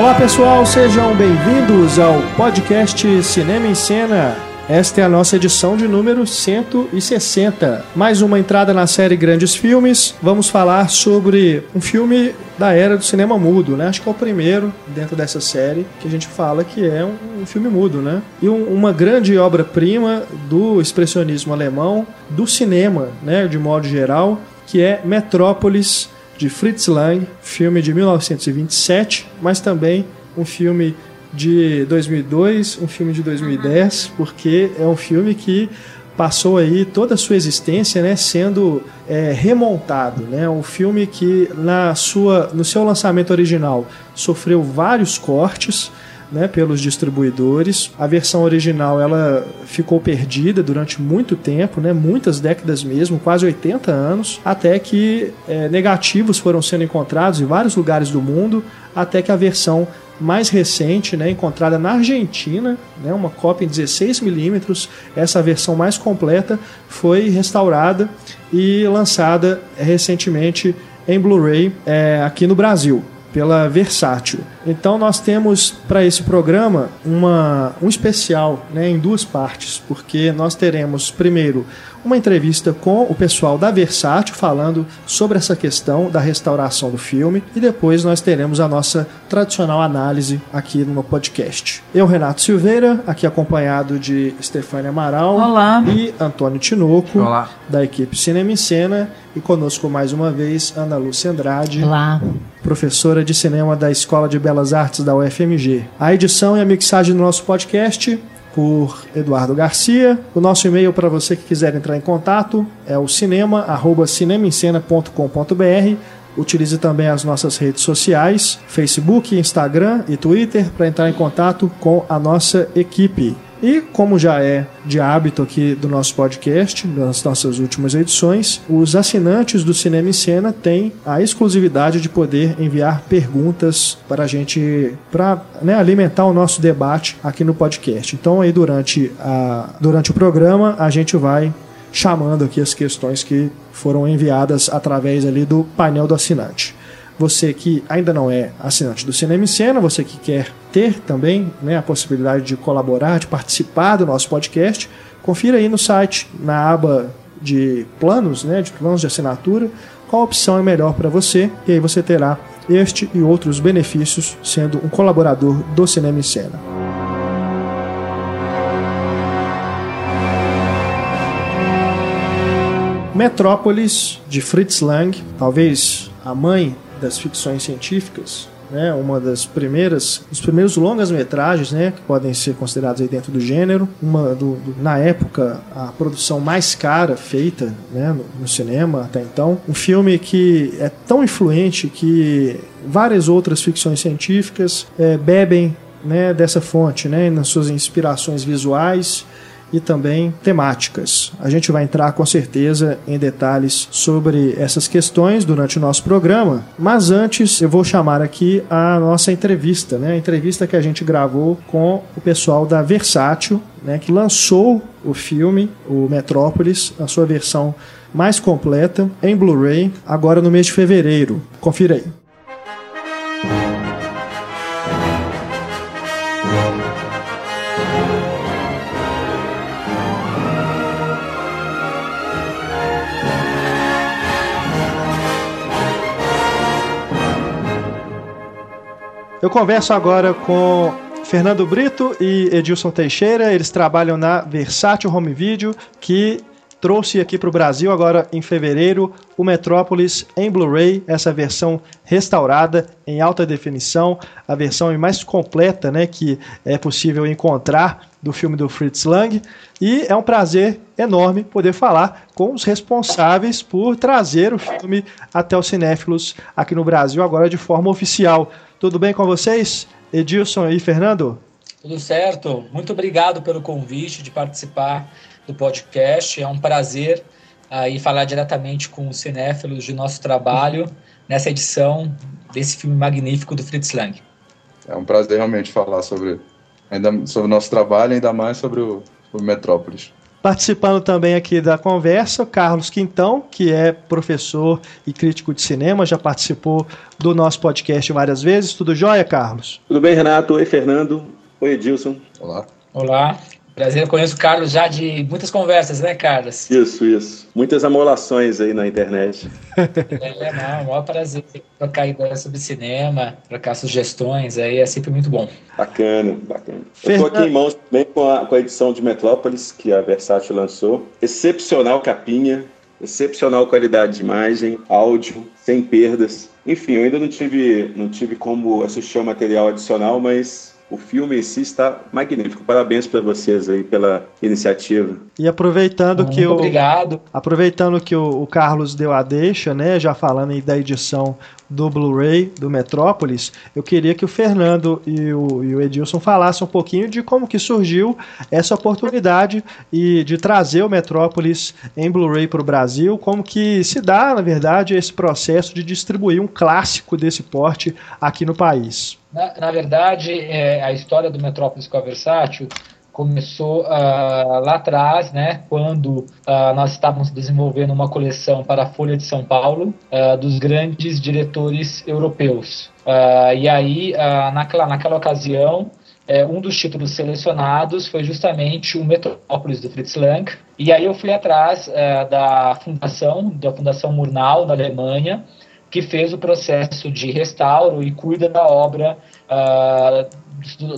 Olá pessoal, sejam bem-vindos ao podcast Cinema em Cena. Esta é a nossa edição de número 160. Mais uma entrada na série Grandes Filmes. Vamos falar sobre um filme da era do cinema mudo, né? Acho que é o primeiro dentro dessa série que a gente fala que é um, filme mudo, né? E um, uma grande obra-prima do expressionismo alemão, do cinema, né? De modo geral, que é Metrópolis de Fritz Lang, filme de 1927, mas também um filme de 2002, um filme de 2010, porque é um filme que passou aí toda a sua existência, né, sendo é, remontado, né, um filme que na sua, no seu lançamento original sofreu vários cortes, né, pelos distribuidores. A versão original ela ficou perdida durante muito tempo, né, muitas décadas mesmo, quase 80 anos, até que é, negativos foram sendo encontrados em vários lugares do mundo, até que a versão mais recente, né, encontrada na Argentina, né, uma cópia em 16mm, essa versão mais completa foi restaurada e lançada recentemente em Blu-ray é, aqui no Brasil pela Versátil. Então nós temos para esse programa uma, um especial né, em duas partes, porque nós teremos primeiro uma entrevista com o pessoal da Versátil falando sobre essa questão da restauração do filme e depois nós teremos a nossa tradicional análise aqui no podcast. Eu, Renato Silveira, aqui acompanhado de Stefania Amaral Olá. e Antônio Tinoco, Olá. da equipe Cinema em Cena, e conosco mais uma vez Ana Lúcia Andrade, Olá. professora de cinema da Escola de Belas Artes da UFMG. A edição e a mixagem do nosso podcast por Eduardo Garcia. O nosso e-mail para você que quiser entrar em contato é o cinema@cinemaencena.com.br. Utilize também as nossas redes sociais, Facebook, Instagram e Twitter para entrar em contato com a nossa equipe. E como já é de hábito aqui do nosso podcast, nas nossas últimas edições, os assinantes do Cinema em Cena têm a exclusividade de poder enviar perguntas para a gente, para né, alimentar o nosso debate aqui no podcast. Então aí durante, a, durante o programa a gente vai chamando aqui as questões que foram enviadas através ali do painel do assinante. Você que ainda não é assinante do Cinema em Cena, você que quer ter também né, a possibilidade de colaborar, de participar do nosso podcast, confira aí no site, na aba de planos, né, de planos de assinatura, qual opção é melhor para você, e aí você terá este e outros benefícios sendo um colaborador do Cinema em Cena. Metrópolis, de Fritz Lang, talvez a mãe das ficções científicas, né, uma das primeiras, os primeiros longas-metragens, né, que podem ser considerados aí dentro do gênero, uma do, do, na época a produção mais cara feita, né, no, no, cinema até então, um filme que é tão influente que várias outras ficções científicas é, bebem né, dessa fonte, né, nas suas inspirações visuais e também temáticas. A gente vai entrar com certeza em detalhes sobre essas questões durante o nosso programa, mas antes eu vou chamar aqui a nossa entrevista, né? A entrevista que a gente gravou com o pessoal da Versátil, né, que lançou o filme, o Metrópolis, a sua versão mais completa em Blu-ray, agora no mês de fevereiro. Confira aí. Eu converso agora com Fernando Brito e Edilson Teixeira. Eles trabalham na Versátil Home Video, que trouxe aqui para o Brasil agora em fevereiro o Metrópolis em Blu-ray, essa versão restaurada em alta definição, a versão mais completa né, que é possível encontrar do filme do Fritz Lang. E é um prazer enorme poder falar com os responsáveis por trazer o filme até os cinéfilos aqui no Brasil, agora de forma oficial. Tudo bem com vocês, Edilson e Fernando? Tudo certo. Muito obrigado pelo convite de participar do podcast. É um prazer aí falar diretamente com os cinéfilos de nosso trabalho nessa edição desse filme magnífico do Fritz Lang. É um prazer realmente falar sobre ainda sobre o nosso trabalho, ainda mais sobre o, o Metrópolis. Participando também aqui da conversa, Carlos Quintão, que é professor e crítico de cinema, já participou do nosso podcast várias vezes. Tudo jóia, Carlos? Tudo bem, Renato? Oi, Fernando. Oi, Edilson. Olá. Olá. Prazer, eu conheço o Carlos já de muitas conversas, né, Carlos? Isso, isso. Muitas amolações aí na internet. é, não, é um maior prazer trocar ideias sobre cinema, trocar sugestões, aí é sempre muito bom. Bacana, bacana. Eu estou aqui em mãos também com a, com a edição de Metrópolis, que a Versátil lançou. Excepcional capinha, excepcional qualidade de imagem, áudio, sem perdas. Enfim, eu ainda não tive, não tive como assistir o material adicional, mas o filme em si está magnífico. Parabéns para vocês aí pela iniciativa. E aproveitando Muito que o obrigado. aproveitando que o, o, Carlos deu a deixa, né, já falando aí da edição do Blu-ray do Metrópolis, eu queria que o Fernando e o, e o Edilson falassem um pouquinho de como que surgiu essa oportunidade e de trazer o Metrópolis em Blu-ray para o Brasil, como que se dá, na verdade, esse processo de distribuir um clássico desse porte aqui no país. Na, na verdade, é, a história do Metrópolis com a Versátil começou uh, lá atrás, né, quando uh, nós estávamos desenvolvendo uma coleção para a Folha de São Paulo uh, dos grandes diretores europeus. e aí, naquela, naquela ocasião, é, um dos títulos selecionados foi justamente o Metrópolis do Fritz Lang. E aí eu fui atrás da fundação, da Fundação Murnau, na Alemanha, que fez o processo de restauro e cuida da obra,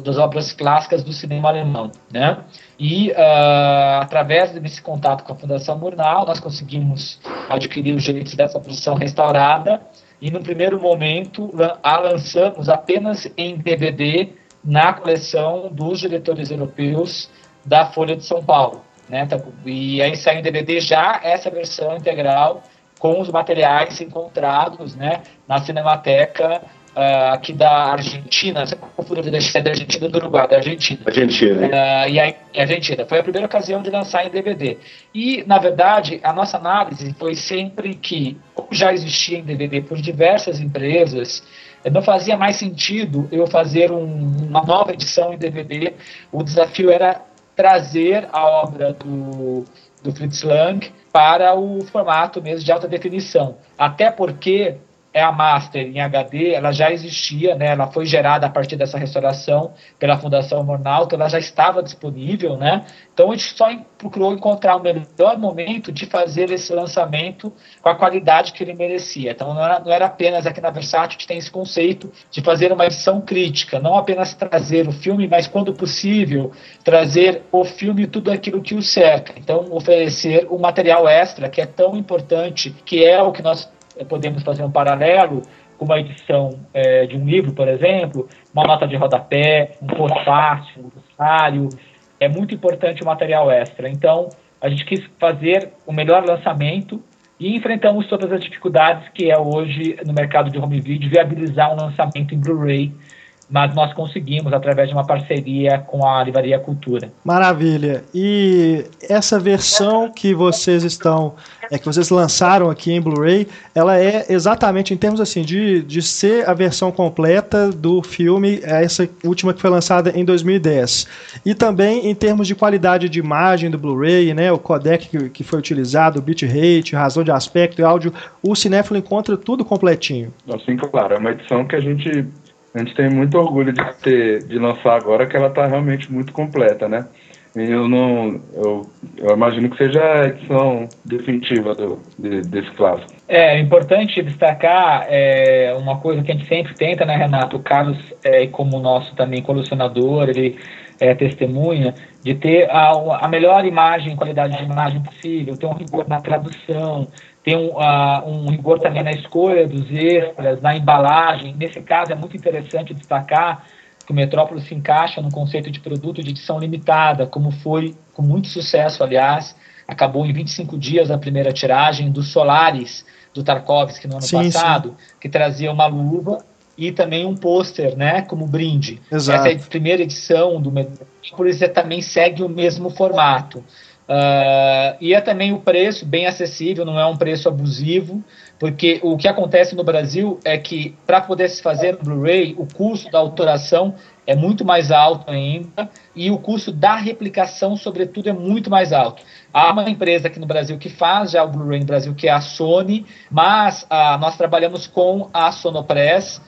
das obras clássicas do cinema alemão, né? E uh, através desse contato com a Fundação Murnau, nós conseguimos adquirir os direitos dessa produção restaurada e no primeiro momento a lançamos apenas em DVD na coleção dos diretores europeus da Folha de São Paulo. Né? Então, e aí saiu em DVD já essa versão integral com os materiais encontrados né, na Cinemateca uh, aqui da Argentina, você confunde é da Argentina do Uruguai, da Argentina. Argentina. Uh, e aí, Argentina. Foi a primeira ocasião de lançar em DVD. E, na verdade, a nossa análise foi sempre que, como já existia em DVD por diversas empresas, não fazia mais sentido eu fazer um, uma nova edição em DVD. O desafio era trazer a obra do, do Fritz Lang para o formato mesmo de alta definição. Até porque é a Master em HD, ela já existia, né? Ela foi gerada a partir dessa restauração pela Fundação Mornalto, ela já estava disponível, né? Então a gente só procurou encontrar o melhor momento de fazer esse lançamento com a qualidade que ele merecia. Então não era, não era apenas aqui na Versátil que tem esse conceito de fazer uma edição crítica, não apenas trazer o filme, mas quando possível trazer o filme e tudo aquilo que o cerca. Então oferecer o material extra que é tão importante, que é o que nós podemos fazer um paralelo com uma edição é, de um livro, por exemplo, uma nota de rodapé, um pós-fácil, um glossário. É muito importante o material extra. Então, a gente quis fazer o melhor lançamento e enfrentamos todas as dificuldades que é hoje no mercado de home video viabilizar um lançamento em Blu-ray mas nós conseguimos através de uma parceria com a Livraria Cultura. Maravilha. E essa versão que vocês estão, é que vocês lançaram aqui em Blu-ray, ela é exatamente em termos assim de, de ser a versão completa do filme, essa última que foi lançada em 2010. E também em termos de qualidade de imagem do Blu-ray, né, o codec que, que foi utilizado, o bitrate, razão de aspecto e áudio, o cinéfilo encontra tudo completinho. Assim, claro, é uma edição que a gente a gente tem muito orgulho de ter de lançar agora que ela está realmente muito completa, né? Eu não, eu, eu, imagino que seja a edição definitiva do, de, desse clássico. É importante destacar é, uma coisa que a gente sempre tenta, né, Renato? O Carlos, é, como nosso também colecionador, ele é testemunha de ter a, a melhor imagem, qualidade de imagem possível, ter um rigor na tradução, tem um, uh, um rigor também na escolha dos extras, na embalagem. Nesse caso, é muito interessante destacar que o Metrópolis se encaixa no conceito de produto de edição limitada, como foi com muito sucesso, aliás, acabou em 25 dias a primeira tiragem do Solaris, do Tarkovsky no ano sim, passado, sim. que trazia uma luva e também um pôster, né, como brinde. Exato. Essa é primeira edição do Metrópolis também segue o mesmo formato. Uh, e é também o preço bem acessível, não é um preço abusivo. porque o que acontece no Brasil é que para poder se fazer Blu-ray, o custo da autoração é muito mais alto ainda e o custo da replicação, sobretudo, é muito mais alto. Há uma empresa aqui no Brasil que faz já o Blu-ray no Brasil, que é a Sony, mas ah, nós trabalhamos com a Sonopress,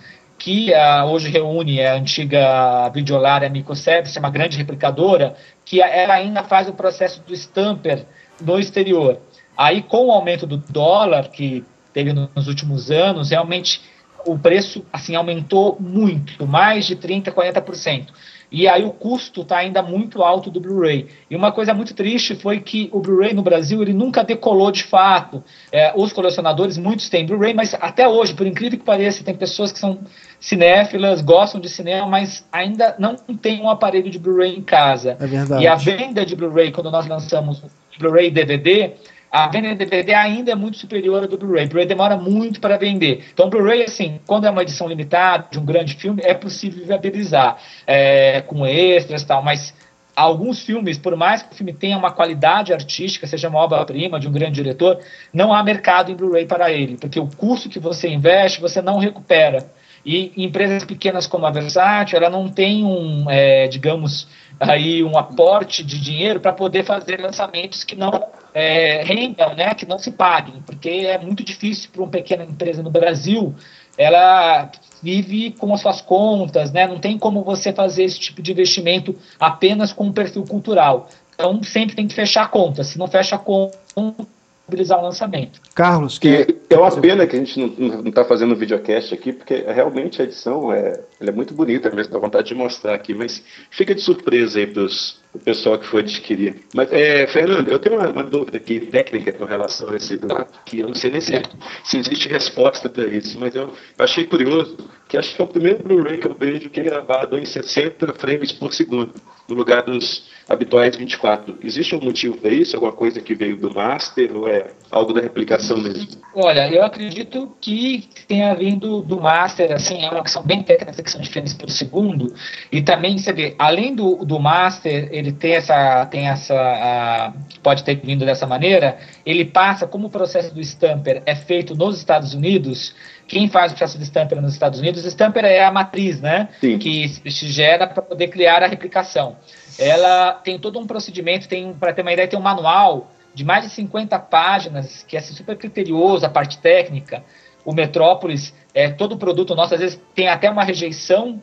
que ah, hoje reúne a antiga Videolar e a Microservice, uma grande replicadora, que ela ainda faz o processo do stamper no exterior. Aí, com o aumento do dólar, que teve nos últimos anos, realmente o preço assim aumentou muito, mais de 30%, 40%. E aí o custo está ainda muito alto do Blu-ray. E uma coisa muito triste foi que o Blu-ray no Brasil ele nunca decolou de fato. É, os colecionadores, muitos têm Blu-ray, mas até hoje, por incrível que pareça, tem pessoas que são cinéfilas, gostam de cinema, mas ainda não tem um aparelho de Blu-ray em casa. É verdade. E a venda de Blu-ray, quando nós lançamos Blu-ray DVD, a venda de DVD ainda é muito superior à do Blu-ray. Blu-ray demora muito para vender. Então, Blu-ray, assim, quando é uma edição limitada de um grande filme, é possível viabilizar é, com extras e tal, mas alguns filmes, por mais que o filme tenha uma qualidade artística, seja uma obra-prima de um grande diretor, não há mercado em Blu-ray para ele, porque o custo que você investe, você não recupera. E empresas pequenas como a Versátil, ela não tem um, é, digamos, aí um aporte de dinheiro para poder fazer lançamentos que não é, rendam, né, que não se paguem, porque é muito difícil para uma pequena empresa no Brasil, ela vive com as suas contas, né, não tem como você fazer esse tipo de investimento apenas com um perfil cultural. Então sempre tem que fechar a conta. Se não fecha a conta, viabilizar o lançamento. Carlos, que é uma pena que a gente não está fazendo videocast aqui, porque realmente a edição é, é muito bonita mesmo, dá vontade de mostrar aqui, mas fica de surpresa aí para o pessoal que for adquirir. Mas, é, Fernando, eu tenho uma, uma, dúvida aqui técnica com relação a esse dado, que eu não sei nem se, se existe resposta para isso, mas eu achei curioso que acho que é o primeiro Blu-ray que eu vejo que é gravado em 60 frames por segundo, no lugar dos habituais 24. Existe um motivo para isso? Alguma coisa que veio do master ou é algo da replicação mesmo? Olha, eu acredito que tenha vindo do master, assim, é uma questão bem técnica, que são diferentes por segundo, e também, você vê, além do, do master, ele tem essa, tem essa, a, pode ter vindo dessa maneira, ele passa, como o processo do stamper é feito nos Estados Unidos, quem faz o processo de stamper nos Estados Unidos, stamper é a matriz, né, Sim. que se gera para poder criar a replicação ela tem todo um procedimento, tem para ter uma ideia, tem um manual de mais de 50 páginas, que é super criterioso, a parte técnica. O Metrópolis, é, todo produto nosso, às vezes, tem até uma rejeição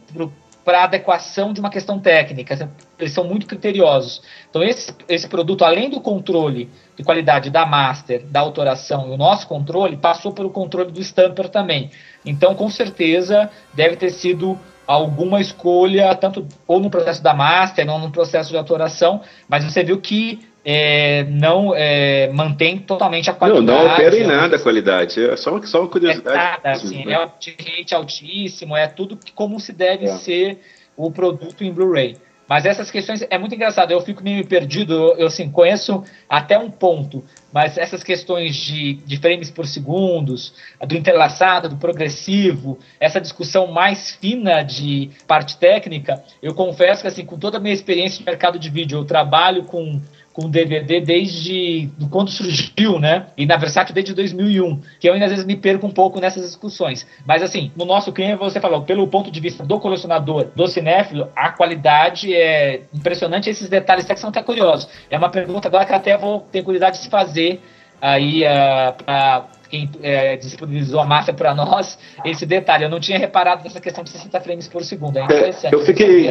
para adequação de uma questão técnica. Eles são muito criteriosos. Então, esse, esse produto, além do controle de qualidade da master, da autoração e o nosso controle, passou pelo controle do stamper também. Então, com certeza, deve ter sido alguma escolha, tanto ou no processo da master, ou no processo de autoração, mas você viu que é, não é, mantém totalmente a qualidade. Não, não altera em nada a qualidade, é só uma, só uma curiosidade. É, nada, assim, né? é um rate altíssimo, é tudo como se deve é. ser o produto em Blu-ray. Mas essas questões é muito engraçado, eu fico meio perdido, eu, eu assim, conheço até um ponto, mas essas questões de, de frames por segundos, do entrelaçado, do progressivo, essa discussão mais fina de parte técnica, eu confesso que assim, com toda a minha experiência de mercado de vídeo, eu trabalho com com DVD desde quando surgiu, né? E na Versátil desde 2001, que eu ainda às vezes me perco um pouco nessas discussões. Mas assim, no nosso cliente você falou, pelo ponto de vista do colecionador, do cinéfilo, a qualidade é impressionante, esses detalhes que são até curiosos. É uma pergunta agora que até vou ter curiosidade de se fazer aí uh, ah, para quem é, disponibilizou a máfia para nós, esse detalhe. Eu não tinha reparado nessa questão de 60 frames por segundo. É interessante. É, eu fiquei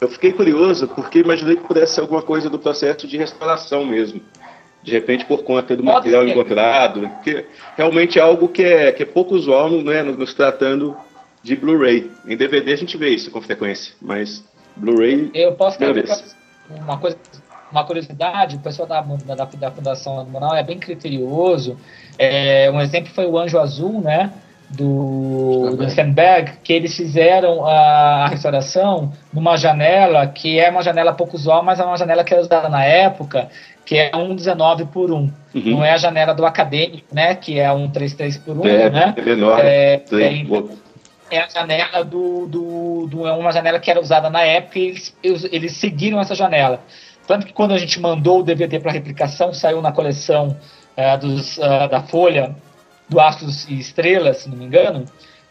eu fiquei curioso porque imaginei que pudesse ser alguma coisa do processo de restauração mesmo. De repente, por conta do material encontrado, porque realmente é algo que é, que é pouco usual né, nos tratando de Blu-ray. Em DVD a gente vê isso com frequência, mas Blu-ray. Eu posso ter uma coisa, uma curiosidade: o pessoal da, da, da Fundação Animal é bem criterioso. É, um exemplo foi o Anjo Azul, né? Do, do Stenberg, que eles fizeram a, a, restauração numa janela que é uma janela pouco usual, mas é uma janela que era usada na época, que é um 19 por 1. Uhum. Não é a janela do acadêmico, né? Que é um 33 por 1, é, né? É menor. É, é, é, a janela do, do, do, É uma janela que era usada na época e eles, eles seguiram essa janela. Tanto que quando a gente mandou o DVD para replicação, saiu na coleção uh, dos, uh, da Folha do Astros e Estrelas, se não me engano.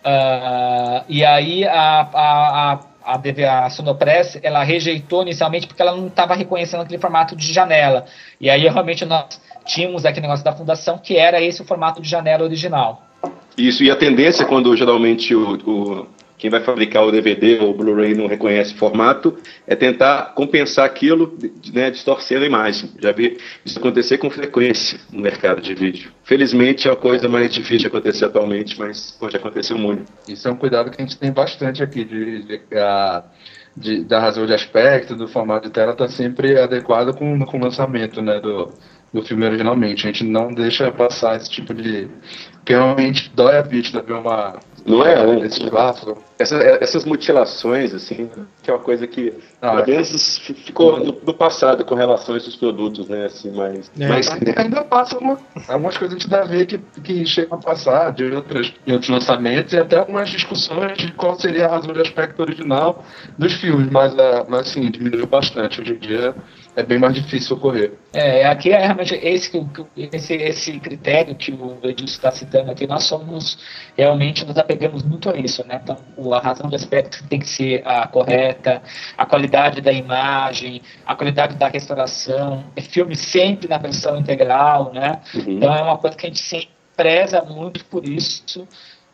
Uh, e aí a, a, a a, a Sonopress, ela rejeitou inicialmente porque ela não estava reconhecendo aquele formato de janela. E aí, realmente, nós tínhamos aquele negócio da fundação que era esse o formato de janela original. Isso, e a tendência quando geralmente o, o quem vai fabricar o DVD ou o Blu-ray não reconhece formato, é tentar compensar aquilo, né, distorcendo a imagem. Já vi isso acontecer com frequência no mercado de vídeo. Felizmente é a coisa mais difícil de acontecer atualmente, mas pode acontecer muito. Isso é um cuidado que a gente tem bastante aqui, de, de, de da razão de aspecto, do formato de tela, está sempre adequado com, com o lançamento né, do, do filme originalmente. A gente não deixa passar esse tipo de. Porque realmente dói a vista ver uma. Não é? é esse laço. Essa, essas mutilações, assim, que é uma coisa que ah, às vezes ficou no, no, passado com relação a esses produtos, né? Assim, mas, é, mas ainda passa uma, algumas coisas a gente dá a ver que, que chegam a passar de, outras, de outros lançamentos e até algumas discussões de qual seria a razão de aspecto original dos filmes, mas, uh, mas assim, diminuiu bastante. Hoje em dia é bem mais difícil ocorrer. É, aqui é realmente esse, esse, esse critério que o Edilson está citando aqui, nós somos realmente nos apegamos muito a isso, né? Então, a razão de aspecto tem que ser a correta, a qualidade da imagem, a qualidade da restauração, é filme sempre na versão integral, né? Uhum. Então é uma coisa que a gente sempre preza muito por isso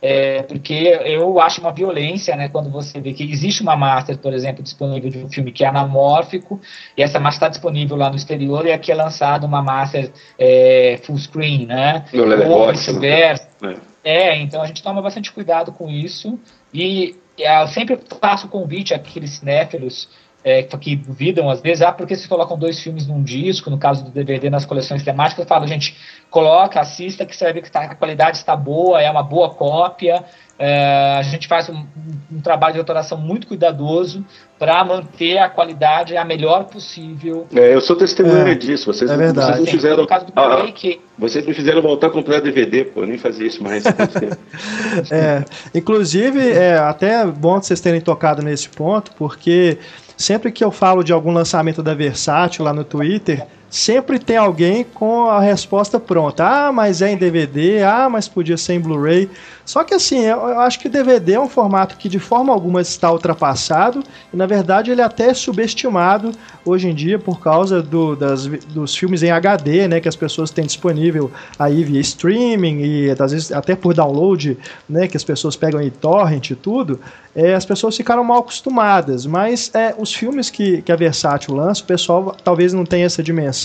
é, porque eu acho uma violência, né, quando você vê que existe uma master, por exemplo, disponível de um filme que é anamórfico, e essa master está disponível lá no exterior, e aqui é lançada uma master é, full screen, né, ou vice-versa. Né? É, então a gente toma bastante cuidado com isso, e eu sempre faço convite àqueles cinéfilos é, que duvidam às vezes, ah, porque se colocam dois filmes num disco, no caso do DVD, nas coleções temáticas, eu falo, gente, coloca, assista, que você vai ver que tá, a qualidade está boa, é uma boa cópia, é, a gente faz um, um, trabalho de autoração muito cuidadoso para manter a qualidade a melhor possível. É, eu sou testemunha é, disso. Vocês, é verdade. vocês não fizeram. Ah, que... Vocês me fizeram voltar a comprar DVD, pô, eu nem fazia isso mais. é, inclusive, é até bom vocês terem tocado nesse ponto, porque sempre que eu falo de algum lançamento da Versátil lá no Twitter, sempre tem alguém com a resposta pronta. Ah, mas é em DVD, ah, mas podia ser em Blu-ray. Só que assim, eu, acho que DVD é um formato que de forma alguma está ultrapassado e na verdade ele até é subestimado hoje em dia por causa do, das, dos filmes em HD, né, que as pessoas têm disponível aí via streaming e às vezes até por download, né, que as pessoas pegam em torrent e tudo. É, as pessoas ficaram mal acostumadas, mas é, os filmes que, que a Versátil lança, o pessoal talvez não tenha essa dimensão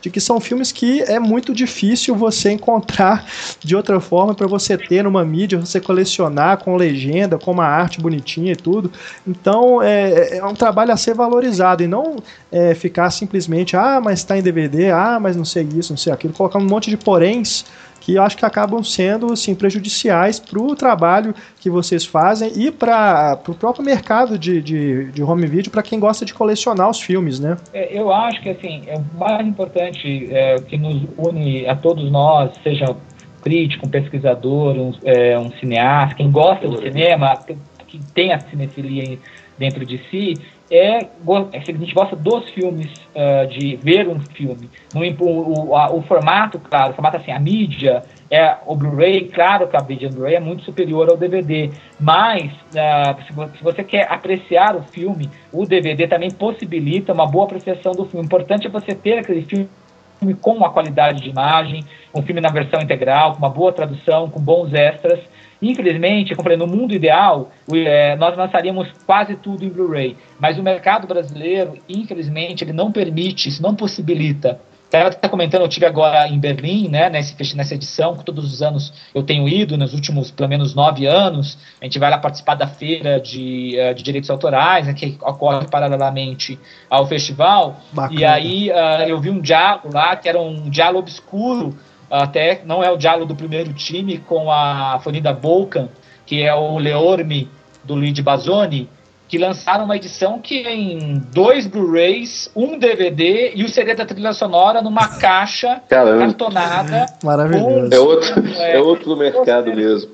de que são filmes que é muito difícil você encontrar de outra forma para você ter numa mídia, você colecionar com legenda, com uma arte bonitinha e tudo. Então é, é um trabalho a ser valorizado e não é, ficar simplesmente, ah, mas está em DVD, ah, mas não sei isso, não sei aquilo, colocar um monte de poréns que eu acho que acabam sendo assim, prejudiciais para o trabalho que vocês fazem e para o próprio mercado de, de, de home video para quem gosta de colecionar os filmes, né? É, eu acho que assim, é mais importante é, que nos une a todos nós, seja crítico, um pesquisador, um, é, um cineasta, quem gosta do cinema, que tem a cinefilia dentro de si, é, é a gente gosta dos filmes, uh, de ver um filme. No, o, a, o, formato, claro, o formato assim, a mídia, é o Blu-ray, claro que a mídia Blu-ray é muito superior ao DVD, mas uh, se, se, você quer apreciar o filme, o DVD também possibilita uma boa apreciação do filme. O importante é você ter aquele filme com uma qualidade de imagem, um filme na versão integral, com uma boa tradução, com bons extras, Infelizmente, como falei, no mundo ideal, é, nós lançaríamos quase tudo em Blu-ray, mas o mercado brasileiro, infelizmente, ele não permite, isso não possibilita. Estava até comentando, eu tive agora em Berlim, né, nesse, nessa edição, que todos os anos eu tenho ido, nos últimos pelo menos nove anos, a gente vai lá participar da feira de, eh, de direitos autorais, né, que ocorre paralelamente ao festival, Bacana. e aí uh, eu vi um diálogo lá, que era um diálogo obscuro, até não é o diálogo do primeiro time com a Fonida Bolkan, que é o Leorme do Luigi Bazzoni, que lançaram uma edição que em dois Blu-rays, um DVD e o CD da trilha sonora numa caixa Caramba. cartonada. Maravilhoso. é outro, é, é outro mercado mesmo.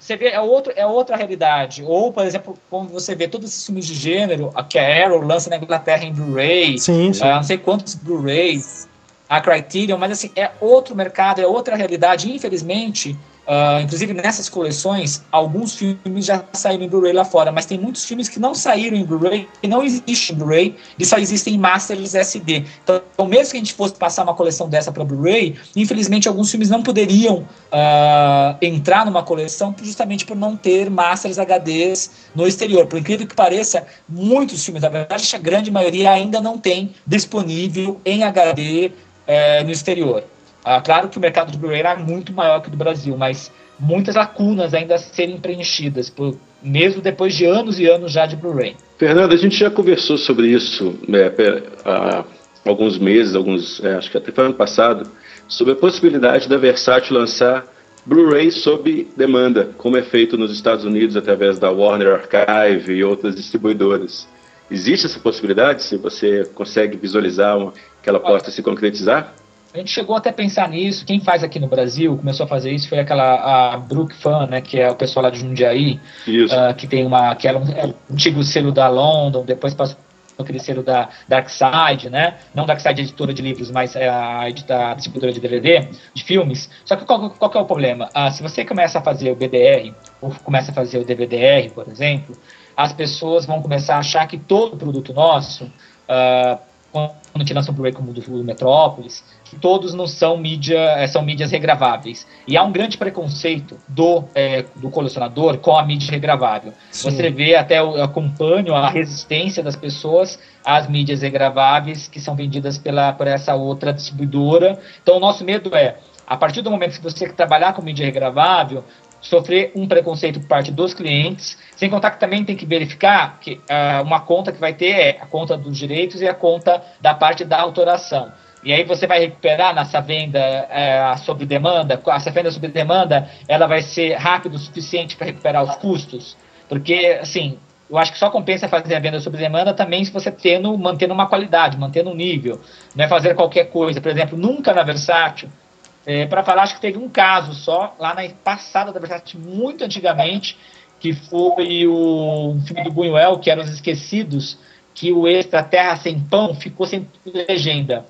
Você vê, é, outro, é outra realidade. Ou, por exemplo, como você vê todos esses filmes de gênero, que a Arrow lança na Inglaterra em Blu-ray, sim, sim. Uh, não sei quantos Blu-rays, a Criterion, mas assim, é outro mercado, é outra realidade. Infelizmente, Uh, inclusive nessas coleções, alguns filmes já saíram em Blu-ray lá fora, mas tem muitos filmes que não saíram em Blu-ray, que não existem em Blu-ray, e só existem em Masters SD. Então, mesmo que a gente fosse passar uma coleção dessa para Blu-ray, infelizmente alguns filmes não poderiam uh, entrar numa coleção justamente por não ter Masters HDs no exterior. Por incrível que pareça, muitos filmes, na verdade, a grande maioria ainda não tem disponível em HD eh, no exterior. Ah, claro que o mercado de Blu-ray era muito maior que o do Brasil, mas muitas lacunas ainda a serem preenchidas, por, mesmo depois de anos e anos já de Blu-ray. Fernando, a gente já conversou sobre isso é, há alguns meses, alguns, é, acho que até foi ano passado, sobre a possibilidade da Versátil lançar Blu-ray sob demanda, como é feito nos Estados Unidos através da Warner Archive e outras distribuidoras. Existe essa possibilidade? Se você consegue visualizar uma, que ela possa se concretizar? A gente chegou até a pensar nisso. Quem faz aqui no Brasil, começou a fazer isso, foi aquela a Brook Fan, né, que é o pessoal lá de Jundiaí, uh, que tem uma, que era um, é um antigo selo da London, depois passou aquele selo da Darkside, né? Não Darkside editora de livros, mas é a, a distribuidora de DVD, de filmes. Só que qual, qual que é o problema? Ah, se você começa a fazer o BDR, ou começa a fazer o DVDR, por exemplo, as pessoas vão começar a achar que todo produto nosso, uh, quando a gente lança um Blu-ray como o do Metrópolis, que todos não são mídia, eh, são mídias regraváveis. E há um grande preconceito do, é, do colecionador com a mídia regravável. Sim. Você vê até eu acompanho a resistência das pessoas às mídias regraváveis que são vendidas pela por essa outra distribuidora. Então o nosso medo é a partir do momento que você trabalhar com mídia regravável, sofrer um preconceito por parte dos clientes, sem contar que também tem que verificar que uh, uma conta que vai ter é a conta dos direitos e a conta da parte da autoração. E aí você vai recuperar nessa venda é, sob demanda, essa venda sob demanda, ela vai ser rápida o suficiente para recuperar os custos? Porque, assim, eu acho que só compensa fazer a venda sob demanda também se você tendo, mantendo uma qualidade, mantendo um nível. Não é fazer qualquer coisa. Por exemplo, nunca na Versátil, é, para falar, acho que teve um caso só, lá na passada da Versátil, muito antigamente, que foi o filme do Buñuel, que era Os Esquecidos, que o extra Terra Sem Pão ficou sem legenda.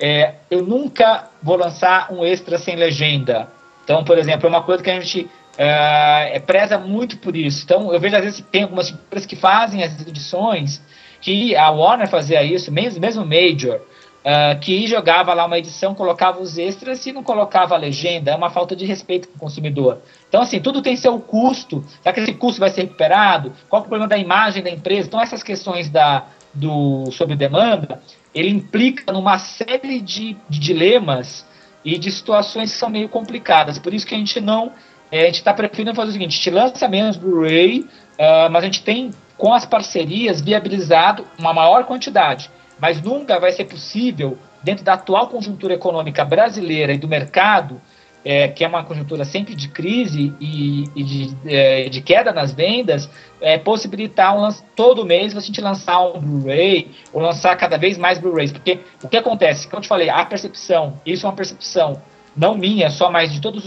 É, eu nunca vou lançar um extra sem legenda. Então, por exemplo, é uma coisa que a gente é, é preza muito por isso. Então, eu vejo às vezes tem algumas empresas que fazem as edições, que a Warner fazia isso, mesmo, mesmo Major, uh, que jogava lá uma edição, colocava os extras e não colocava a legenda. É uma falta de respeito com o consumidor. Então, assim, tudo tem seu custo. Será que esse custo vai ser recuperado? Qual é o problema da imagem da empresa? Então, essas questões da, do sobre demanda, ele implica numa série de, de dilemas e de situações que são meio complicadas. Por isso que a gente não. É, a gente está preferindo fazer o seguinte: a gente lança menos Blu-ray, uh, mas a gente tem, com as parcerias, viabilizado uma maior quantidade. Mas nunca vai ser possível, dentro da atual conjuntura econômica brasileira e do mercado, é, que é uma conjuntura sempre de crise e, e de, é, de, queda nas vendas, é, possibilitar um, todo mês gente lançar um Blu-ray ou lançar cada vez mais Blu-rays. Porque o que acontece? Como eu te falei, a percepção, isso é uma percepção não minha, só mais de todas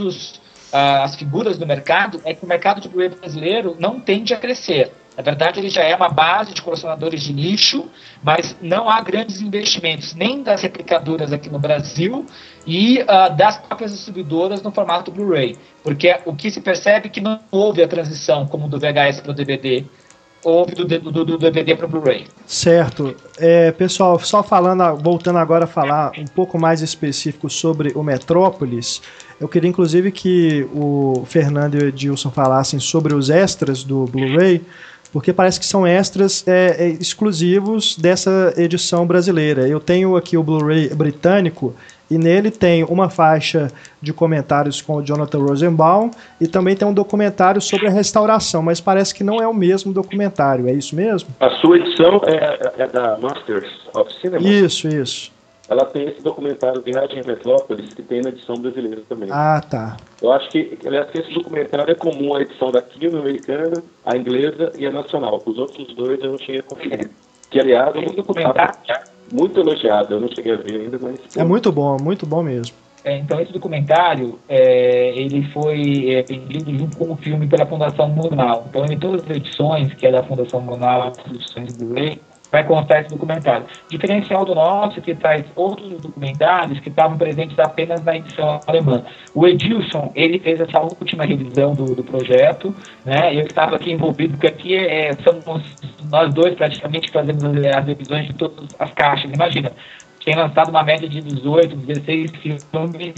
uh, as figuras do mercado, é que o mercado de Blu-ray brasileiro não tende a crescer. Na verdade, ele já é uma base de colecionadores de nicho, mas não há grandes investimentos nem das replicadoras aqui no Brasil e uh, das próprias distribuidoras no formato Blu-ray. Porque o que se percebe é que não houve a transição como do VHS para o DVD, houve do, do, do DVD para o Blu-ray. Certo. É, pessoal, só falando, voltando agora a falar um pouco mais específico sobre o Metrópolis, eu queria inclusive que o Fernando e o Edilson falassem sobre os extras do Blu-ray, porque parece que são extras é, é, exclusivos dessa edição brasileira. Eu tenho aqui o Blu-ray britânico e nele tem uma faixa de comentários com o Jonathan Rosenbaum e também tem um documentário sobre a restauração, mas parece que não é o mesmo documentário, é isso mesmo? A sua edição é, é da Masters of Cinema? Isso, isso ela tem esse documentário Viagem em Metrópolis, que tem na edição brasileira também. Ah, tá. Eu acho que, aliás, que esse documentário é comum à edição da Kino americana, a inglesa e a nacional. Os outros dois eu não tinha conferido. Que, aliás, é um documentário muito elogiado, eu não cheguei a ver ainda, mas... É muito bom, muito bom mesmo. É, então, esse documentário, é, ele foi é, vendido junto com o filme pela Fundação Munal. Então, em todas as edições, que é da Fundação Munal, as edições do Rei, vai constar esse documentário. Diferencial do nosso, que traz outros documentários que estavam presentes apenas na edição alemã. O Edilson, ele fez essa última revisão do, do projeto, né? Eu estava aqui envolvido, porque aqui é, somos nós dois praticamente as, as revisões de todas as caixas. Imagina, tem lançado uma média de 18, 16 filmes.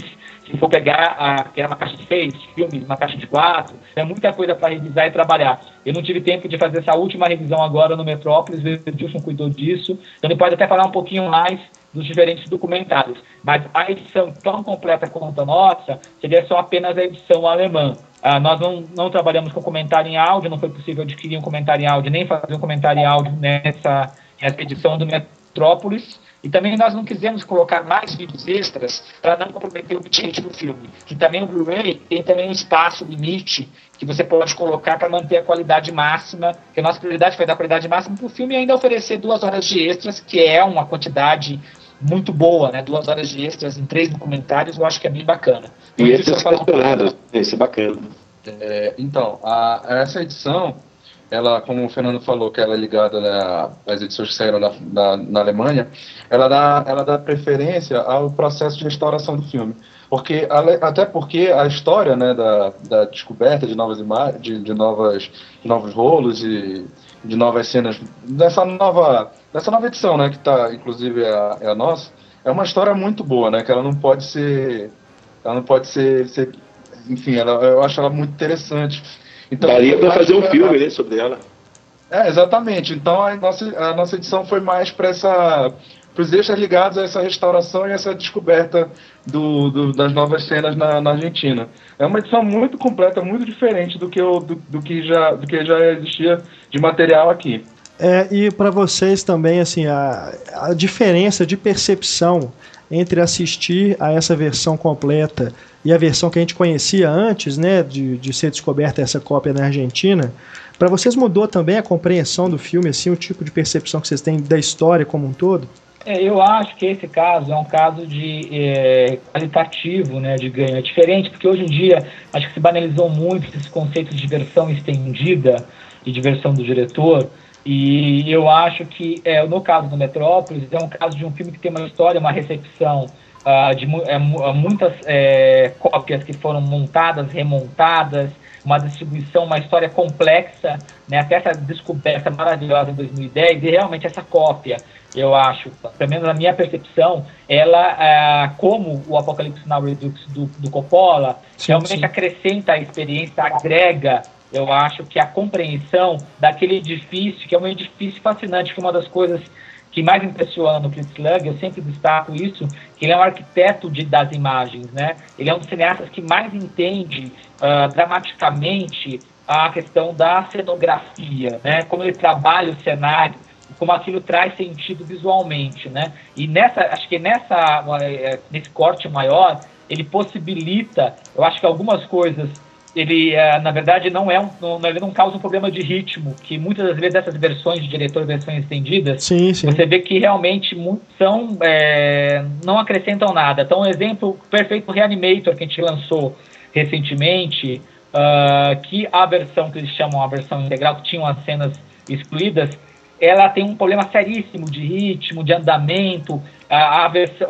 Se for pegar a, que era uma caixa de seis filmes, uma caixa de quatro, é muita coisa para revisar e trabalhar. Eu não tive tempo de fazer essa última revisão agora no Metrópolis, o Edilson cuidou disso. Então ele pode até falar um pouquinho mais dos diferentes documentários. Mas a edição tão completa quanto a nossa seria só apenas a edição alemã. Ah, nós não, não trabalhamos com comentário em áudio, não foi possível adquirir um comentário em áudio, nem fazer um comentário em áudio nessa, nessa edição do Metrópolis. E também nós não quisemos colocar mais vídeos extras para não comprometer o bitrate do filme. Que também o Blu-ray tem também um espaço limite que você pode colocar para manter a qualidade máxima, que a nossa prioridade foi dar qualidade máxima para o filme e ainda oferecer duas horas de extras, que é uma quantidade muito boa, né? Duas horas de extras em três documentários, eu acho que é bem bacana. E esse é esse é bacana. É, então, a, essa edição ela, como o Fernando falou, que ela é ligada né, às edições que saíram na, na, Alemanha, ela dá, ela dá preferência ao processo de restauração do filme. Porque, até porque a história né, da, da descoberta de novas imagens, de, de, novas, de novos rolos e de novas cenas, dessa nova, dessa nova edição, né, que está, inclusive, é a, é a nossa, é uma história muito boa, né, que ela não pode ser, ela não pode ser, ser enfim, ela, eu acho ela muito interessante então, Daria para fazer um filme né, sobre ela. É, exatamente. Então a nossa, a nossa edição foi mais para essa para os extras ligados a essa restauração e essa descoberta do, do, das novas cenas na, na, Argentina. É uma edição muito completa, muito diferente do que, eu, do, do, que, já, do que já existia de material aqui. É, e para vocês também, assim, a, a diferença de percepção entre assistir a essa versão completa e a versão que a gente conhecia antes, né, de, de ser descoberta essa cópia na Argentina, para vocês mudou também a compreensão do filme, assim, o tipo de percepção que vocês têm da história como um todo? É, eu acho que esse caso é um caso de é, qualitativo, né, de ganho. É diferente, porque hoje em dia acho que se banalizou muito esse conceito de versão estendida e de versão do diretor. E eu acho que, é, no caso do Metrópolis, é um caso de um filme que tem uma história, uma recepção uh, de é, muitas é, cópias que foram montadas, remontadas, uma distribuição, uma história complexa, né, até essa descoberta maravilhosa em 2010, e realmente essa cópia, eu acho, pelo menos na minha percepção, ela, uh, como o Apocalipse Now Redux do, do Coppola, sim, realmente sim. acrescenta a experiência, agrega eu acho que a compreensão daquele edifício, que é um edifício fascinante, que é uma das coisas que mais impressiona no Fritz Lang, eu sempre destaco isso, que ele é um arquiteto de, das imagens, né? Ele é um dos cineastas que mais entende uh, dramaticamente a questão da cenografia, né? Como ele trabalha o cenário, como aquilo traz sentido visualmente, né? E nessa, acho que nessa, eh, nesse corte maior, ele possibilita, eu acho que algumas coisas ele é, na verdade não é um não, ele não causa um problema de ritmo que muitas das vezes essas versões de diretor versões estendidas sim, sim. você vê que realmente são é, não acrescentam nada então um exemplo perfeito Reanimator que a gente lançou recentemente uh, que a versão que eles chamam a versão integral que tinham as cenas excluídas ela tem um problema seríssimo de ritmo de andamento a, a versão,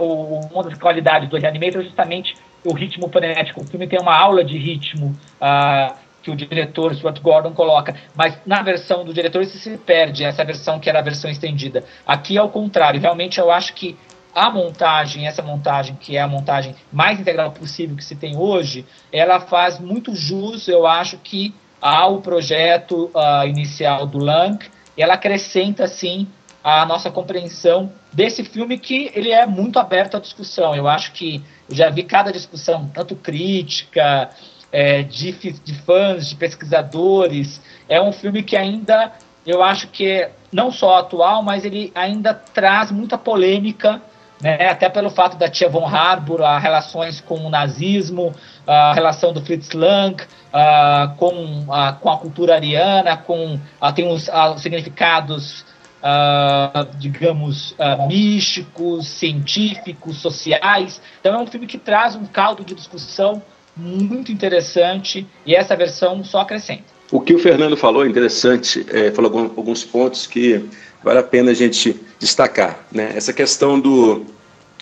uma das qualidades do Reanimator é justamente o ritmo frenético. O filme tem uma aula de ritmo uh, que o diretor Stuart Gordon coloca, mas na versão do diretor isso se perde, essa versão que era a versão estendida. Aqui é o contrário, realmente eu acho que a montagem, essa montagem que é a montagem mais integral possível que se tem hoje, ela faz muito jus, eu acho que ao projeto uh, inicial do Lang, ela acrescenta sim a nossa compreensão desse filme que ele é muito aberto à discussão. Eu acho que já vi cada discussão, tanto crítica, é, de, de fãs, de pesquisadores. É um filme que ainda, eu acho que é não só atual, mas ele ainda traz muita polêmica, né? até pelo fato da tia von Harbour, as relações com o nazismo, a relação do Fritz Lang uh, com, uh, com a cultura ariana, com uh, tem os, os significados Uh, digamos, uh, místicos, científicos, sociais. Então é um filme que traz um caldo de discussão muito interessante e essa versão só acrescenta. O que o Fernando falou é interessante, é, falou alguns pontos que vale a pena a gente destacar. Né? Essa questão do,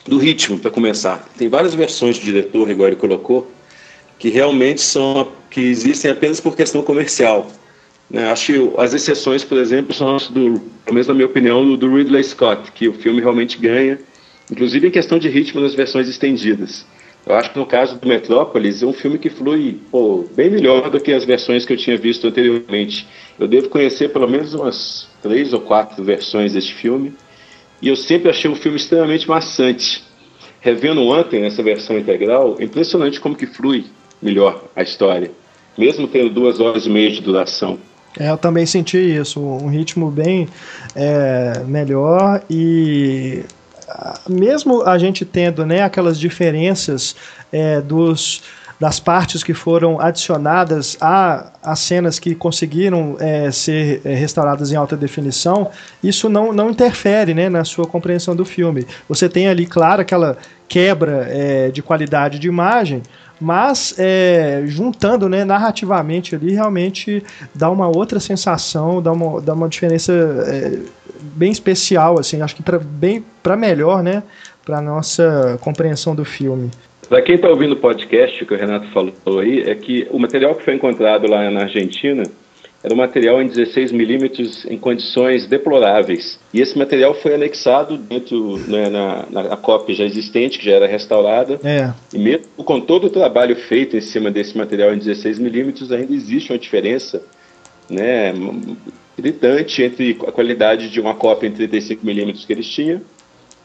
do ritmo, para começar. Tem várias versões de diretor, igual ele colocou, que realmente são que existem apenas por questão comercial. Né? Acho que as exceções, por exemplo, são do, pelo menos na minha opinião, do Ridley Scott, que o filme realmente ganha, inclusive em questão de ritmo nas versões estendidas. Eu acho que no caso do Metrópolis é um filme que flui pô, bem melhor do que as versões que eu tinha visto anteriormente. Eu devo conhecer pelo menos umas três ou quatro versões deste filme e eu sempre achei um filme extremamente maçante. Revendo ontem essa versão integral, é impressionante como que flui melhor a história, mesmo tendo duas horas e meia de duração. É, eu também senti isso, um ritmo bem é, melhor e mesmo a gente tendo né, aquelas diferenças é, dos das partes que foram adicionadas a, cenas que conseguiram é, ser é, restauradas em alta definição, isso não, não interfere né, na sua compreensão do filme. Você tem ali, claro, aquela quebra é, de qualidade de imagem, mas é, juntando né, narrativamente ali realmente dá uma outra sensação, dá uma, dá uma diferença é, bem especial, assim, acho que para para melhor, né, para nossa compreensão do filme. Para quem está ouvindo o podcast que o Renato falou aí, é que o material que foi encontrado lá na Argentina era um material em 16 milímetros em condições deploráveis. E esse material foi anexado dentro né, na, na cópia já existente, que já era restaurada. É. E mesmo com todo o trabalho feito em cima desse material em 16 milímetros, ainda existe uma diferença né, gritante entre a qualidade de uma cópia em 35 milímetros que eles tinham,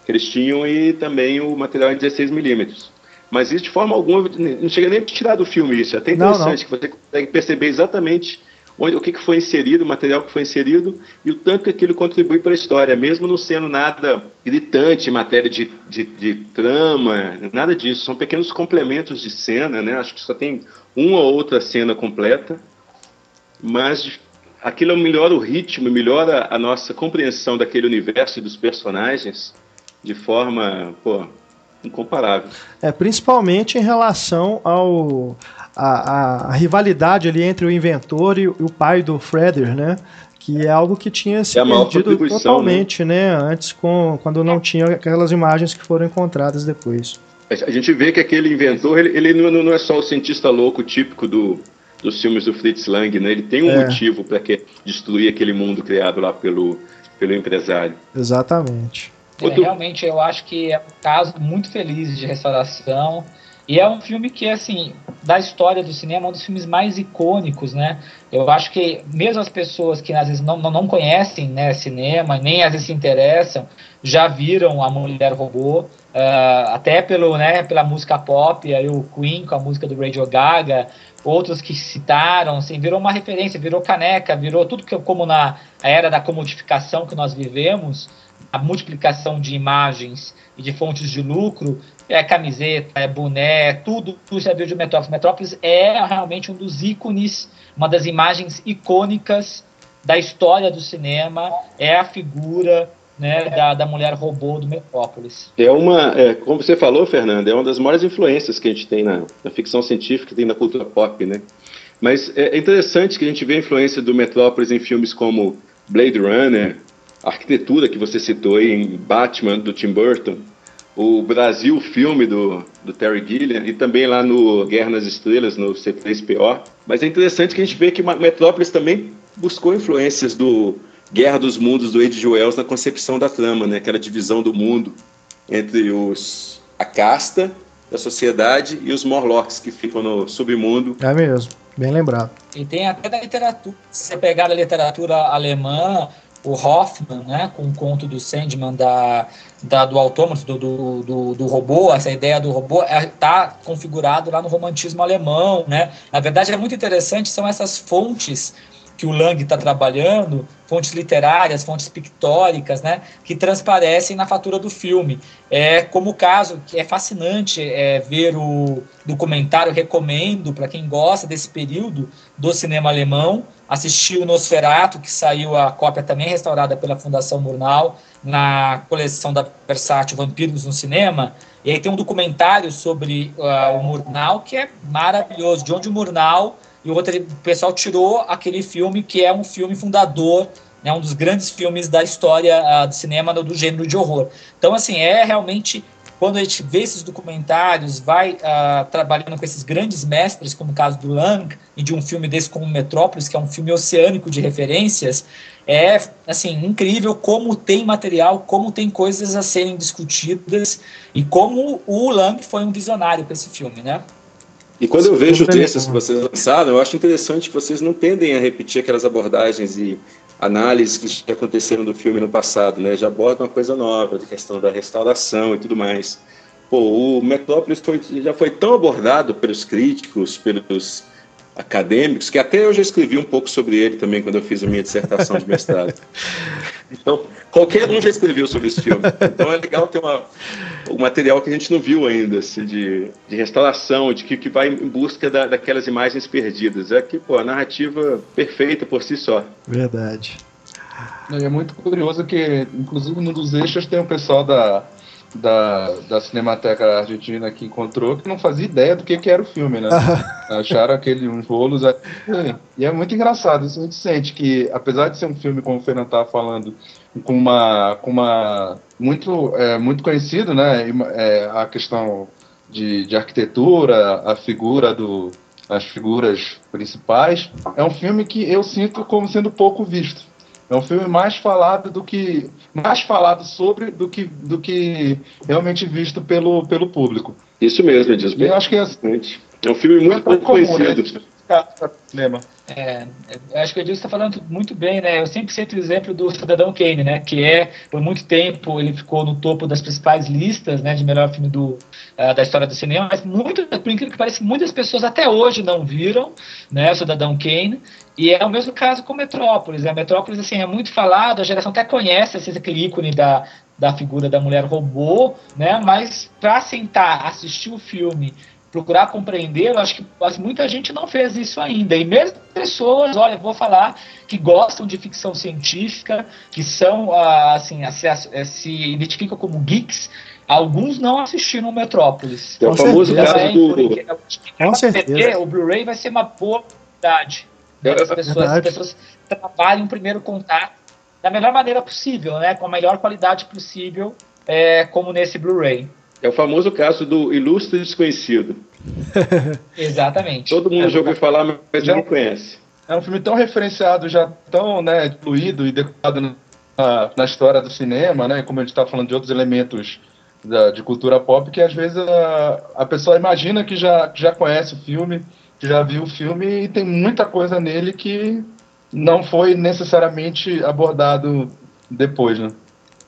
que eles tinham e também o material em 16 milímetros. Mas isso de forma alguma não chega nem a tirar do filme isso. É até interessante não, não. que você consegue perceber exatamente onde, o que, que foi inserido, o material que foi inserido e o tanto que aquilo contribui para a história, mesmo não sendo nada gritante em matéria de, de, de, trama, nada disso. São pequenos complementos de cena, né? Acho que só tem uma ou outra cena completa, mas aquilo melhora o ritmo, melhora a nossa compreensão daquele universo e dos personagens de forma, pô, incomparável. É, principalmente em relação ao a, a, rivalidade ali entre o inventor e, o pai do Freder, né? Que é algo que tinha se é perdido né? totalmente, né? né? Antes, com, quando não tinha aquelas imagens que foram encontradas depois. A gente vê que aquele inventor, ele, ele não, não é só o cientista louco típico do, dos filmes do Fritz Lang, né? Ele tem um é. motivo para destruir aquele mundo criado lá pelo, pelo empresário. Exatamente. É, realmente, eu acho que é um caso muito feliz de restauração. E é um filme que, assim, da história do cinema, é um dos filmes mais icônicos, né? Eu acho que mesmo as pessoas que às vezes não, não, conhecem né, cinema, nem às vezes se interessam, já viram A Mulher Robô, uh, até pelo, né, pela música pop, aí o Queen com a música do Radio Gaga, outros que citaram, assim, virou uma referência, virou caneca, virou tudo que como na era da comodificação que nós vivemos, a multiplicação de imagens e de fontes de lucro, é camiseta, é boné, tudo, tudo já viu de Metrópolis. Metrópolis é realmente um dos ícones, uma das imagens icônicas da história do cinema, é a figura né, da, da mulher robô do Metrópolis. É uma, é, como você falou, Fernando, é uma das maiores influências que a gente tem na, na ficção científica, tem na cultura pop, né? Mas é interessante que a gente vê a influência do Metrópolis em filmes como Blade Runner, a arquitetura que você citou aí em Batman, do Tim Burton, o Brasil filme do, do Terry Gilliam e também lá no Guerra nas Estrelas, no C3PO. Mas é interessante que a gente vê que Metrópolis também buscou influências do Guerra dos Mundos do H.G. Wells na concepção da trama, né? aquela divisão do mundo entre os a casta da sociedade e os Morlocks que ficam no submundo. É mesmo, bem lembrado. E tem até da literatura. Se você pegar a literatura alemã, o Hoffman, né, com o conto do Sandman da, da do autômato, do, do, do, robô, essa ideia do robô está é, tá configurado lá no romantismo alemão, né? Na verdade é muito interessante, são essas fontes que o Lang está trabalhando, fontes literárias, fontes pictóricas, né, que transparecem na fatura do filme. É como o caso que é fascinante é, ver o documentário, recomendo para quem gosta desse período do cinema alemão, assistir o Nosferatu, que saiu a cópia também restaurada pela Fundação Murnau, na coleção da Versátil Vampiros no Cinema, e aí tem um documentário sobre uh, o Murnau que é maravilhoso, de onde o Murnau e o, roteiro, o pessoal tirou aquele filme que é um filme fundador né, um dos grandes filmes da história uh, do cinema do, do gênero de horror. Então, assim, é realmente quando a gente vê esses documentários, vai uh, trabalhando com esses grandes mestres, como o caso do Lang, e de um filme desse como Metrópolis, que é um filme oceânico de referências, é assim incrível como tem material, como tem coisas a serem discutidas e como o Lang foi um visionário para esse filme, né? E quando eu vejo textos que vocês lançaram, eu acho interessante que vocês não tendem a repetir aquelas abordagens e análises que já aconteceram do filme no passado, né? Já aborda uma coisa nova, de questão da restauração e tudo mais. Pô, o Metrópolis foi, já foi tão abordado pelos críticos, pelos acadêmicos, que até eu já escrevi um pouco sobre ele também quando eu fiz a minha dissertação de mestrado. Então, qualquer um já escreveu sobre esse filme. Então é legal ter uma, um material que a gente não viu ainda, assim, de, de restauração, de que, que vai em busca da, daquelas imagens perdidas. É que, pô, a narrativa perfeita por si só. Verdade. É muito curioso que, inclusive, num dos eixos tem o pessoal da da, da Cinemateca Argentina que encontrou que não fazia ideia do que, que era o filme, né? Acharam aquele uns rolos. E é muito engraçado, isso a gente sente que, apesar de ser um filme, como o Fernando estava falando, com uma. Com uma muito, é, muito conhecido, né? É, a questão de, de arquitetura, a figura do. as figuras principais, é um filme que eu sinto como sendo pouco visto. É um filme mais falado do que mais falado sobre do que do que realmente visto pelo pelo público. Isso mesmo, Edson. Eu acho que é, é um filme muito pouco conhecido. Né? cinema. É, é, acho que o Edilson está falando muito bem, né? Eu sempre cito o exemplo do Cidadão Kane, né? Que é, por muito tempo, ele ficou no topo das principais listas, né? De melhor filme do, uh, da história do cinema, mas muito, por incrível que pareça, muitas pessoas até hoje não viram, né? O Cidadão Kane. E é o mesmo caso com Metrópolis. Né? Metrópolis, assim, é muito falado, a geração até conhece esse, aquele ícone da, da figura da mulher robô, né? Mas para sentar, assistir o filme procurar compreender, eu acho que muita gente não fez isso ainda. E mesmo pessoas, olha, vou falar, que gostam de ficção científica, que são, ah, assim, se, eh, se identificam como geeks, alguns não assistiram Metrópolis. É o famoso caso do... Com certeza. O Blu-ray vai ser uma boa oportunidade. Né, as, pessoas, as pessoas trabalhem o primeiro contato da melhor maneira possível, né, com a melhor qualidade possível, é, como nesse Blu-ray. É o famoso caso do ilustre desconhecido. Exatamente. Todo mundo é, já ouviu falar, mas já não conhece. É um filme tão referenciado, já tão né, diluído e decorado na, na história do cinema, né? Como a gente está falando de outros elementos da, de cultura pop, que às vezes a, a pessoa imagina que já, já conhece o filme, já viu o filme e tem muita coisa nele que não foi necessariamente abordado depois, né?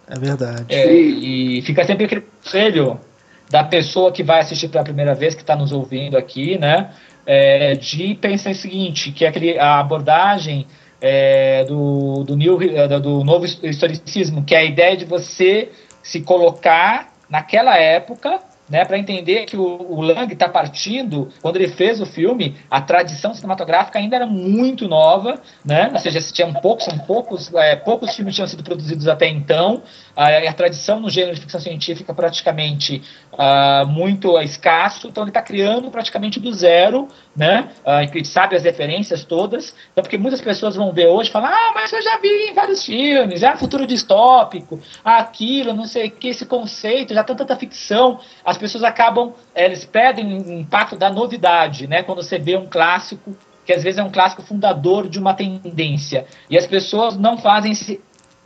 É verdade. É, e fica sempre aquele conselho da pessoa que vai assistir pela primeira vez, que está nos ouvindo aqui, né? É, de pensar o seguinte, que é aquele, a abordagem é, do, do, new, é, do novo historicismo, que é a ideia de você se colocar naquela época né, para entender que o, o Lang está partindo, quando ele fez o filme, a tradição cinematográfica ainda era muito nova, né, ou seja, tinham poucos, são poucos, é, poucos filmes tinham sido produzidos até então, a, a tradição no gênero de ficção científica praticamente uh, muito escasso, então ele está criando praticamente do zero, né, a gente sabe as referências todas, então porque muitas pessoas vão ver hoje e falar, ah, mas eu já vi em vários filmes, é futuro distópico, aquilo, não sei o que, esse conceito, já tem tanta ficção, as pessoas acabam, eles perdem o impacto da novidade, né? Quando você vê um clássico que às vezes é um clássico fundador de uma tendência. E as pessoas não fazem esse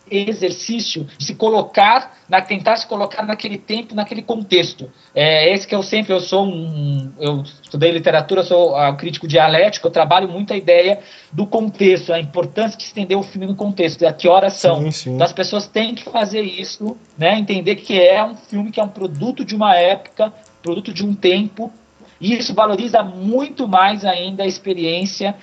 exercício de se colocar, na, tentar se colocar naquele tempo, naquele contexto. É esse que eu sempre, eu sou um, eu estudei literatura, sou um crítico dialético, eu trabalho muito a ideia do contexto, a importância de estender o filme no contexto, a que horas são. Sim, sim. Então as pessoas têm que fazer isso, né, entender que é um filme que é um produto de uma época, produto de um tempo, e isso valoriza muito mais ainda a experiência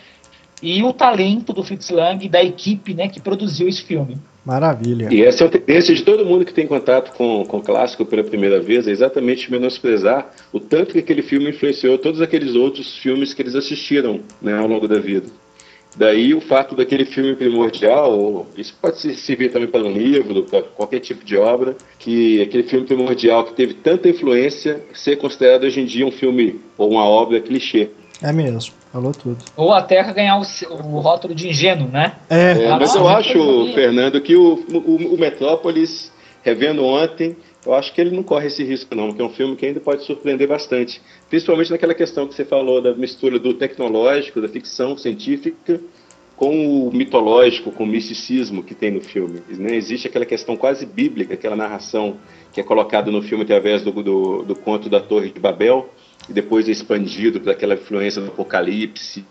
e o talento do Fritz Lang e da equipe né, que produziu esse filme. Maravilha. E essa é a tendência de todo mundo que tem contato com, com o clássico pela primeira vez, é exatamente menosprezar o tanto que aquele filme influenciou todos aqueles outros filmes que eles assistiram né, ao longo da vida. Daí o fato daquele filme primordial, isso pode servir também para um livro, para qualquer tipo de obra, que aquele filme primordial que teve tanta influência ser considerado hoje em dia um filme ou uma obra clichê. É mesmo. Falou tudo. Ou até ganhar o, o rótulo de ingênuo, né? É, é mas eu acho, Fernando, que o, o, o Metrópolis, revendo ontem, eu acho que ele não corre esse risco, não, porque é um filme que ainda pode surpreender bastante. Principalmente naquela questão que você falou da mistura do tecnológico, da ficção científica, com o mitológico, com o misticismo que tem no filme. Né? Existe aquela questão quase bíblica, aquela narração que é colocada no filme através do, do, do conto da Torre de Babel, e depois é expandido por aquela influência do Apocalipse,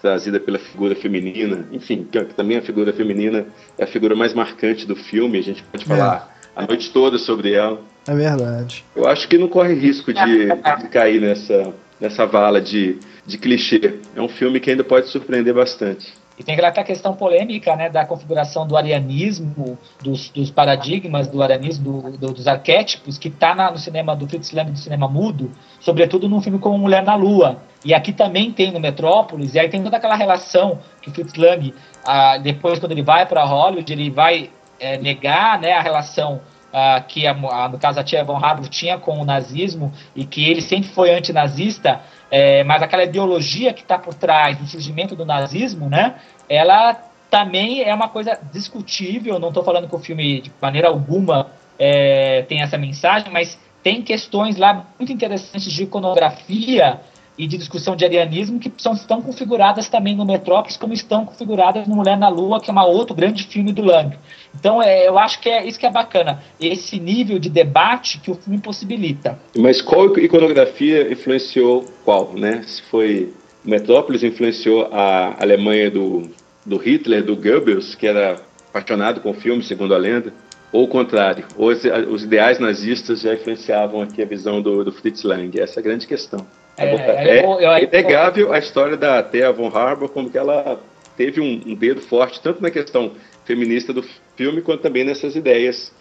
trazida pela figura feminina. Enfim, que também a figura feminina é a figura mais marcante do filme, a gente pode falar é. a noite toda sobre ela. É verdade. Eu acho que não corre risco de, de cair nessa, nessa vala de, de clichê. É um filme que ainda pode surpreender bastante. E tem aquela questão polêmica né, da configuração do arianismo, dos, dos paradigmas do arianismo, do, do, dos arquétipos, que está no cinema do Fritz Lang, do cinema mudo, sobretudo num filme como Mulher na Lua. E aqui também tem no Metrópolis, e aí tem toda aquela relação que o Fritz Lang, ah, depois quando ele vai para Hollywood, ele vai é, negar né, a relação ah, que, a, a, no caso, a tia Von Harbour tinha com o nazismo, e que ele sempre foi antinazista, é, mas aquela ideologia que está por trás do surgimento do nazismo, né, ela também é uma coisa discutível. Não estou falando que o filme, de maneira alguma, é, tem essa mensagem, mas tem questões lá muito interessantes de iconografia e de discussão de arianismo que são, estão configuradas também no Metrópolis, como estão configuradas no Mulher na Lua, que é um outro grande filme do Lang. Então, é, eu acho que é isso que é bacana, esse nível de debate que o filme possibilita. Mas qual iconografia influenciou qual, né? Se foi Metrópolis influenciou a Alemanha do, do Hitler, do Goebbels, que era apaixonado com o filme, segundo a lenda, ou o contrário, os, os ideais nazistas já influenciavam aqui a visão do, do Fritz Lang? Essa é a grande questão. É, é, é inegável a história da Thea von Harbour, como que ela teve um, um, dedo forte, tanto na questão feminista do filme, quanto também nessas ideias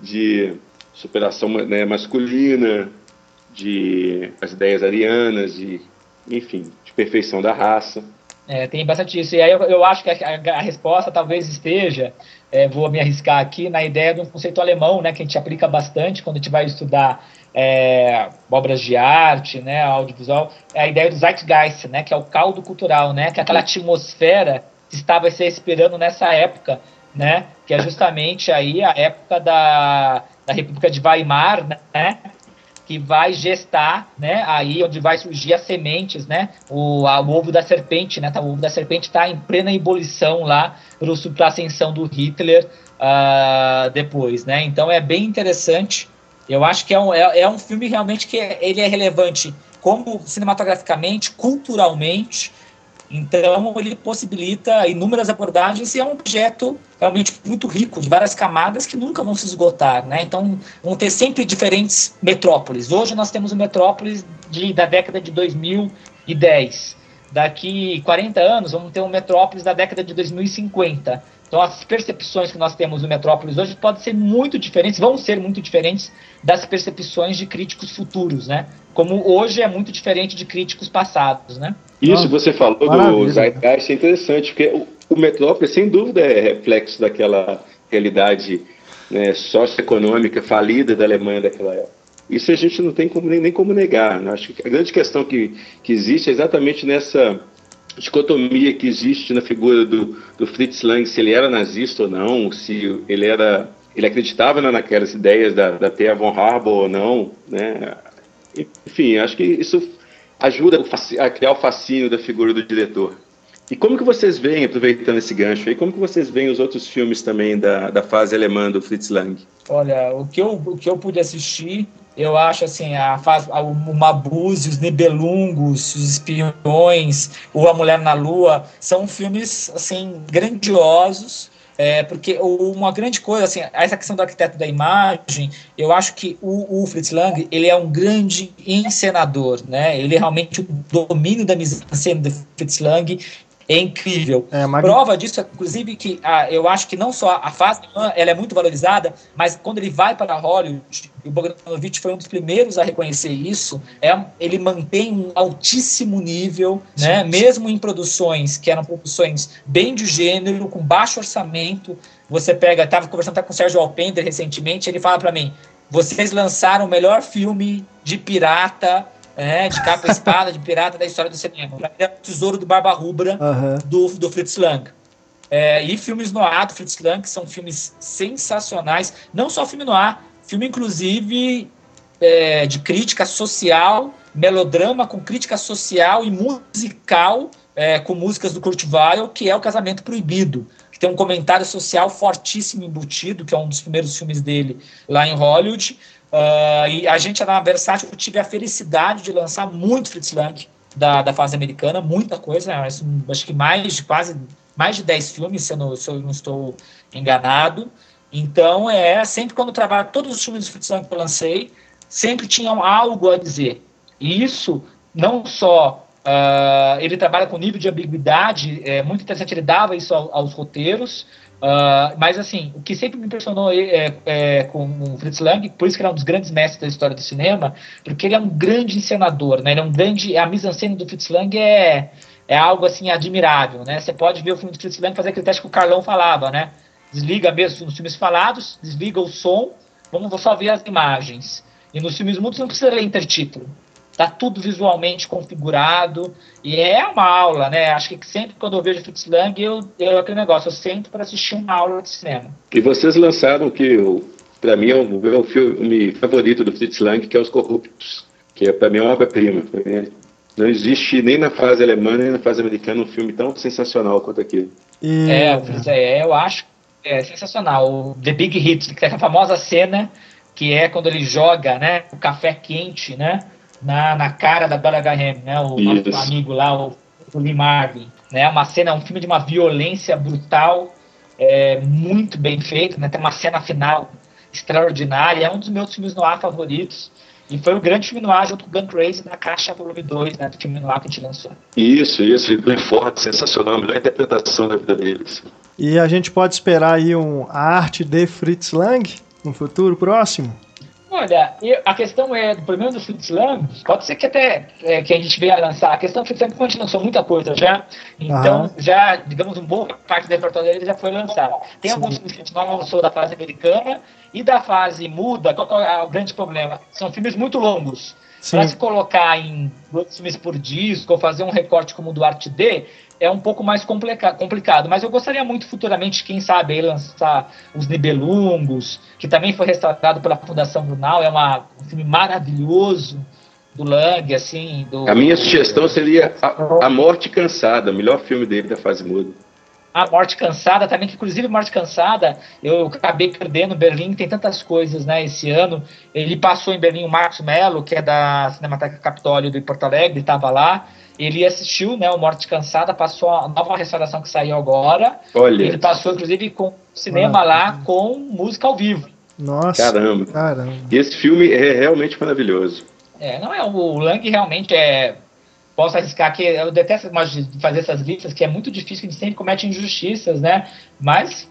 de superação né, masculina, de as ideias arianas, de, enfim, de perfeição da raça. É, tem bastante isso. E aí eu, eu acho que a, a, resposta talvez esteja, é, vou me arriscar aqui, na ideia de um conceito alemão, né, que a gente aplica bastante quando a gente vai estudar é, obras de arte, né, audiovisual, é a ideia do zeitgeist, né, que é o caldo cultural, né, que é aquela atmosfera que estava se esperando nessa época, né, que é justamente aí a época da, da República de Weimar, né, que vai gestar, né, aí onde vai surgir as sementes, né, o, a, o ovo da serpente, né, tá, o ovo da serpente está em plena ebulição lá para a ascensão do Hitler uh, depois, né, então é bem interessante eu acho que é um, é, é um filme realmente que é, ele é relevante como cinematograficamente, culturalmente. Então, ele possibilita inúmeras abordagens e é um objeto realmente muito rico, de várias camadas que nunca vão se esgotar. Né? Então, vão ter sempre diferentes metrópoles. Hoje, nós temos o metrópolis da década de 2010. Daqui 40 anos, vamos ter um metrópolis da década de 2050. Então, as percepções que nós temos no Metrópolis hoje podem ser muito diferentes, vão ser muito diferentes das percepções de críticos futuros, né? Como hoje é muito diferente de críticos passados, né? Isso você falou do Zeitgeist é interessante, porque o, o Metrópolis, sem dúvida, é reflexo daquela realidade né, socioeconômica falida da Alemanha daquela época. Isso a gente não tem como, nem, nem como negar. Né? Acho que a grande questão que, que existe é exatamente nessa dicotomia que existe na figura do, do Fritz Lang, se ele era nazista ou não, se ele era ele acreditava naquelas ideias da, da Thea von Harbour ou não, né? Enfim, acho que isso ajuda a criar o fascínio da figura do diretor. E como que vocês veem, aproveitando esse gancho aí, como que vocês veem os outros filmes também da, da fase alemã do Fritz Lang? Olha, o que eu, o que eu pude assistir eu acho assim, a, a, o Mabuse, os Nibelungos, os Espiões, o A Mulher na Lua, são filmes assim grandiosos. É, porque uma grande coisa, assim, essa questão do arquiteto da imagem, eu acho que o, o Fritz Lang, ele é um grande encenador, né? Ele realmente, o domínio da mise-en-scène do Fritz Lang é incrível. É, mag... Prova disso, inclusive, que ah, eu acho que não só a fase ela é muito valorizada, mas quando ele vai para Hollywood, e o Bogdanovich foi um dos primeiros a reconhecer isso, é, ele mantém um altíssimo nível, sim, né? Sim. mesmo em produções que eram produções bem de gênero, com baixo orçamento. Você pega, estava conversando até com o Sérgio Alpender recentemente, ele fala para mim: vocês lançaram o melhor filme de pirata É, de capa e espada, de pirata da história do cinema. Pra mim é o Tesouro do Barba Rubra, uhum. do, do Fritz Lang. É, e filmes no ar do Fritz Lang, que são filmes sensacionais. Não só filme no ar, filme inclusive é, de crítica social, melodrama com crítica social e musical, é, com músicas do Kurt Weill, que é o Casamento Proibido, que tem um comentário social fortíssimo embutido, que é um dos primeiros filmes dele lá em Hollywood. Uh, e a gente, na Versátil, tive a felicidade de lançar muito Fritz Lang da, da fase americana, muita coisa, né? acho que mais de quase mais de 10 filmes, se eu não, se eu não estou enganado. Então, é sempre quando eu trabalho, todos os filmes do Fritz Lang que eu lancei, sempre tinham algo a dizer. E isso, não só uh, ele trabalha com nível de ambiguidade, é muito interessante, ele dava isso ao, aos roteiros, Uh, mas assim, o que sempre me impressionou é, é, com o Fritz Lang, por isso que ele é um dos grandes mestres da história do cinema, porque ele é um grande encenador, né? Ele é um grande, a mise-en-scène do Fritz Lang é, é algo assim admirável, né? Você pode ver o filme do Fritz Lang fazer aquele teste que o Carlão falava, né? Desliga mesmo nos filmes falados, desliga o som, vamos só ver as imagens. E nos filmes mudos não precisa ler intertítulo. Tá tudo visualmente configurado e é uma aula, né? Acho que sempre quando eu vejo Fritz Lang, eu, eu aquele negócio, eu sento para assistir uma aula de cinema. E vocês lançaram que, para mim, é o meu filme favorito do Fritz Lang, que é Os Corruptos, que é para mim é uma obra-prima. Não existe nem na fase alemã nem na fase americana um filme tão sensacional quanto aquele. E... É, é, eu acho é sensacional. O The Big Hit, que é a famosa cena que é quando ele joga, né, o café quente, né? Na, na cara da Bella Graham, né? O Isso. nosso amigo lá, o, o Lee Marvin. Né? Uma cena, um filme de uma violência brutal, é, muito bem feito, né? Tem uma cena final extraordinária, é um dos meus filmes no ar favoritos. E foi o grande filme no ar junto com Gun Crazy na caixa volume 2, né? Do filme no ar que a gente lançou. Isso, isso, bem forte, sensacional, a melhor interpretação da vida deles. E a gente pode esperar aí um arte de Fritz Lang no futuro próximo? Olha, a questão é, do problema do Lang, pode ser que até é, que a gente venha lançar, a questão do a gente lançou muita coisa já, então já, digamos, uma boa parte do repertório dele já foi lançado. Tem Sim. alguns filmes que a gente não lançou da fase americana e da fase muda, qual é o grande problema? São filmes muito longos. Para se colocar em dois filmes por disco ou fazer um recorte como o do Arte D, é um pouco mais complica complicado. Mas eu gostaria muito futuramente, quem sabe, lançar os Nibelungos, que também foi restaurado pela Fundação Brunal. É uma, um filme maravilhoso do Lang, assim. Do, a minha sugestão seria a, a Morte Cansada, o melhor filme dele da fase muda. A Morte Cansada também, que inclusive Morte Cansada, eu acabei perdendo Berlim, tem tantas coisas, né, esse ano. Ele passou em Berlim o Marcos Mello, que é da Cinemateca Capitólio de Porto Alegre, estava lá. Ele assistiu, né, o Morte Cansada, passou a nova restauração que saiu agora. Olha. Ele passou, inclusive, com cinema ah, lá com música ao vivo. Nossa. Caramba. Caramba. E esse filme é realmente maravilhoso. É, não é, o Lang realmente é posso arriscar que eu detesto fazer essas listas, que é muito difícil, a gente sempre comete injustiças, né? Mas,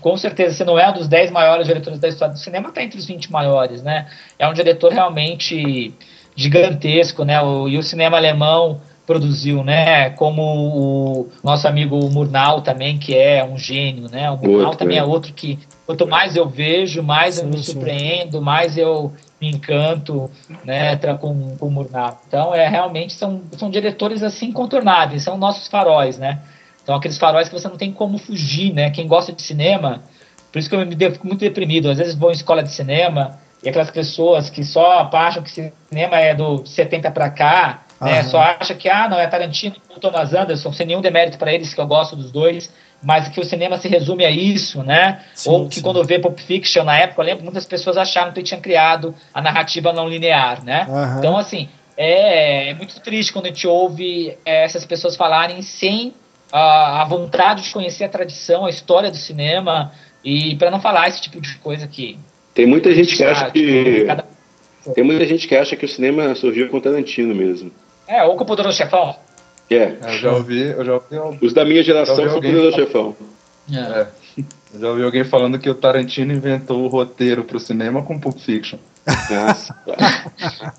com certeza, se não é um dos 10 maiores diretores da história do cinema, está entre os 20 maiores, né? É um diretor realmente gigantesco, né? O, e o cinema alemão produziu, né? Como o nosso amigo Murnau também, que é um gênio, né? O Murnau outro, também é. é outro que, quanto mais eu vejo, mais sim, eu me surpreendo, sim. mais eu me encanto, né? Com, com o Murnau. Então, é realmente são, são diretores assim incontornáveis, são nossos faróis, né? Então, aqueles faróis que você não tem como fugir, né? Quem gosta de cinema, por isso que eu me fico muito deprimido. Às vezes vou em escola de cinema e aquelas pessoas que só acham que cinema é do 70 para cá, né? Só acha que, ah, não, é Tarantino e Thomas Anderson, sem nenhum demérito para eles, que eu gosto dos dois, mas que o cinema se resume a isso, né? Sim, Ou que sim. quando vê Pulp Fiction, na época, eu lembro muitas pessoas acharam que ele tinha criado a narrativa não linear, né? Então, assim, é, é, muito triste quando a gente ouve essas pessoas falarem sem a, a vontade de conhecer a tradição, a história do cinema, e para não falar esse tipo de coisa que... Tem muita gente que acha que... Tem muita gente que acha que o cinema surgiu com Tarantino mesmo. É, ou com o Poderoso Chefão. É. Eu já ouvi, eu já ouvi. Os da minha geração são o Poderoso Chefão. É. é. Eu já ouvi alguém falando que o Tarantino inventou o roteiro pro cinema com Pulp Fiction. Nossa.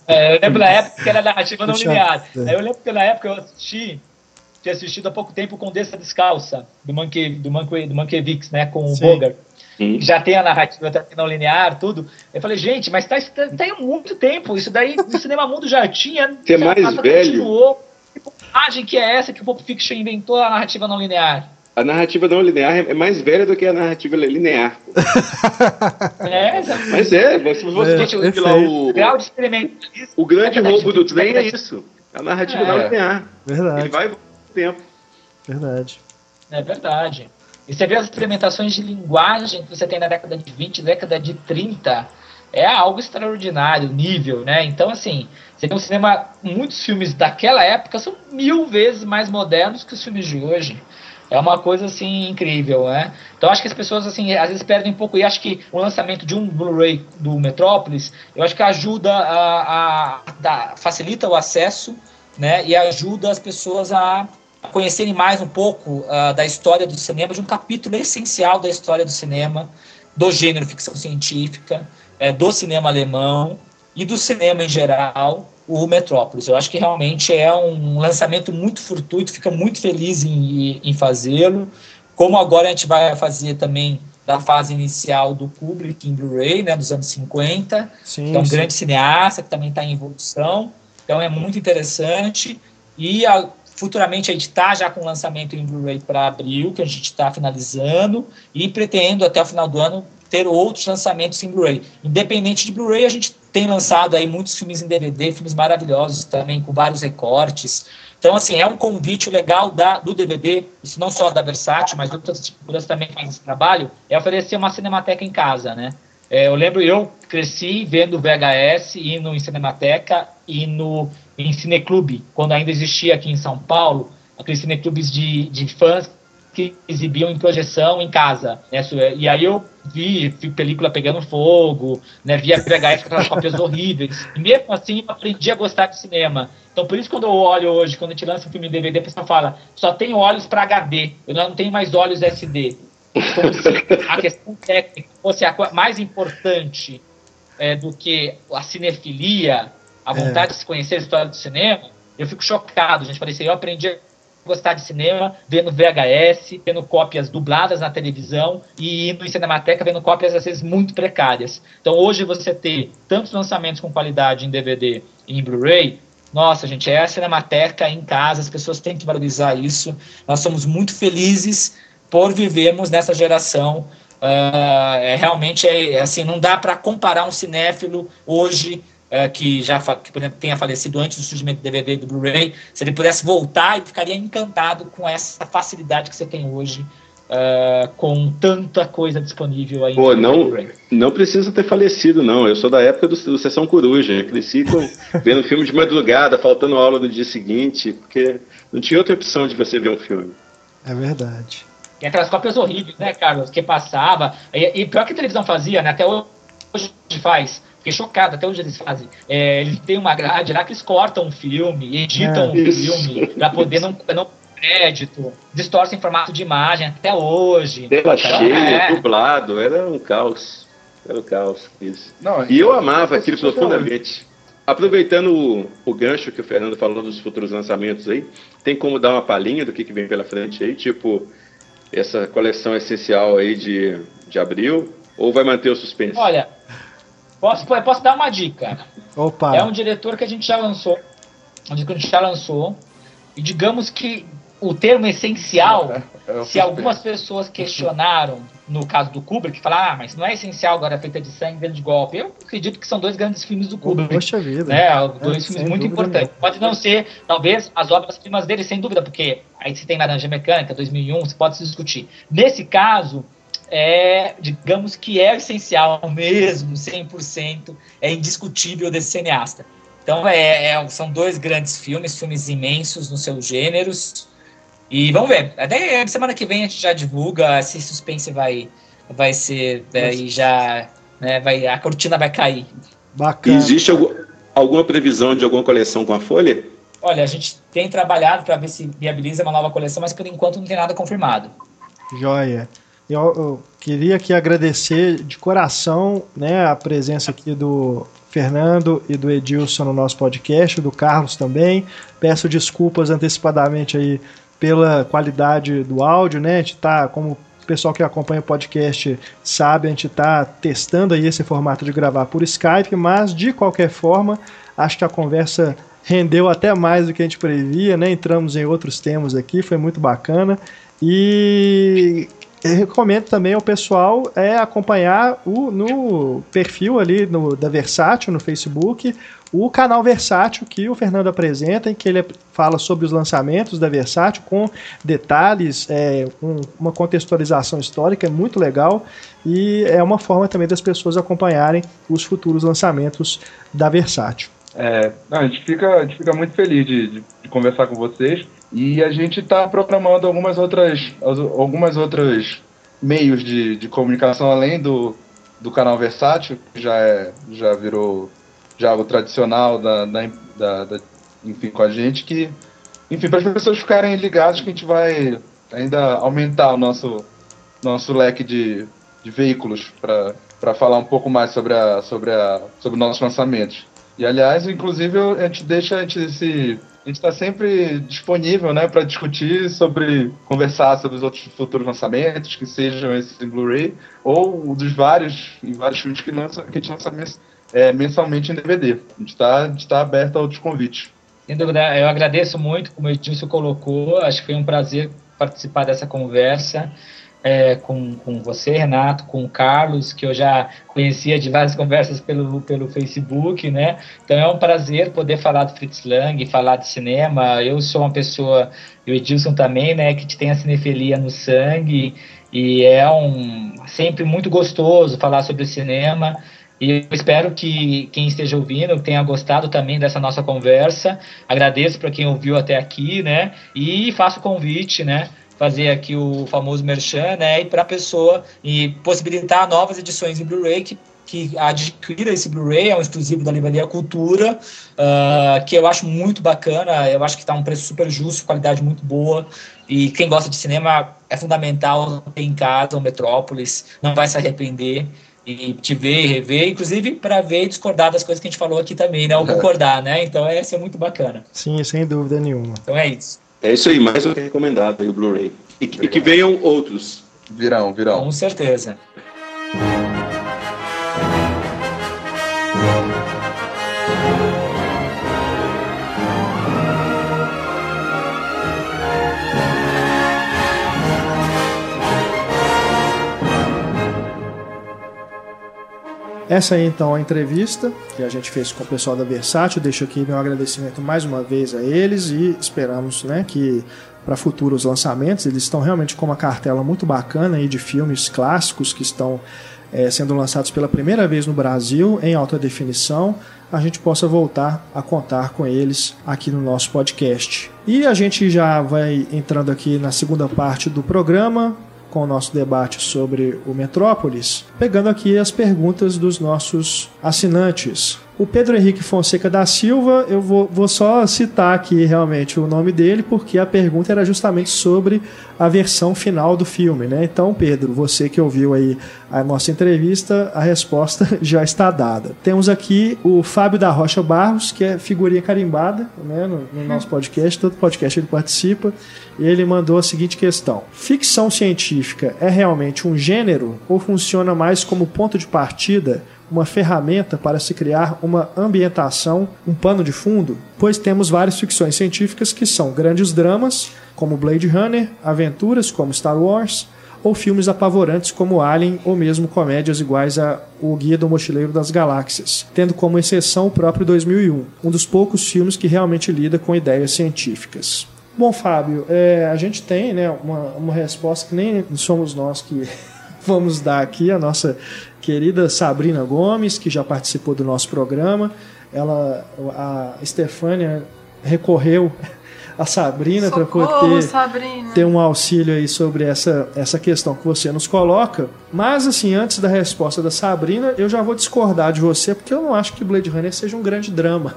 é, eu lembro na época que era narrativa não linear. É. Eu lembro que na época eu assisti, tinha assistido há pouco tempo Condessa Descalça, do Monkey, do Monkey, do Mankiewicz, né, com o Bogart. Já tem a narrativa tá não linear, tudo. Eu falei, gente, mas tá, tá, tá há muito tempo. Isso daí no Cinema Mundo já tinha. Você é mais velho. Continuou. Que imagem que é essa que o Pulp Fiction inventou a narrativa não linear? A narrativa não linear é mais velha do que a narrativa linear. é, mas é, se você é, lá o, grau de o grande é roubo do trem é isso. A narrativa é. não linear. Verdade. Ele vai tempo. Verdade. É verdade. E você vê as experimentações de linguagem que você tem na década de 20, década de 30, é algo extraordinário, nível, né? Então, assim, você tem um cinema, muitos filmes daquela época são mil vezes mais modernos que os filmes de hoje. É uma coisa assim incrível, né? Então acho que as pessoas assim às vezes perdem um pouco e acho que o lançamento de um Blu-ray do Metrópolis, eu acho que ajuda a, a, a, facilita o acesso, né? E ajuda as pessoas a conhecerem mais um pouco uh, da história do cinema, de um capítulo essencial da história do cinema, do gênero ficção científica, é, do cinema alemão e do cinema em geral, o Metrópolis. Eu acho que realmente é um lançamento muito fortuito, fica muito feliz em, em fazê-lo. Como agora a gente vai fazer também da fase inicial do Kubrick em Blu-ray, né, dos anos 50, sim, que é um sim. grande cineasta que também está em evolução. Então é muito interessante. E a, Futuramente a gente está já com lançamento em Blu-ray para abril, que a gente está finalizando, e pretendo até o final do ano ter outros lançamentos em Blu-ray. Independente de Blu-ray, a gente tem lançado aí muitos filmes em DVD, filmes maravilhosos também, com vários recortes. Então, assim, é um convite legal da, do DVD, isso não só da Versátil, mas outras estruturas também fazem esse trabalho, é oferecer uma cinemateca em casa, né? É, eu lembro, eu cresci vendo VHS, indo em Cinemateca e no em cineclube, quando ainda existia aqui em São Paulo, aqueles cineclubes de, de fãs que exibiam em projeção em casa. Né? E aí eu vi, vi película pegando fogo, né? via VHS com aquelas cópias horríveis. E mesmo assim aprendi a gostar de cinema. Então por isso quando eu olho hoje, quando a gente lança um filme em DVD, a pessoa fala, só tenho olhos para HD, eu não tenho mais olhos SD. Como se a questão técnica fosse a mais importante é, do que a cinefilia, a vontade é. de se conhecer a história do cinema, eu fico chocado, gente. Falei assim, eu aprendi a gostar de cinema vendo VHS, vendo cópias dubladas na televisão e indo em Cinemateca vendo cópias às vezes muito precárias. Então hoje você ter tantos lançamentos com qualidade em DVD e em Blu-ray, nossa, gente, é a Cinemateca em casa, as pessoas têm que valorizar isso. Nós somos muito felizes por vivermos nessa geração. Uh, é, realmente é assim, não dá para comparar um cinéfilo hoje é, que já que, por exemplo, tenha falecido antes do surgimento do DVD e do Blu-ray, se ele pudesse voltar, ele ficaria encantado com essa facilidade que você tem hoje. Uh, com tanta coisa disponível aí. Pô, não, não precisa ter falecido, não. Eu sou da época do, do Sessão Coruja. Eu cresci com, vendo filme de madrugada, faltando aula no dia seguinte, porque não tinha outra opção de você ver um filme. É verdade. E aquelas cópias horríveis, né, Carlos? Que passava. E, e pior que a televisão fazia, né? Até hoje faz Fiquei chocado, até hoje eles fazem. É, eles têm uma grade lá que eles cortam o filme, editam o é, um filme para poder não, não crédito, distorcem formato de imagem até hoje. Tela então, cheia, é. dublado, era um caos. Era um caos, isso. Não, e eu amava aquilo profundamente. Aproveitando o, o, gancho que o Fernando falou dos futuros lançamentos aí, tem como dar uma palhinha do que, que vem pela frente aí? Tipo, essa coleção essencial aí de, de abril? Ou vai manter o suspense? Olha, Posso, posso dar uma dica. Opa. É um diretor que a gente já lançou. Um que a gente já lançou. E digamos que o termo essencial, é, é se algumas pessoas questionaram, no caso do Kubrick, falar, ah, mas não é essencial agora feita de sangue, de golpe. Eu acredito que são dois grandes filmes do Kubrick. Poxa vida. Né? Dois é, filmes muito importantes. Mesmo. Pode não ser, talvez, as obras-primas dele, sem dúvida, porque aí você tem Laranja Mecânica, 2001, você pode se discutir. Nesse caso, é, digamos que é essencial mesmo, 100%, é indiscutível desse cineasta. Então, é, é, são dois grandes filmes, filmes imensos nos seus gêneros. E vamos ver. Até semana que vem a gente já divulga se suspense vai, vai ser. É, e já. Né, vai, a cortina vai cair. Bacana. Existe algum, alguma previsão de alguma coleção com a Folha? Olha, a gente tem trabalhado para ver se viabiliza uma nova coleção, mas por enquanto não tem nada confirmado. Joia. Eu, eu queria aqui agradecer de coração né, a presença aqui do Fernando e do Edilson no nosso podcast, do Carlos também. Peço desculpas antecipadamente aí pela qualidade do áudio, né? A gente tá, como O pessoal que acompanha o podcast sabe, a gente está testando aí esse formato de gravar por Skype, mas de qualquer forma, acho que a conversa rendeu até mais do que a gente previa, né? Entramos em outros temas aqui, foi muito bacana. E eu recomendo também ao pessoal é acompanhar o, no perfil ali no, da Versátil no Facebook o canal Versátil que o Fernando apresenta, em que ele fala sobre os lançamentos da Versátil com detalhes, é, um, uma contextualização histórica, é muito legal e é uma forma também das pessoas acompanharem os futuros lançamentos da Versátil. É, a, gente fica, a gente fica muito feliz de, de, de conversar com vocês e a gente está programando algumas outras, algumas outras meios de, de comunicação além do, do canal Versátil, que já, é, já virou já algo tradicional da, da, da, da enfim, com a gente, que, enfim, para as pessoas ficarem ligadas que a gente vai ainda aumentar o nosso, nosso leque de, de veículos para falar um pouco mais sobre, a, sobre, a, sobre nossos lançamentos. E aliás, inclusive, a gente deixa a gente se a gente está sempre disponível, né, para discutir sobre, conversar sobre os outros futuros lançamentos, que sejam esses em Blu-ray ou dos vários e vários filmes que, lança, que a gente lança é, mensalmente em DVD. A gente está tá aberto a outros convites. Sem dúvida, eu agradeço muito, como o Edilson colocou, acho que foi um prazer participar dessa conversa é, com, com você, Renato, com o Carlos, que eu já conhecia de várias conversas pelo, pelo Facebook, né? Então é um prazer poder falar do Fritz Lang, falar de cinema. Eu sou uma pessoa, e o Edilson também, né, que tem a cinefilia no sangue, e é um sempre muito gostoso falar sobre cinema. E eu espero que quem esteja ouvindo tenha gostado também dessa nossa conversa. Agradeço para quem ouviu até aqui, né? E faço o convite, né? Fazer aqui o famoso merchan, né, e para a pessoa e possibilitar novas edições em Blu-ray que que adquira esse Blu-ray, é um exclusivo da Livraria Cultura, uh, que eu acho muito bacana, eu acho que está um preço super justo, qualidade muito boa, e quem gosta de cinema é fundamental ter em casa o Metrópolis, não vai se arrepender, e te ver e rever, inclusive para ver e discordar das coisas que a gente falou aqui também, né, ou concordar, né, então é, é muito bacana. Sim, sem dúvida nenhuma. Então é isso. É isso aí, mais do que recomendado aí o Blu-ray. E, e, que venham outros. Virão, virão. Com certeza. Essa aí então a entrevista que a gente fez com o pessoal da Versátil. Deixo aqui meu agradecimento mais uma vez a eles e esperamos né, que para futuros lançamentos eles estão realmente com uma cartela muito bacana aí de filmes clássicos que estão é, sendo lançados pela primeira vez no Brasil em alta definição. A gente possa voltar a contar com eles aqui no nosso podcast. E a gente já vai entrando aqui na segunda parte do programa, com o nosso debate sobre o Metrópolis, pegando aqui as perguntas dos nossos assinantes. O Pedro Henrique Fonseca da Silva, eu vou, vou, só citar aqui realmente o nome dele, porque a pergunta era justamente sobre a versão final do filme, né? Então, Pedro, você que ouviu aí a nossa entrevista, a resposta já está dada. Temos aqui o Fábio da Rocha Barros, que é figurinha carimbada né, no, no nosso podcast, todo podcast ele participa, ele mandou a seguinte questão: Ficção científica é realmente um gênero ou funciona mais como ponto de partida uma ferramenta para se criar uma ambientação, um pano de fundo, pois temos várias ficções científicas que são grandes dramas, como Blade Runner, aventuras como Star Wars, ou filmes apavorantes como Alien, ou mesmo comédias iguais a O Guia do Mochileiro das Galáxias, tendo como exceção o próprio 2001, um dos poucos filmes que realmente lida com ideias científicas. Bom, Fábio, é, a gente tem né, uma, uma resposta que nem somos nós que vamos dar aqui, a nossa querida Sabrina Gomes, que já participou do nosso programa. Ela, a Estefânia recorreu a Sabrina para poder Sabrina. ter um auxílio aí sobre essa, essa questão que você nos coloca. Mas, assim, antes da resposta da Sabrina, eu já vou discordar de você, porque eu não acho que Blade Runner seja um grande drama.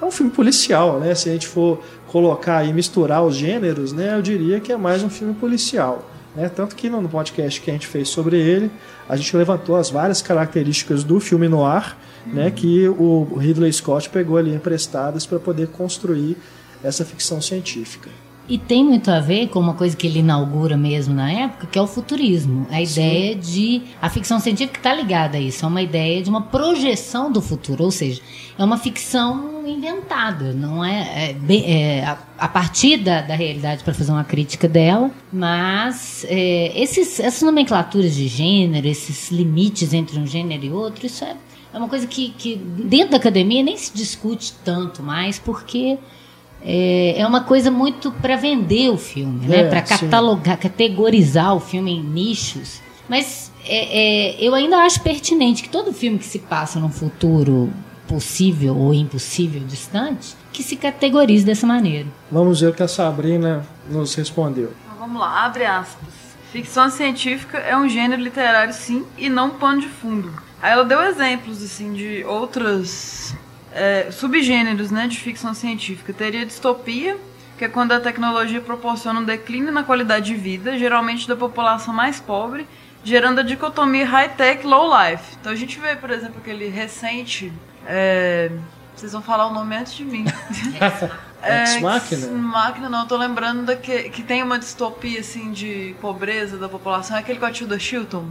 É um filme policial, né? Se a gente for colocar e misturar os gêneros, né? Eu diria que é mais um filme policial. Né? Tanto que no podcast que a gente fez sobre ele, a gente levantou as várias características do filme no ar, uhum. né, que o Ridley Scott pegou ali emprestadas para poder construir essa ficção científica. E tem muito a ver com uma coisa que ele inaugura mesmo na época, que é o futurismo. A ideia Sim. de. A ficção científica está ligada a isso. É uma ideia de uma projeção do futuro. Ou seja, é uma ficção inventada. Não é. é, é a, a, partir da, da realidade para fazer uma crítica dela. Mas é, esses, essas nomenclaturas de gênero, esses limites entre um gênero e outro, isso é, é uma coisa que, que dentro da academia nem se discute tanto mais, porque é, é uma coisa muito para vender o filme, né? É, para catalogar, sim. categorizar o filme em nichos. Mas é, é, eu ainda acho pertinente que todo filme que se passa num futuro possível ou impossível distante, que se categorize dessa maneira. Vamos ver o que a Sabrina nos respondeu. Então, vamos lá, abre aspas. Ficção científica é um gênero literário, sim, e não pano de fundo. Aí ela deu exemplos assim de outras é, subgêneros né, de ficção científica. Teria distopia, que é quando a tecnologia proporciona um declínio na qualidade de vida, geralmente da população mais pobre, gerando a dicotomia high-tech low-life. Então a gente vê, por exemplo, aquele recente. É, vocês vão falar o nome antes de mim. É, Ex Máquina? Máquina, não. Eu tô lembrando da que, que tem uma distopia, assim, de pobreza da população. É aquele com a Tilda Chilton.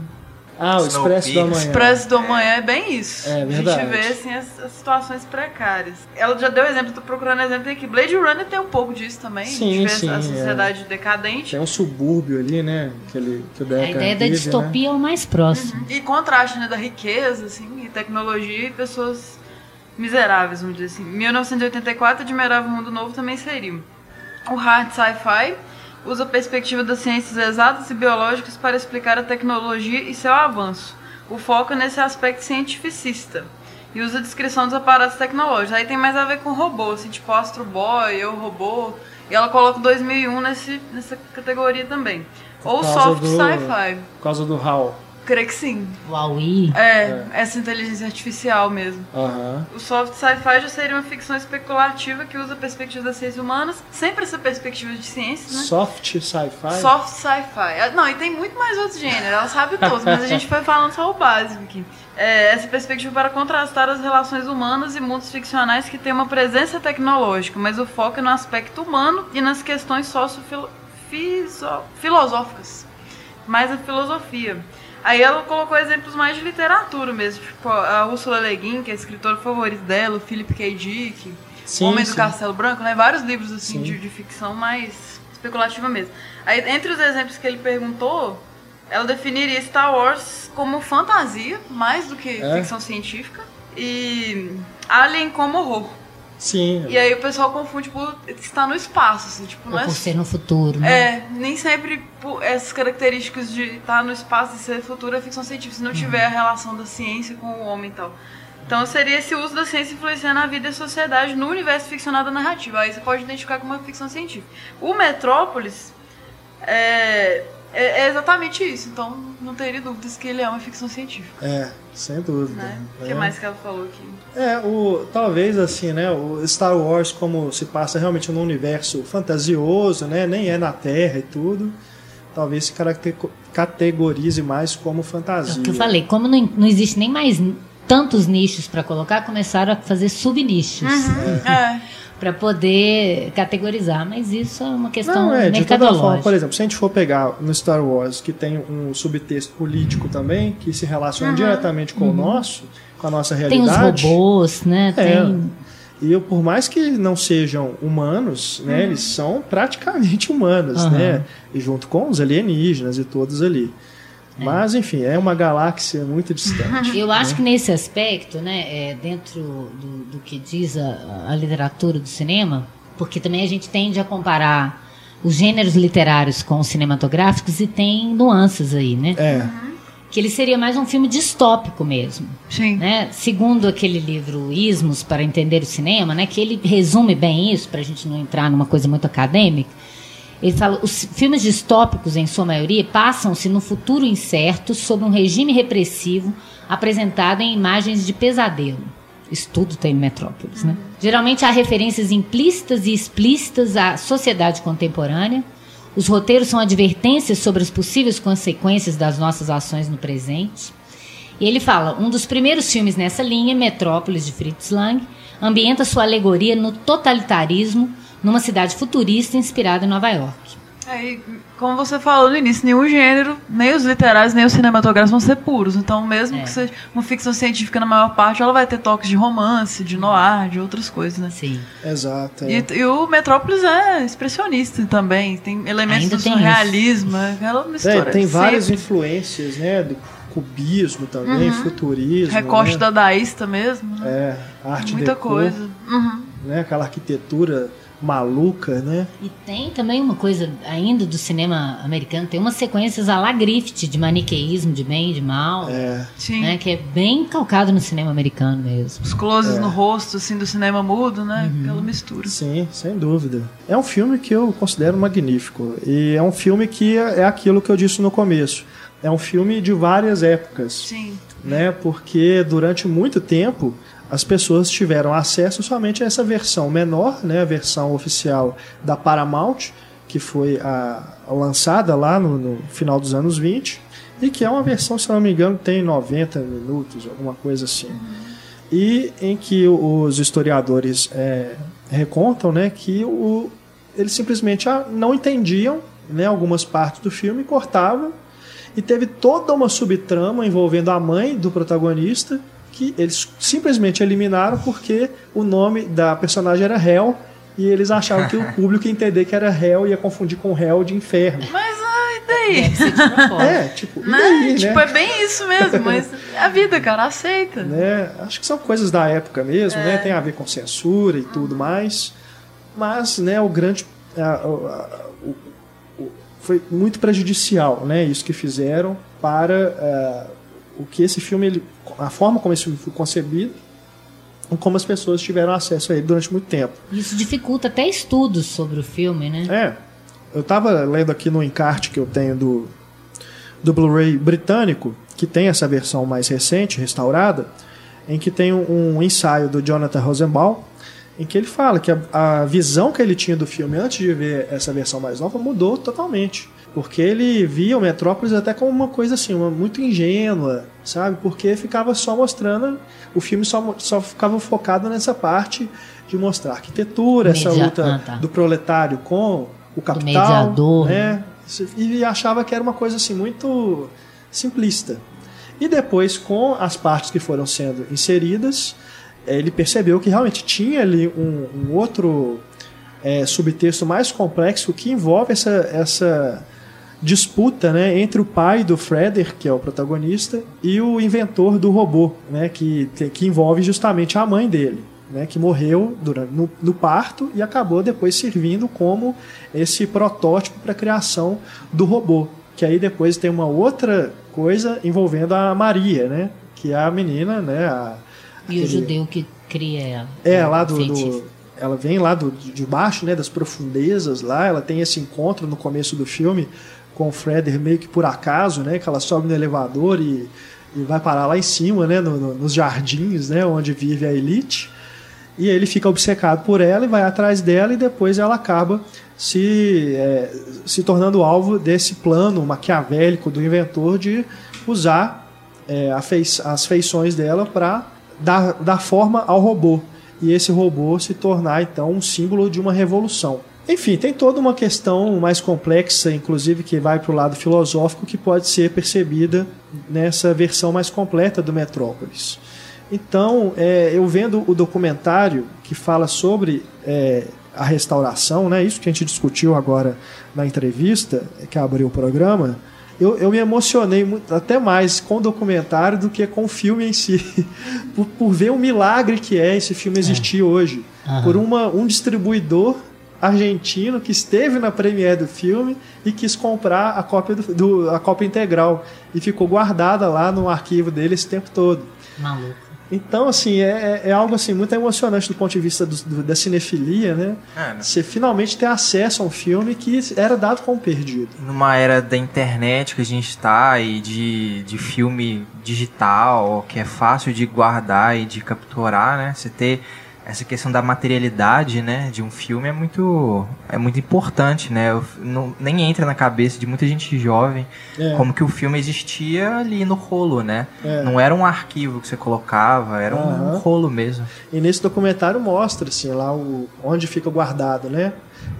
Ah, o Expresso do Amanhã. Expresso do Amanhã é bem isso. É verdade. A gente vê assim, as, as situações precárias. Ela já deu exemplo, tô procurando exemplo aqui. Blade Runner tem um pouco disso também. Sim, a gente sim, vê a sociedade é. decadente. Tem um subúrbio ali, né? Que, ele, que o Deca A ideia vive, da distopia né? é o mais próximo. Uhum. E contraste, né? Da riqueza, assim, e tecnologia e pessoas miseráveis, vamos dizer assim. 1984, Admirável Mundo Novo também seria. O hard sci-fi usa a perspectiva das ciências exatas e biológicas para explicar a tecnologia e seu avanço. O foco é nesse aspecto cientificista e usa a descrição dos aparatos tecnológicos. Aí tem mais a ver com robô, assim, tipo Astro Boy, Eu Robô. E ela coloca 2001 nesse, nessa categoria também. Ou soft sci-fi. Por causa do HAL. Creio que sim. Huawei? É, é, essa inteligência artificial mesmo. Uhum. O soft sci-fi já seria uma ficção especulativa que usa perspectivas das ciências humanas, sempre essa perspectiva de ciências, né? Soft sci-fi? Soft sci-fi. Ah, não, e tem muito mais outros gêneros, ela sabe todos, mas a gente foi falando só o básico aqui. É, essa perspectiva para contrastar as relações humanas e mundos ficcionais que têm uma presença tecnológica, mas o foco é no aspecto humano e nas questões socio-filosóficas. Mais a filosofia. Aí ela colocou exemplos mais de literatura mesmo, tipo a Ursula Le Guin, que é a escritora favorita dela, o Philip K. Dick, sim, Homem sim. do Castelo Branco, né? Vários livros assim de, de, ficção mais especulativa mesmo. Aí entre os exemplos que ele perguntou, ela definiria Star Wars como fantasia, mais do que é. ficção científica, e Alien como horror. Sim. E aí o pessoal confunde por estar no espaço, assim, tipo, não é por ser no futuro, né? É, nem sempre por essas características de estar no espaço e ser futuro é ficção científica, se não uhum. tiver a relação da ciência com o homem e tal. Então seria esse uso da ciência influenciando a vida e a sociedade no universo ficcionado narrativo. Aí você pode identificar como uma ficção científica. O Metrópolis é, é, é, exatamente isso, então não teria dúvidas que ele é uma ficção científica. É, sem dúvida. Né? O é. que mais que ela falou aqui? É, o, talvez assim, né, o Star Wars como se passa realmente num universo fantasioso, né, nem é na Terra e tudo, talvez se categorize mais como fantasia. É o que eu falei, como não, não existe nem mais tantos nichos para colocar, começaram a fazer subnichos. Uhum, é para poder categorizar, mas isso é uma questão Não, é, de toda forma, por exemplo, se a gente for pegar no Star Wars, que tem um subtexto político também, que se relaciona uhum. diretamente com uhum. o nosso, com a nossa realidade. Tem os robôs, né? É, tem... E eu, por mais que não sejam humanos, né, uhum. eles são praticamente humanos, né? E junto com os alienígenas e todos ali. É. Mas, enfim, é uma galáxia muito distante. Eu acho né? que nesse aspecto, né, é, dentro do, do, que diz a, a, literatura do cinema, porque também a gente tende a comparar os gêneros literários com os cinematográficos e tem nuances aí, né? É. Que ele seria mais um filme distópico mesmo. Sim. Né? Segundo aquele livro Ismos para Entender o Cinema, né, que ele resume bem isso, para a gente não entrar numa coisa muito acadêmica ele fala, os filmes distópicos, em sua maioria, passam-se no futuro incerto sob um regime repressivo apresentado em imagens de pesadelo. Isso tudo tem em Metrópolis, né? Geralmente há referências implícitas e explícitas à sociedade contemporânea. Os roteiros são advertências sobre as possíveis consequências das nossas ações no presente. E ele fala, um dos primeiros filmes nessa linha, Metrópolis, de Fritz Lang, ambienta sua alegoria no totalitarismo numa cidade futurista inspirada em Nova York. É, como você falou no início, nenhum gênero, nem os literários, nem os cinematográficos vão ser puros. Então, mesmo é. que seja uma ficção científica na maior parte, ela vai ter toques de romance, de noir, de outras coisas, né? Sim. Exato. É. E, e, o Metrópolis é expressionista também, tem elementos Ainda do surrealismo, é aquela mistura. É, tem várias influências, né? Do cubismo também, uhum. futurismo. Recorte né? dadaísta mesmo. Né? É, arte Muita coisa. Uhum. Né? Aquela arquitetura maluca, né? E tem também uma coisa ainda do cinema americano, tem umas sequências a la Griffith de maniqueísmo, de bem e de mal. É. Sim. Né, que é bem calcado no cinema americano mesmo. Os closes é. no rosto, assim, do cinema mudo, né? Uhum. Aquela mistura. Sim, sem dúvida. É um filme que eu considero magnífico. E é um filme que é aquilo que eu disse no começo. É um filme de várias épocas. Sim. Né? Porque durante muito tempo as pessoas tiveram acesso somente a essa versão menor, né, a versão oficial da Paramount, que foi a, a lançada lá no, no, final dos anos 20, e que é uma versão, se não me engano, tem 90 minutos, alguma coisa assim. E em que os historiadores é, recontam né, que o, eles simplesmente ah, não entendiam né, algumas partes do filme, cortavam, e teve toda uma subtrama envolvendo a mãe do protagonista que eles simplesmente eliminaram porque o nome da personagem era Hell e eles achavam que o público ia entender que era Hell e ia confundir com Hell de inferno. Mas ai, daí? É, tipo, né? daí, tipo, né? é bem isso mesmo, mas é a vida, cara, aceita. Né? Acho que são coisas da época mesmo, né? é. né? Tem a ver com censura e tudo mais. Mas, né, o grande. A, a, a, o, foi muito prejudicial, né? Isso que fizeram para uh, o que esse filme ele a forma como esse filme foi concebido e como as pessoas tiveram acesso a ele durante muito tempo. Isso dificulta até estudos sobre o filme, né? É. Eu estava lendo aqui no encarte que eu tenho do, do Blu-ray britânico, que tem essa versão mais recente, restaurada, em que tem um, um ensaio do Jonathan Rosenbaum, em que ele fala que a, a visão que ele tinha do filme antes de ver essa versão mais nova mudou totalmente. Porque ele via o Metrópolis até como uma coisa assim, uma, muito ingênua, sabe? Porque ficava só mostrando, o filme só, só ficava focado nessa parte de mostrar arquitetura, Media... essa luta ah, tá. do proletário com o capital, né? E achava que era uma coisa assim muito simplista. E depois, com as partes que foram sendo inseridas, ele percebeu que realmente tinha ali um, um outro é, subtexto mais complexo que envolve essa, essa disputa né, entre o pai do Frederick, que é o protagonista, e o inventor do robô, né, que, que envolve justamente a mãe dele. Né, que morreu durante, no, no, parto e acabou depois servindo como esse protótipo para a criação do robô. Que aí depois tem uma outra coisa envolvendo a Maria, né, que é a menina, né, a, e aquele, o judeu que cria ela. É, lá do, do, ela vem lá do, de baixo, né, das profundezas lá, ela tem esse encontro no começo do filme com o Fredder meio que por acaso, né? Que ela sobe no elevador e, e vai parar lá em cima, né? No, no, nos jardins, né? Onde vive a elite. E ele fica obcecado por ela e vai atrás dela e depois ela acaba se, é, se tornando alvo desse plano maquiavélico do inventor de usar é, fei as feições dela para dar, dar forma ao robô. E esse robô se tornar então um símbolo de uma revolução. Enfim, tem toda uma questão mais complexa, inclusive que vai para o lado filosófico, que pode ser percebida nessa versão mais completa do Metrópolis. Então, é, eu vendo o documentário que fala sobre é, a restauração, né, isso que a gente discutiu agora na entrevista que abriu o programa, eu, eu me emocionei muito, até mais com o documentário do que com o filme em si, por, por ver o milagre que é esse filme existir é. hoje. Uhum. Por uma, um distribuidor argentino que esteve na premiere do filme e quis comprar a cópia, do, do, a cópia integral e ficou guardada lá no arquivo dele esse tempo todo. Maluco. Então, assim, é, é, é algo assim muito emocionante do ponto de vista do, do, da cinefilia, né? É, né? Você finalmente ter acesso a um filme que era dado como perdido. Numa era da internet que a gente está e de, de filme digital, que é fácil de guardar e de capturar, né? Você ter essa questão da materialidade, né, de um filme é muito é muito importante, né? Eu, não, nem entra na cabeça de muita gente jovem é. como que o filme existia ali no rolo, né? É. Não era um arquivo que você colocava, era uhum. um rolo mesmo. E nesse documentário mostra assim lá o, onde fica guardado, né?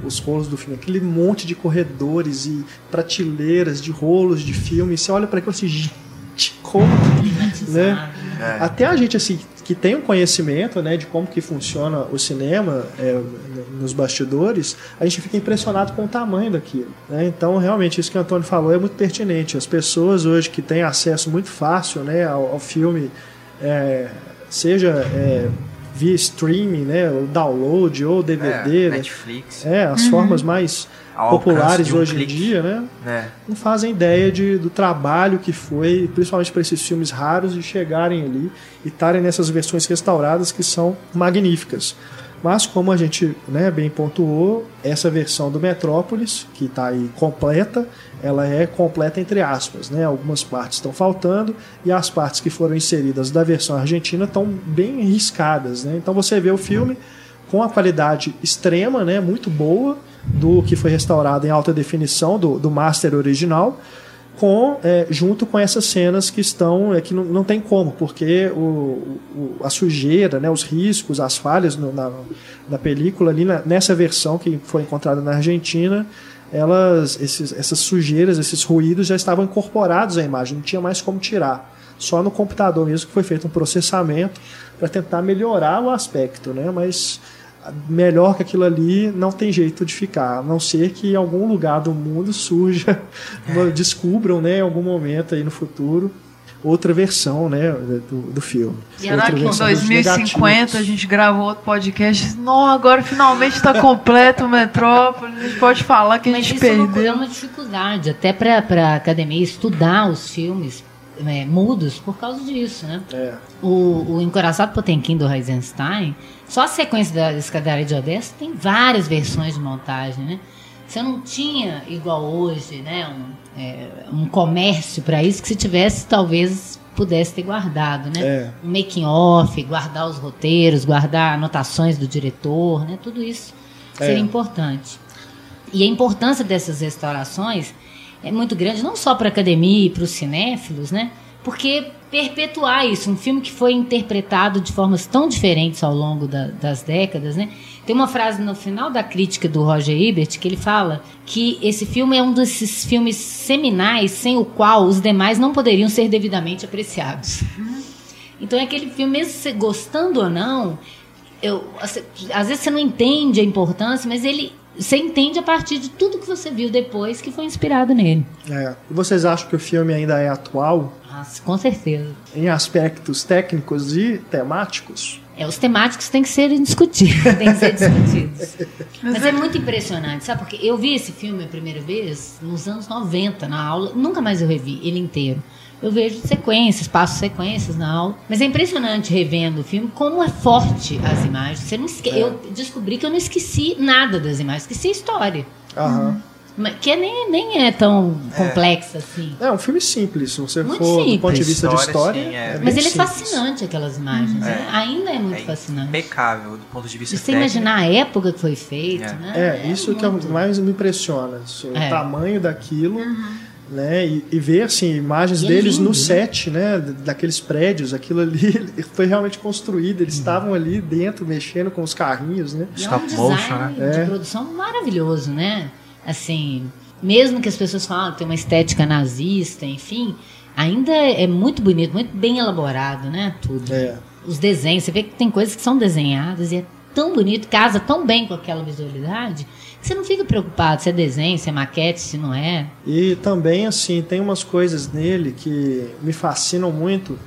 Os rolos do filme, aquele monte de corredores e prateleiras de rolos de filme. Você olha para aquilo assim, gente, como, né? É. Até a gente assim que tem um conhecimento né, de como que funciona o cinema é, nos bastidores, a gente fica impressionado com o tamanho daquilo. Né? Então, realmente, isso que o Antônio falou é muito pertinente. As pessoas hoje que têm acesso muito fácil né, ao, ao filme, é, seja é, via streaming, né, o download ou DVD, é, né? Netflix, é as uhum. formas mais populares hoje clique. em dia, né? É. Não fazem ideia de, do trabalho que foi, principalmente para esses filmes raros, de chegarem ali e estarem nessas versões restauradas que são magníficas. Mas como a gente né, bem pontuou, essa versão do Metrópolis, que está aí completa, ela é completa entre aspas. Né? Algumas partes estão faltando e as partes que foram inseridas da versão argentina estão bem riscadas. Né? Então você vê o filme com a qualidade extrema, né, muito boa, do que foi restaurado em alta definição do, do master original, com é, junto com essas cenas que estão é, que não, não tem como porque o, o, a sujeira né os riscos as falhas no, na, na película ali na, nessa versão que foi encontrada na Argentina elas esses, essas sujeiras esses ruídos já estavam incorporados à imagem não tinha mais como tirar. Só no computador mesmo que foi feito um processamento para tentar melhorar o aspecto né mas melhor que aquilo ali não tem jeito de ficar, a não ser que em algum lugar do mundo surja, é. descubram, né, em algum momento aí no futuro outra versão, né, do, do filme. E era que em 2050 a gente gravou outro podcast. Não, agora finalmente está completo o Metrópole. A gente pode falar que a gente perdeu. Mas isso é uma dificuldade até para a academia estudar os filmes é, mudos por causa disso, né? É. O, o Encoraçado Potemkin do Eisenstein, só a sequência da Escadaria de Odessa tem várias versões de montagem, né? Você não tinha, igual hoje, né, um, é, um comércio para isso, que se tivesse, talvez pudesse ter guardado, né? É. Um making off, guardar os roteiros, guardar anotações do diretor, né? Tudo isso seria é. importante. E a importância dessas restaurações é muito grande, não só para a academia e para os cinéfilos, né? Porque perpetuar isso, um filme que foi interpretado de formas tão diferentes ao longo da, das décadas, né? Tem uma frase no final da crítica do Roger Ebert que ele fala que esse filme é um desses filmes seminais sem o qual os demais não poderiam ser devidamente apreciados. Então é aquele filme, mesmo você gostando ou não, eu, às vezes você não entende a importância, mas ele você entende a partir de tudo que você viu depois que foi inspirado nele. É. E vocês acham que o filme ainda é atual? Nossa, com certeza. Em aspectos técnicos e temáticos? É, os temáticos têm que ser discutidos, têm que ser discutidos. Mas é muito impressionante, sabe? Porque eu vi esse filme a primeira vez nos anos 90, na aula, nunca mais eu revi ele inteiro eu vejo sequências, passo sequências na aula. Mas é impressionante revendo o filme como é forte as imagens. Você não esque... É. Eu descobri que eu não esqueci nada das imagens, esqueci a história. Aham. Que nem, nem é tão é. complexa assim. É um filme simples, se você Muito for simples. do ponto de vista história, de história. Sim, é. é Mas ele é é fascinante, aquelas imagens. Né? É. Ainda é muito fascinante. Impecável do ponto de vista Você imaginar a época que foi feito, né? É, isso que mais me impressiona. Assim, o tamanho daquilo. Uhum né? E, e ver assim imagens deles lindo, no né? set, né? Daqueles prédios, aquilo ali foi realmente construído. Eles hum. estavam ali dentro mexendo com os carrinhos, né? E é um design né? de é. produção maravilhoso, né? Assim, mesmo que as pessoas falam que tem uma estética nazista, enfim, ainda é muito bonito, muito bem elaborado, né? Tudo. É. Os desenhos, você vê que tem coisas que são desenhadas e é tão bonito, casa tão bem com aquela visualidade você não fica preocupado se é desenho, se é maquete, se não é. E também, assim, tem umas coisas nele que me fascinam muito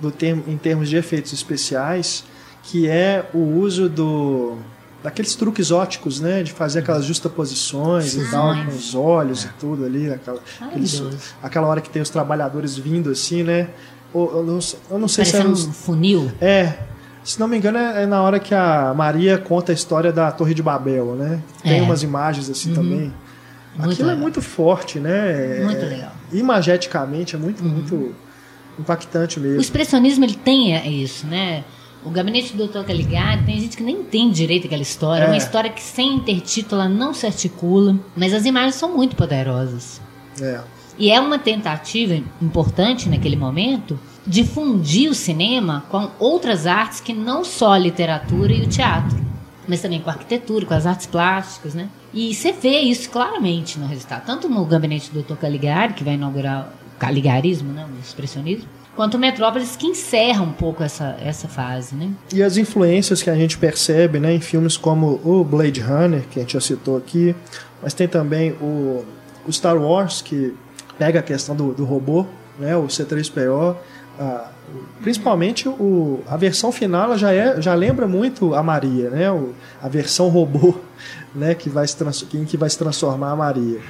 do termo, em termos de efeitos especiais, que é o uso do daqueles truques óticos, né? De fazer aquelas justaposições e tal, com os olhos e tudo ali. Aquela, aqueles, aquela hora que tem os trabalhadores vindo assim, né? Eu, eu, não, eu não sei Parecendo se é um funil. É, se não me engano, é, é, na hora que a Maria conta a história da Torre de Babel, né? Tem é. umas imagens assim uhum. também. Muito Aquilo é legal. é muito forte, né? Muito é, legal. Imageticamente é muito, uhum. muito impactante mesmo. O expressionismo ele tem isso, né? O Gabinete do Dr. Caligari, tem gente que nem entende direito aquela história. É uma é. história que sem intertítulo ela não se articula, mas as imagens são muito poderosas. É. E é uma tentativa importante naquele momento de fundir o cinema com outras artes que não só a literatura e o teatro, mas também com a arquitetura, com as artes plásticas, né? E você vê isso claramente no resultado, tanto no gabinete do Dr. Caligari, que vai inaugurar o caligarismo, né, o expressionismo, quanto o Metrópolis, que encerra um pouco essa, essa fase, né? E as influências que a gente percebe, né, em filmes como o Blade Runner, que a gente já citou aqui, mas tem também o, o Star Wars, que pega a questão do, do robô, né, o C3PO, a, principalmente o, a versão final já, é, já lembra muito a Maria, né, o, a versão robô né, que, vai se em que vai se transformar a Maria.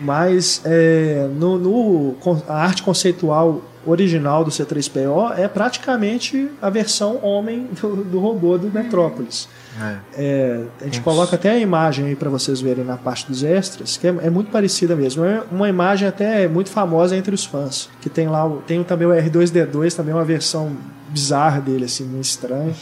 Mas é, no, no, a arte conceitual original do C3PO é praticamente a versão homem do, do robô do Metrópolis. É. É, a gente coloca até a imagem aí para vocês verem na parte dos extras, que é, é, muito parecida mesmo. É uma imagem até muito famosa entre os fãs. Que tem lá, tem também o R2D2, também uma versão bizarra dele, assim, muito estranha.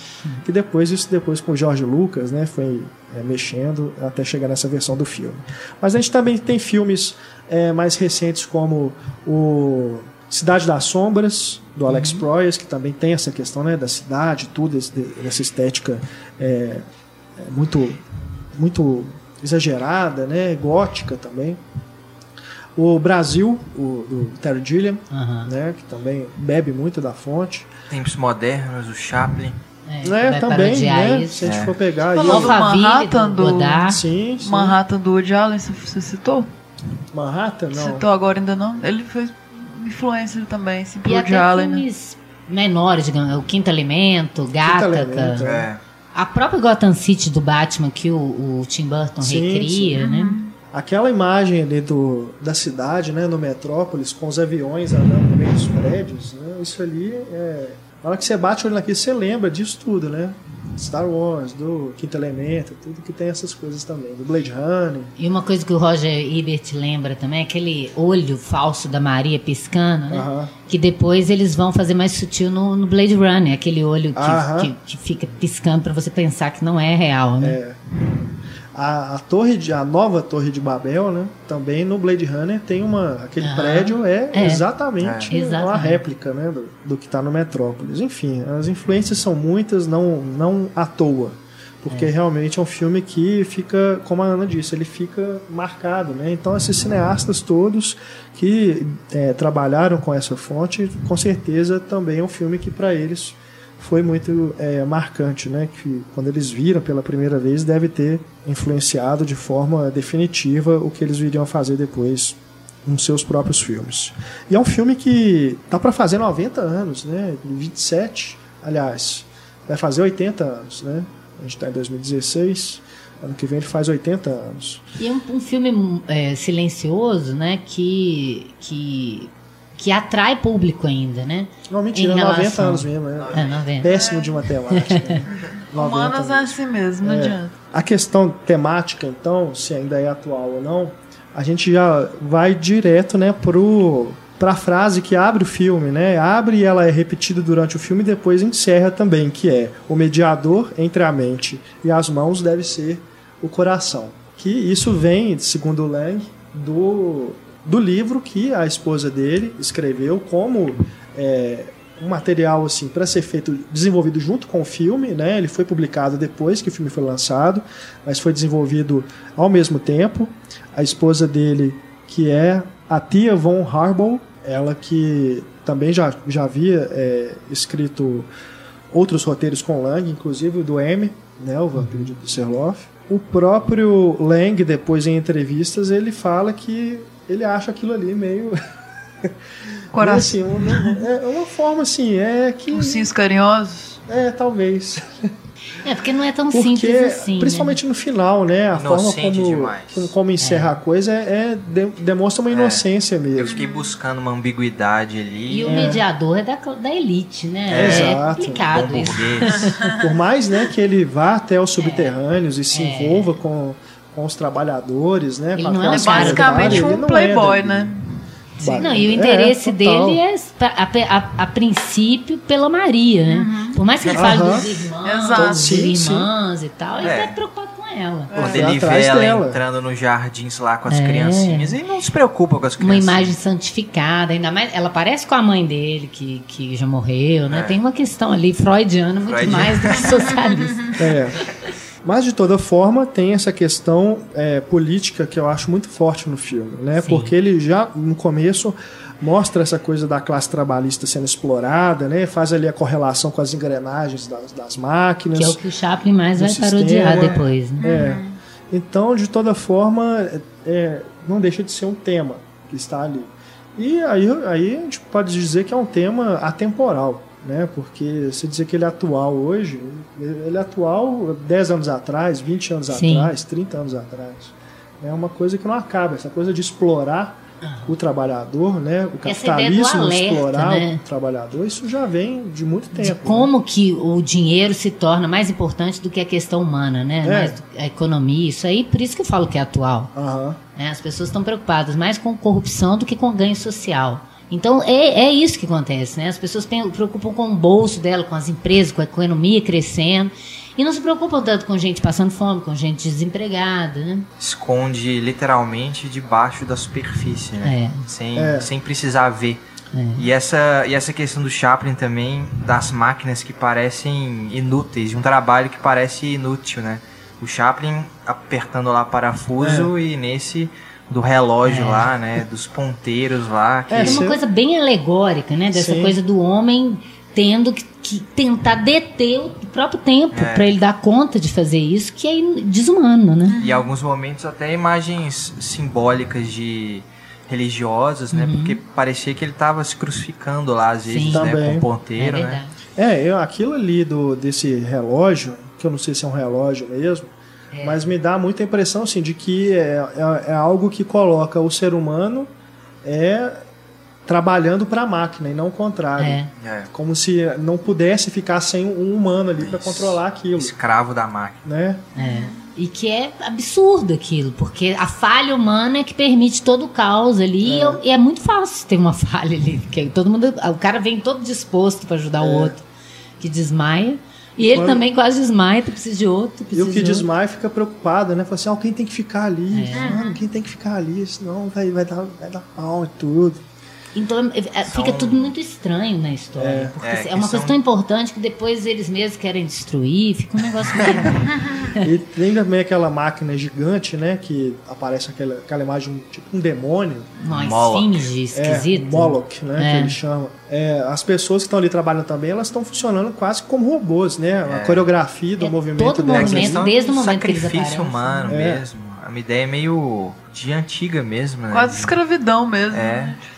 Que depois, isso depois com o George Lucas, né, foi é, mexendo até chegar nessa versão do filme. Mas a gente também tem filmes é, mais recentes como o Cidade das Sombras, do Alex uhum. Proyas, que também tem essa questão né, da cidade, tudo, essa estética é, é muito, muito exagerada, né, gótica também. O Brasil, o, do Terry Gilliam, uhum. né, que também bebe muito da fonte. Tempos modernos, o Chaplin. É, é também, né? Se a gente é. for pegar... Você falou do Manhattan do... do... Sim, sim. Manhattan do Woody Allen, você citou? Manhattan, não. Citou agora ainda não? Ele foi influencer também, assim, pro e Woody Allen. Filmes menores, digamos, o Quinto Elemento, Gattaca. É. A própria Gotham City do Batman que o, o Tim Burton sim, recria, sim. né? Uhum. Aquela imagem ali do, da cidade, né, no Metrópolis, com os aviões andando no meio dos prédios, né, isso ali é na hora que você bate o olho naquilo, você lembra disso tudo, né? Star Wars, do Quinto Elemento, tudo que tem essas coisas também, do Blade Runner. E uma coisa que o Roger Ebert lembra também é aquele olho falso da Maria piscando, né? Que depois eles vão fazer mais sutil no, no Blade Runner, aquele olho que, que, que, fica piscando para você pensar que não é real, né? É. A, a, torre de, a nova torre de Babel, né? Também no Blade Runner tem uma. Aquele ah, prédio é, é. exatamente é. uma réplica né, do, do que está no Metrópolis. Enfim, as influências são muitas, não, não à toa. Porque é. realmente é um filme que fica, como a Ana disse, ele fica marcado. Né? Então, esses cineastas todos que é, trabalharam com essa fonte, com certeza também é um filme que para eles foi muito é, marcante, né? Que quando eles viram pela primeira vez deve ter influenciado de forma definitiva o que eles viriam fazer depois nos seus próprios filmes. E é um filme que tá para fazer 90 anos, né? 27, aliás, vai fazer 80 anos, né? A gente está em 2016. Ano que vem ele faz 80 anos. E é um, um filme é, silencioso, né? Que, que que atrai público ainda, né? Não, mentira, relação... 90 anos mesmo. É, é 90. Péssimo de matemática. Humanas é assim mesmo, não é. adianta. A questão temática, então, se ainda é atual ou não, a gente já vai direto, né, pro para a frase que abre o filme, né? Abre e ela é repetida durante o filme e depois encerra também, que é o mediador entre a mente e as mãos deve ser o coração. Que isso vem, segundo Lang, do do livro que a esposa dele escreveu como é, um material assim para ser feito desenvolvido junto com o filme, né? Ele foi publicado depois que o filme foi lançado, mas foi desenvolvido ao mesmo tempo. A esposa dele, que é a Tia von Harbaugh, ela que também já, já havia é, escrito outros roteiros com Lang, inclusive o do M, né, o Vampiro de Düsseldorf. O próprio Lang, depois em entrevistas, ele fala que ele acha aquilo ali meio. Coração. assim, uma, é uma forma assim, é que. Ursinhos carinhosos? É, talvez. É, porque não é tão porque, simples assim. Né? Principalmente né? no final, né? A Inocente forma como, como encerra é. a coisa é, é de, demonstra uma é. inocência é. mesmo. Eu fiquei buscando uma ambiguidade ali. E o mediador é da, da elite, né? É, é complicado isso. Por mais né, que ele vá até os subterrâneos e se envolva com com os trabalhadores, né? Ele não é basicamente um playboy, é né? Sim. Não, e o interesse é, dele é, a, a, a, princípio, pela Maria, né? Uhum. Por mais que ele fale dos irmãos, Exato. dos Sim, irmãs e tal, ele É. tá preocupado com ela. Quando Foi ele vê ela dela. entrando nos jardins lá com as É. criancinhas, ele não se preocupa com as Uma criancinhas. imagem santificada, ainda mais. Ela parece com a mãe dele, que, que já morreu, né? É. Tem uma questão ali freudiana muito Freudiana. mais do que socialista. É. Mas de toda forma tem essa questão é, política que eu acho muito forte no filme, né? Sim. Porque ele já no começo mostra essa coisa da classe trabalhista sendo explorada, né? Faz ali a correlação com as engrenagens das, das máquinas. que é o que o Chaplin mais vai parodiar depois, né? É. Então, de toda forma, é, não deixa de ser um tema que está ali. E aí, aí a gente pode dizer que é um tema atemporal, né? Porque se dizer que ele é atual hoje, ele é atual 10 anos atrás, 20 anos Sim. atrás, 30 anos atrás. É uma coisa que não acaba, essa coisa de explorar o trabalhador, né? O capitalismo alerta, explorar né? o trabalhador, isso já vem de muito tempo. De né? como que o dinheiro se torna mais importante do que a questão humana, né? É. Mais a economia, isso aí, por isso que eu falo que é atual. Aham. né? As pessoas estão preocupadas mais com corrupção do que com ganho social. Então é, é isso que acontece, né? As pessoas se preocupam com o bolso dela, com as empresas, com a economia crescendo. E não se preocupam tanto com gente passando fome, com gente desempregada, né? Esconde literalmente debaixo da superfície, né? Sem, É. sem precisar ver. E, essa, e essa questão do Chaplin também, das máquinas que parecem inúteis, de um trabalho que parece inútil, né? O Chaplin apertando lá parafuso e nesse do relógio É. lá, né? Dos ponteiros lá. Que... É, Tem uma coisa bem alegórica, né? Dessa Sim. coisa do homem tendo que, que tentar deter o próprio tempo É. para ele dar conta de fazer isso, que é desumano, né? E em alguns momentos até imagens simbólicas de religiosas, né? Porque parecia que ele estava se crucificando lá às vezes, Sim. né? Também. Com o É ponteiro, né? É, eu, aquilo ali do, desse relógio, que eu não sei se é um relógio mesmo, mas me dá muita impressão assim, de que é, é, é algo que coloca o ser humano é trabalhando para a máquina e não o contrário. É. É. Como se não pudesse ficar sem um humano ali para controlar aquilo. Escravo da máquina. Né? É. E que é absurdo aquilo, porque a falha humana é que permite todo o caos ali. E é- E é muito fácil ter uma falha ali. Porque todo mundo. O cara vem todo disposto para ajudar o outro que desmaia. E ele Quando- também quase desmaia, tu precisa de outro. E Precisa o que de outro. desmaia fica preocupado, né? Fala assim, alguém tem que ficar ali. É. Quem tem que ficar ali, senão vai, vai, dar, vai dar pau e tudo. Então é- é- fica São- tudo muito estranho na história. É. Porque É, é, que uma coisa são- tão importante que depois eles mesmos querem destruir. Fica um negócio meio. E tem também aquela máquina gigante, né? Que aparece aquela, aquela imagem, tipo um demônio. Uma Moloch. esfinge esquisito. É, Moloch, né? É. Que ele chama. É, as pessoas que estão ali trabalhando também, elas estão funcionando quase como robôs, né? A É. coreografia do É, movimento todo delas. movimento, desde o momento que eles sacrifício aparecem. humano É. mesmo. É uma ideia meio de antiga mesmo, né? Quase escravidão mesmo. É. E é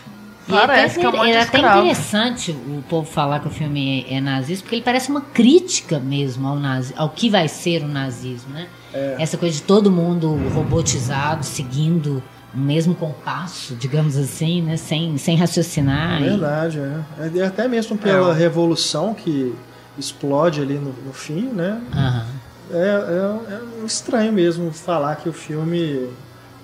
Parece até, que é um monte de é até interessante o povo falar que o filme é, é nazista, porque ele parece uma crítica mesmo ao, nazi, ao que vai ser o nazismo, né? É. Essa coisa de todo mundo robotizado, seguindo o mesmo compasso, digamos assim, né? Sem, sem raciocinar. É e- verdade, é. É, e até mesmo pela É, revolução que explode ali no, no fim, né? Aham. É, é, é estranho mesmo falar que o filme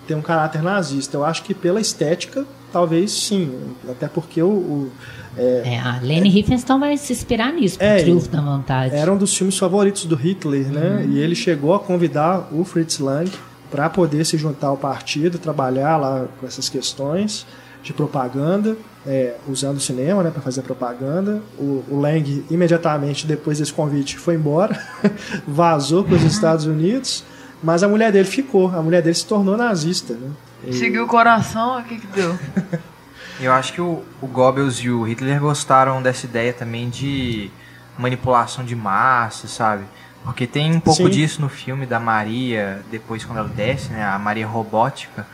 tem um caráter nazista. Eu acho que pela estética, talvez sim. Até porque o, o- É, a Leni Riefenstahl vai se inspirar nisso, É, Triunfo da Vontade. era um dos filmes favoritos do Hitler, né? E ele chegou a convidar o Fritz Lang para poder se juntar ao partido, trabalhar lá com essas questões de propaganda, é, usando o cinema, né, para fazer propaganda. O, o Lang imediatamente depois desse convite foi embora, vazou para os Estados Unidos, mas a mulher dele ficou. A mulher dele se tornou nazista, né? E- Seguiu o coração, o que que deu? Eu acho que o, o Goebbels e o Hitler gostaram dessa ideia também de manipulação de massa, sabe? Porque tem um pouco Sim. disso no filme da Maria, depois quando ela desce, né? A Maria robótica,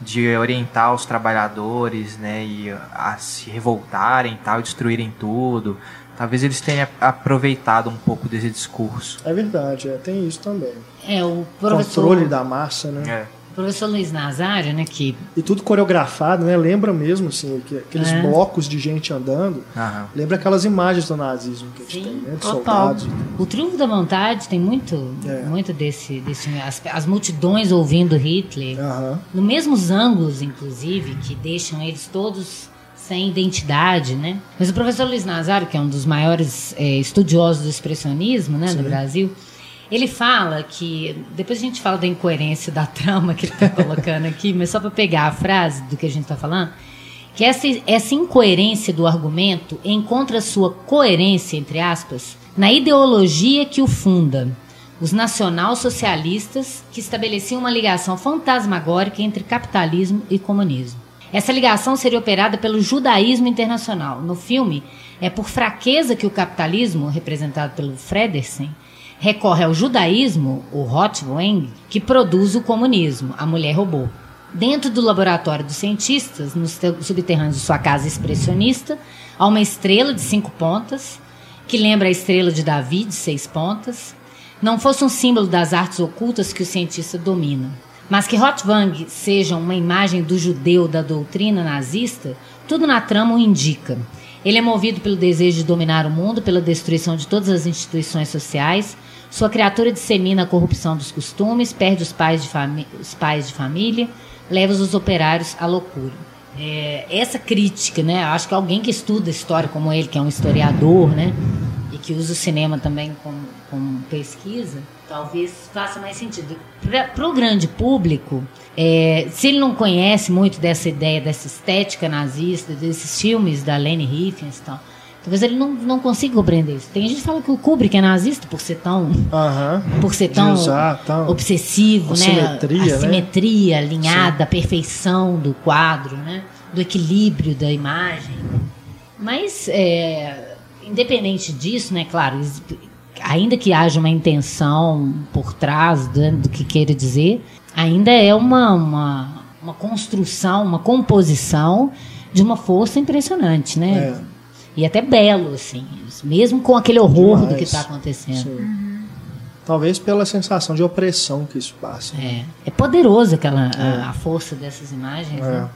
de orientar os trabalhadores, né? E a se revoltarem e tal, e destruírem tudo. Talvez eles tenham aproveitado um pouco desse discurso. É verdade, é, tem isso também. É, o professor, Controle da massa, né? É. o professor Luiz Nazário, né, que E tudo coreografado, né? Lembra mesmo, assim, que, aqueles É. blocos de gente andando. Aham. Lembra aquelas imagens do nazismo que a gente Sim, tem, né? De total. soldados. O Triunfo da Vontade tem muito, É. muito desse, desse as, as multidões ouvindo Hitler, Aham. no mesmos ângulos, inclusive, que deixam eles todos sem identidade, né? Mas o professor Luiz Nazário, que é um dos maiores é, estudiosos do expressionismo, né, do Brasil, ele fala que depois a gente fala da incoerência da trama que ele está colocando aqui, mas só para pegar a frase do que a gente está falando, que essa, essa incoerência do argumento encontra sua coerência entre aspas na ideologia que o funda, os nacional-socialistas que estabeleciam uma ligação fantasmagórica entre capitalismo e comunismo. Essa ligação seria operada pelo judaísmo internacional. No filme, é por fraqueza que o capitalismo, representado pelo Fredersen, recorre ao judaísmo, o Rottweiler, que produz o comunismo, a mulher robô. Dentro do laboratório dos cientistas, nos subterrâneos de sua casa expressionista, há uma estrela de cinco pontas, que lembra a estrela de Davi, de seis pontas, não fosse um símbolo das artes ocultas que o cientista domina. Mas que Rottwang seja uma imagem do judeu da doutrina nazista, tudo na trama o indica. Ele é movido pelo desejo de dominar o mundo, pela destruição de todas as instituições sociais. Sua criatura dissemina a corrupção dos costumes, perde os pais de, os pais de família, leva os operários à loucura. É, essa crítica, né? Acho que alguém que estuda história como ele, que é um historiador, né? E que usa o cinema também como, como pesquisa, talvez faça mais sentido. Para o grande público, é, se ele não conhece muito dessa ideia, dessa estética nazista, desses filmes da Leni Riefenstahl, talvez ele não, não consiga compreender isso. Tem gente que fala que o Kubrick é nazista por ser tão, por ser tão, usar, tão obsessivo, né? Simetria, a simetria né? alinhada, Sim. a perfeição do quadro, né? do equilíbrio da imagem. Mas, é, independente disso, né, claro, ainda que haja uma intenção por trás do, do que queira dizer, ainda é uma, uma, uma, construção, uma composição de uma força impressionante, né? É. E até belo, assim, mesmo com aquele horror Demais. do que está acontecendo. Uhum. Talvez pela sensação de opressão que isso passa. É, é poderoso aquela, é. A, a, força dessas imagens. É. Né?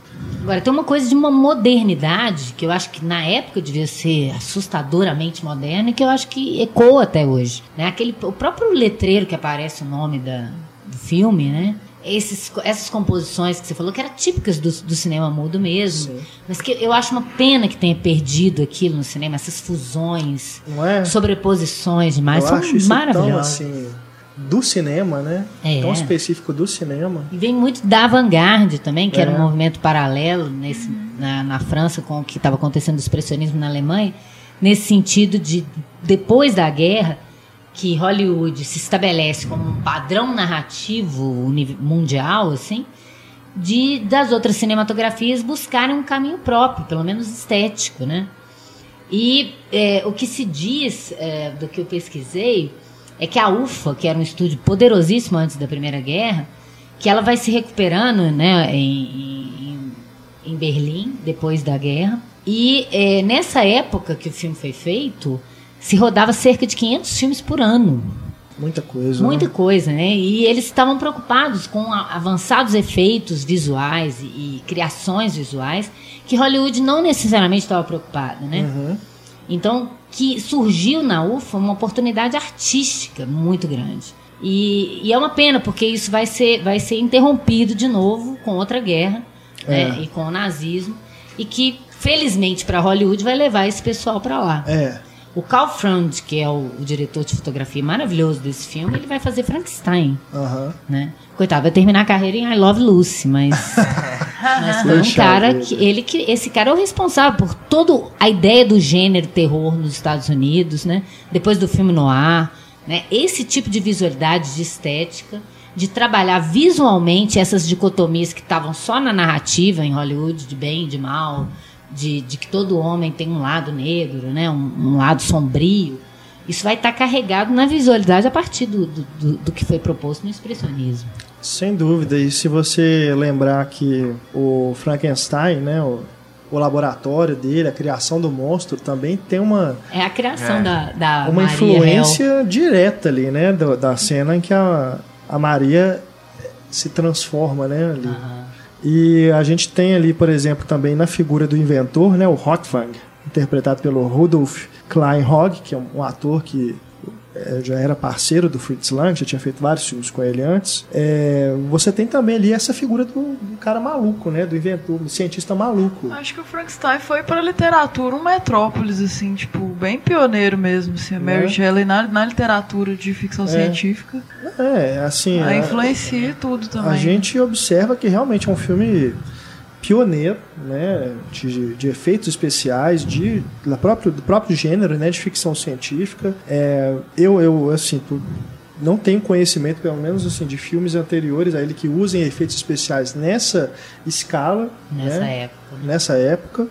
Agora, tem uma coisa de uma modernidade que eu acho que na época devia ser assustadoramente moderna e que eu acho que ecoa até hoje. Né? Aquele, o próprio letreiro que aparece o nome da, do filme, né? Esses, essas composições que você falou, que eram típicas do, do cinema mudo mesmo, Sim. mas que eu acho uma pena que tenha perdido aquilo no cinema, essas fusões, é? sobreposições demais, eu são acho isso maravilhosas. Tão, assim, do cinema, né? É. Tão específico do cinema. E vem muito da avant-garde também, que é. era um movimento paralelo nesse, na, na França com o que estava acontecendo do expressionismo na Alemanha, nesse sentido de, depois da guerra, que Hollywood se estabelece como um padrão narrativo mundial, assim, de das outras cinematografias buscarem um caminho próprio, pelo menos estético, né? E é, o que se diz é, do que eu pesquisei é que a UFA, que era um estúdio poderosíssimo antes da Primeira Guerra, que ela vai se recuperando, né, em, em, em Berlim depois da guerra. E é, nessa época que o filme foi feito, se rodava cerca de 500 filmes por ano. Muita coisa. Muita né? coisa, né? E eles estavam preocupados com avançados efeitos visuais e, e criações visuais que Hollywood não necessariamente estava preocupada, né? Uhum. Então, que surgiu na UFA uma oportunidade artística muito grande. E, e, é uma pena, porque isso vai ser, vai ser interrompido de novo com outra guerra é. né? e com o nazismo. E que, felizmente, para Hollywood vai levar esse pessoal para lá. É. O Carl Frond, que é o, o, diretor de fotografia maravilhoso desse filme, ele vai fazer Frankenstein. Uhum. Né? Coitado, vai terminar a carreira em I Love Lucy, mas. mas foi um cara que. Ele que. Esse cara é o responsável por toda a ideia do gênero terror nos Estados Unidos, né? Depois do filme noir. Né? Esse tipo de visualidade, de estética, de trabalhar visualmente essas dicotomias que estavam só na narrativa em Hollywood, de bem e de mal de, de que todo homem tem um lado negro, né? um, um lado sombrio. Isso vai estar carregado na visualidade a partir do, do, do, que foi proposto no expressionismo. Sem dúvida. E se você lembrar que o Frankenstein, né, o, o laboratório dele, a criação do monstro, também tem uma. É a criação é. da, da. Uma Maria influência direta ali, né? Da, da cena em que a, a Maria se transforma, né? Ali. Uhum. E a gente tem ali, por exemplo, também na figura do inventor, né, o Hotfang, interpretado pelo Rudolf Kleinhog, que é um ator que é, já era parceiro do Fritz Lang, já tinha feito vários filmes com ele antes. É, você tem também ali essa figura do, do, cara maluco, né? Do inventor, do cientista maluco. Acho que o Frankenstein foi para a literatura um metrópolis, assim, tipo, bem pioneiro mesmo, assim, a Mary é. Shelley na, na literatura de ficção é. científica. É, assim. A influencia tudo também. A gente observa que realmente é um filme pioneiro né, de, de, efeitos especiais de, da próprio, do próprio gênero né, de ficção científica. É, eu, eu, assim, não tenho conhecimento, pelo menos assim, de filmes anteriores a ele que usem efeitos especiais nessa escala. Nessa né, época. Nessa época.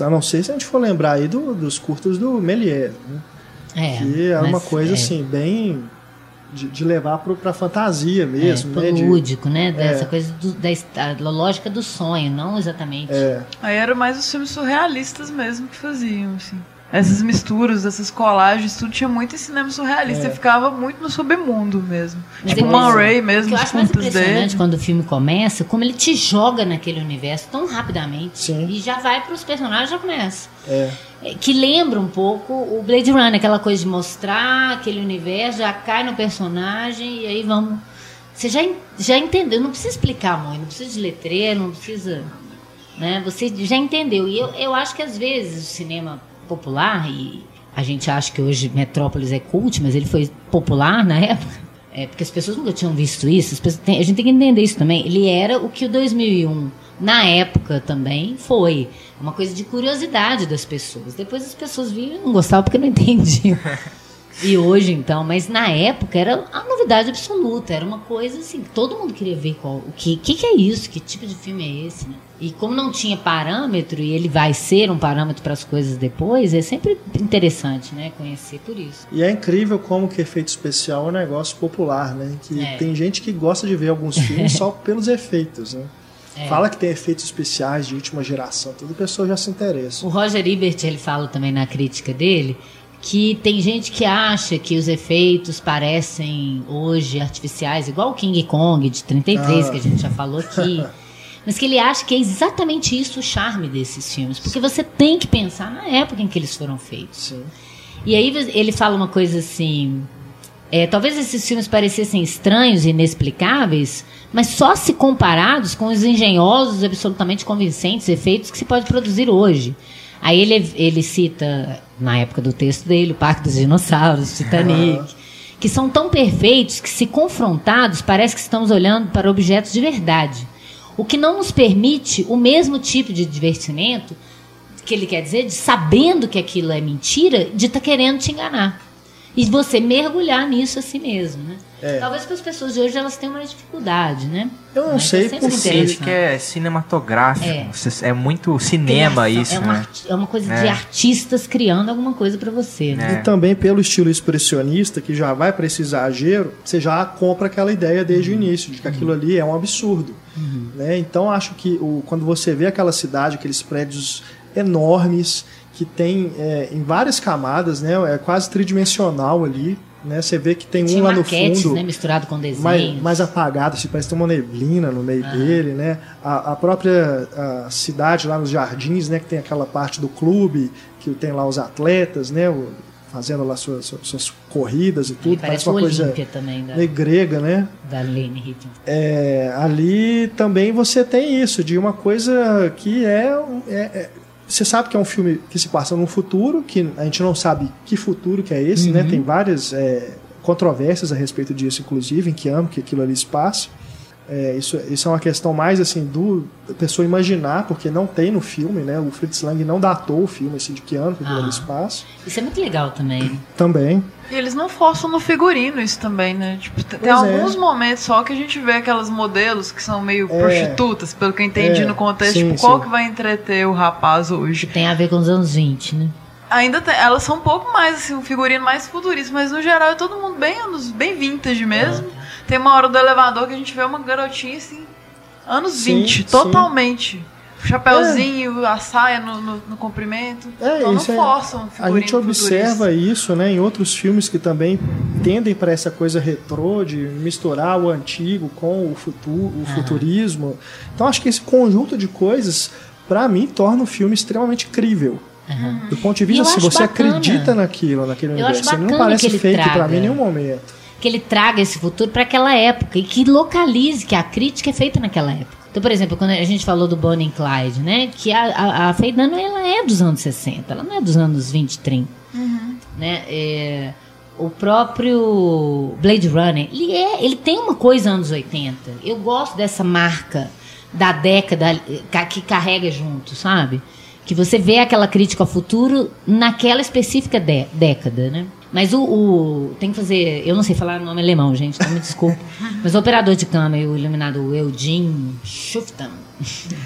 A não ser se a gente for lembrar aí do, dos curtos do Méliès. Né, é, que é uma coisa é. assim, bem de, de levar para a fantasia mesmo. É, né? lúdico, né? Dessa é. coisa do, da, da, lógica do sonho, não exatamente. É. Aí eram mais os filmes surrealistas mesmo que faziam, assim. Essas misturas, essas colagens, tudo tinha muito em cinema surrealista. É. ficava muito no submundo mesmo. Mas tipo o Man Ray mesmo, o que eu acho mais impressionante dele. quando o filme começa, como ele te joga naquele universo tão rapidamente. Sim. E já vai para os personagens já começa. É que lembra um pouco o Blade Runner, aquela coisa de mostrar aquele universo, já cai no personagem e aí vamos. Você já, já entendeu, não precisa explicar muito, não precisa de letreiro, não precisa. Né? Você já entendeu. E eu, eu acho que às vezes o cinema popular, e a gente acha que hoje Metrópolis é cult, mas ele foi popular na época. É, porque as pessoas nunca tinham visto isso. Tem, a gente tem que entender isso também. Ele era o que o 2001, na época também, foi uma coisa de curiosidade das pessoas. Depois as pessoas viam e não gostavam porque não entendiam. E hoje, então, mas na época era a novidade absoluta, era uma coisa assim, todo mundo queria ver qual, o que, que, que é isso, que tipo de filme é esse, né? E como não tinha parâmetro e ele vai ser um parâmetro para as coisas depois, é sempre interessante, né, conhecer por isso. E é incrível como que efeito especial é um negócio popular, né? Que é. tem gente que gosta de ver alguns filmes só pelos efeitos, né? É. Fala que tem efeitos especiais de última geração, toda pessoa já se interessa. O Roger Ebert, ele fala também na crítica dele que tem gente que acha que os efeitos parecem hoje artificiais, igual o King Kong de 33, ah. que a gente já falou aqui. mas que ele acha que é exatamente isso o charme desses filmes, porque você tem que pensar na época em que eles foram feitos. Sim. E aí ele fala uma coisa assim, é, talvez esses filmes parecessem estranhos e inexplicáveis, mas só se comparados com os engenhosos, absolutamente convincentes efeitos que se pode produzir hoje. Aí ele, ele cita, na época do texto dele, o Parque dos Dinossauros, Titanic, que são tão perfeitos que, se confrontados, parece que estamos olhando para objetos de verdade. O que não nos permite o mesmo tipo de divertimento que ele quer dizer, de sabendo que aquilo é mentira, de estar tá querendo te enganar e você mergulhar nisso a si mesmo, né? É. Talvez para as pessoas de hoje elas tenham mais dificuldade, né? Eu não Mas sei é por que que é cinematográfico, é, é muito cinema isso, é uma, né? É uma coisa de é. artistas criando alguma coisa para você, né? É. E também pelo estilo expressionista que já vai para esse exagero, você já compra aquela ideia desde uhum. o início de que uhum. aquilo ali é um absurdo, uhum. né? Então acho que o, quando você vê aquela cidade, aqueles prédios enormes que tem é, em várias camadas, né? É quase tridimensional ali. Né? Você vê que tem Tinha um lá no fundo. Né? Misturado com desenhos. Mais, mais apagado, assim, parece que tem uma neblina no meio ah. dele, né? A, a própria a cidade lá nos jardins, né? Que tem aquela parte do clube, que tem lá os atletas, né? fazendo lá suas, suas, corridas e tudo. parece, parece uma coisa também, da, meio grega, né? Da Lane Hitton. É, ali também você tem isso, de uma coisa que é, é, é você sabe que é um filme que se passa num futuro, que a gente não sabe que futuro que é esse, né? uhum. né? Tem várias é, controvérsias a respeito disso, inclusive, em que ano que aquilo ali se passa. É, isso, isso é uma questão mais assim do da pessoa imaginar, porque não tem no filme, né? O Fritz Lang não datou o filme assim, de que ano que ah, passa. Isso é muito legal também. Também. E eles não forçam no figurino isso também, né? Tipo, tem pois é. alguns é. momentos só que a gente vê aquelas modelos que são meio é. prostitutas, pelo que eu entendi é. no contexto. Sim, tipo, qual sim. que vai entreter o rapaz hoje? Que tem a ver com os anos 20, né? Ainda tem, elas são um pouco mais, assim, um figurino mais futurista, mas no geral é todo mundo bem anos, bem vintage mesmo. Tem uma hora do elevador que a gente vê uma garotinha assim, anos sim, 20, sim. totalmente. Chapeuzinho, é. a saia no, no, no comprimento. É, então isso não é- forçam é, A gente observa isso né, em outros filmes que também tendem para essa coisa retrô de misturar o antigo com o, futuro, o futurismo. Então acho que esse conjunto de coisas, para mim, torna o filme extremamente crível. Uhum. Do ponto de vista, se você bacana. acredita naquilo, naquele eu universo, ele não parece ele fake para mim em nenhum momento. Que ele traga esse futuro para aquela época e que localize, que a crítica é feita naquela época. Então, por exemplo, quando a gente falou do Bonnie e Clyde, né? Que a, a, a Dunaway, ela é dos anos 60, ela não é dos anos 20, 30. Uhum. Né? É, o próprio Blade Runner, ele, é, ele tem uma coisa anos 80. Eu gosto dessa marca da década que carrega junto, sabe? Que você vê aquela crítica ao futuro naquela específica de, década, né? Mas o, o, Tem que fazer. Eu não sei falar nome alemão, gente, então me desculpa. mas o operador de câmera, o iluminado Eugene Schuftan.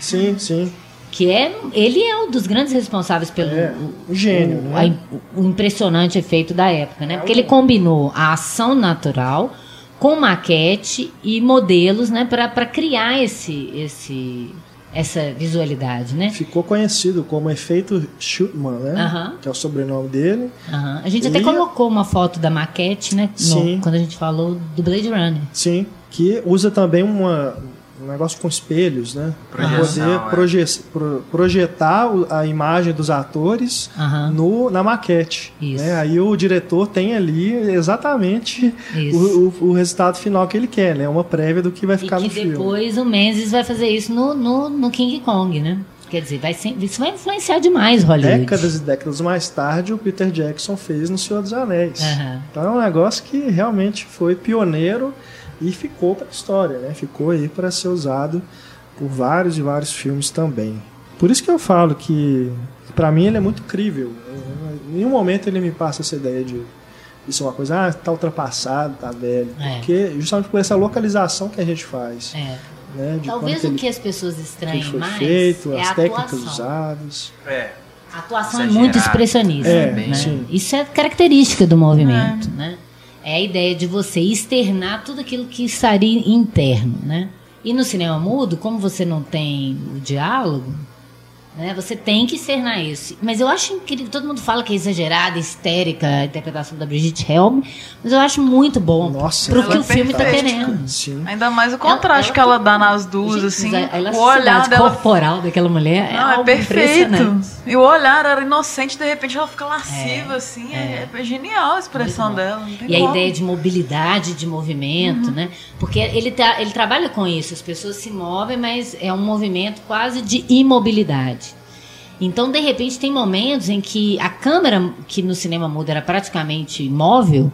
Sim, sim. Que é. Ele é um dos grandes responsáveis pelo. É, o, gênio, o, né? a, o impressionante efeito da época, né? Porque ele combinou a ação natural com maquete e modelos, né? para criar esse. esse essa visualidade, né? Ficou conhecido como efeito Schutman, né? Que é o sobrenome dele. A gente até colocou uma foto da maquete, né? Sim. No, quando a gente falou do Blade Runner. Sim, que usa também uma, um negócio com espelhos, né? Para poder é. proje pro, projetar a imagem dos atores no, na maquete. Isso. Né? Aí o diretor tem ali exatamente o, o, o, resultado final que ele quer, né? Uma prévia do que vai ficar e no filme. depois o Menzies vai fazer isso no, no, no King Kong, né? Quer dizer, vai ser, isso vai influenciar demais Hollywood. Décadas e décadas mais tarde, o Peter Jackson fez no Senhor dos Anéis. Uhum. Então é um negócio que realmente foi pioneiro e ficou para a história, né? Ficou aí para ser usado por vários e vários filmes também. Por isso que eu falo que para mim ele é muito crível. Em nenhum momento ele me passa essa ideia de isso é uma coisa, ah, tá ultrapassado, tá velho. É. Porque justamente por essa localização que a gente faz. É. Né, Talvez o que as pessoas estranhem foi mais feito, é as técnicas usadas. É. A atuação é muito expressionista. É, né? Isso é característica do movimento, é. né? É a ideia de você externar tudo aquilo que estaria interno, né? E no cinema mudo, como você não tem o diálogo, né? Você tem que ser na isso. Mas eu acho incrível. Todo mundo fala que é exagerada, histérica a interpretação da Brigitte Helm. Mas eu acho muito bom. Nossa, pro que é o filme está querendo. Sim. Ainda mais o contraste ela, ela, que ela dá nas duas, gente, assim. A o olhar dela... corporal daquela mulher Não, é, é perfeito. E o olhar era inocente, de repente ela fica lasciva, é, assim. É. é. genial a expressão dela. e como. a ideia de mobilidade, de movimento, uhum. né? Porque ele, tá, ele trabalha com isso. As pessoas se movem, mas é um movimento quase de imobilidade. Então, de repente, tem momentos em que a câmera, que no cinema mudo era praticamente imóvel,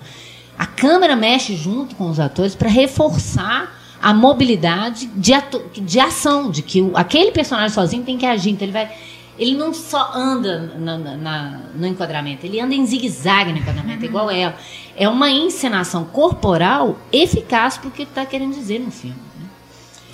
a câmera mexe junto com os atores para reforçar a mobilidade de, de ação, de que o, aquele personagem sozinho tem que agir. Então, ele vai. Ele não só anda na, na, no enquadramento, ele anda em zigue-zague no enquadramento, uhum. igual ela. É uma encenação corporal eficaz para o que está querendo dizer no filme.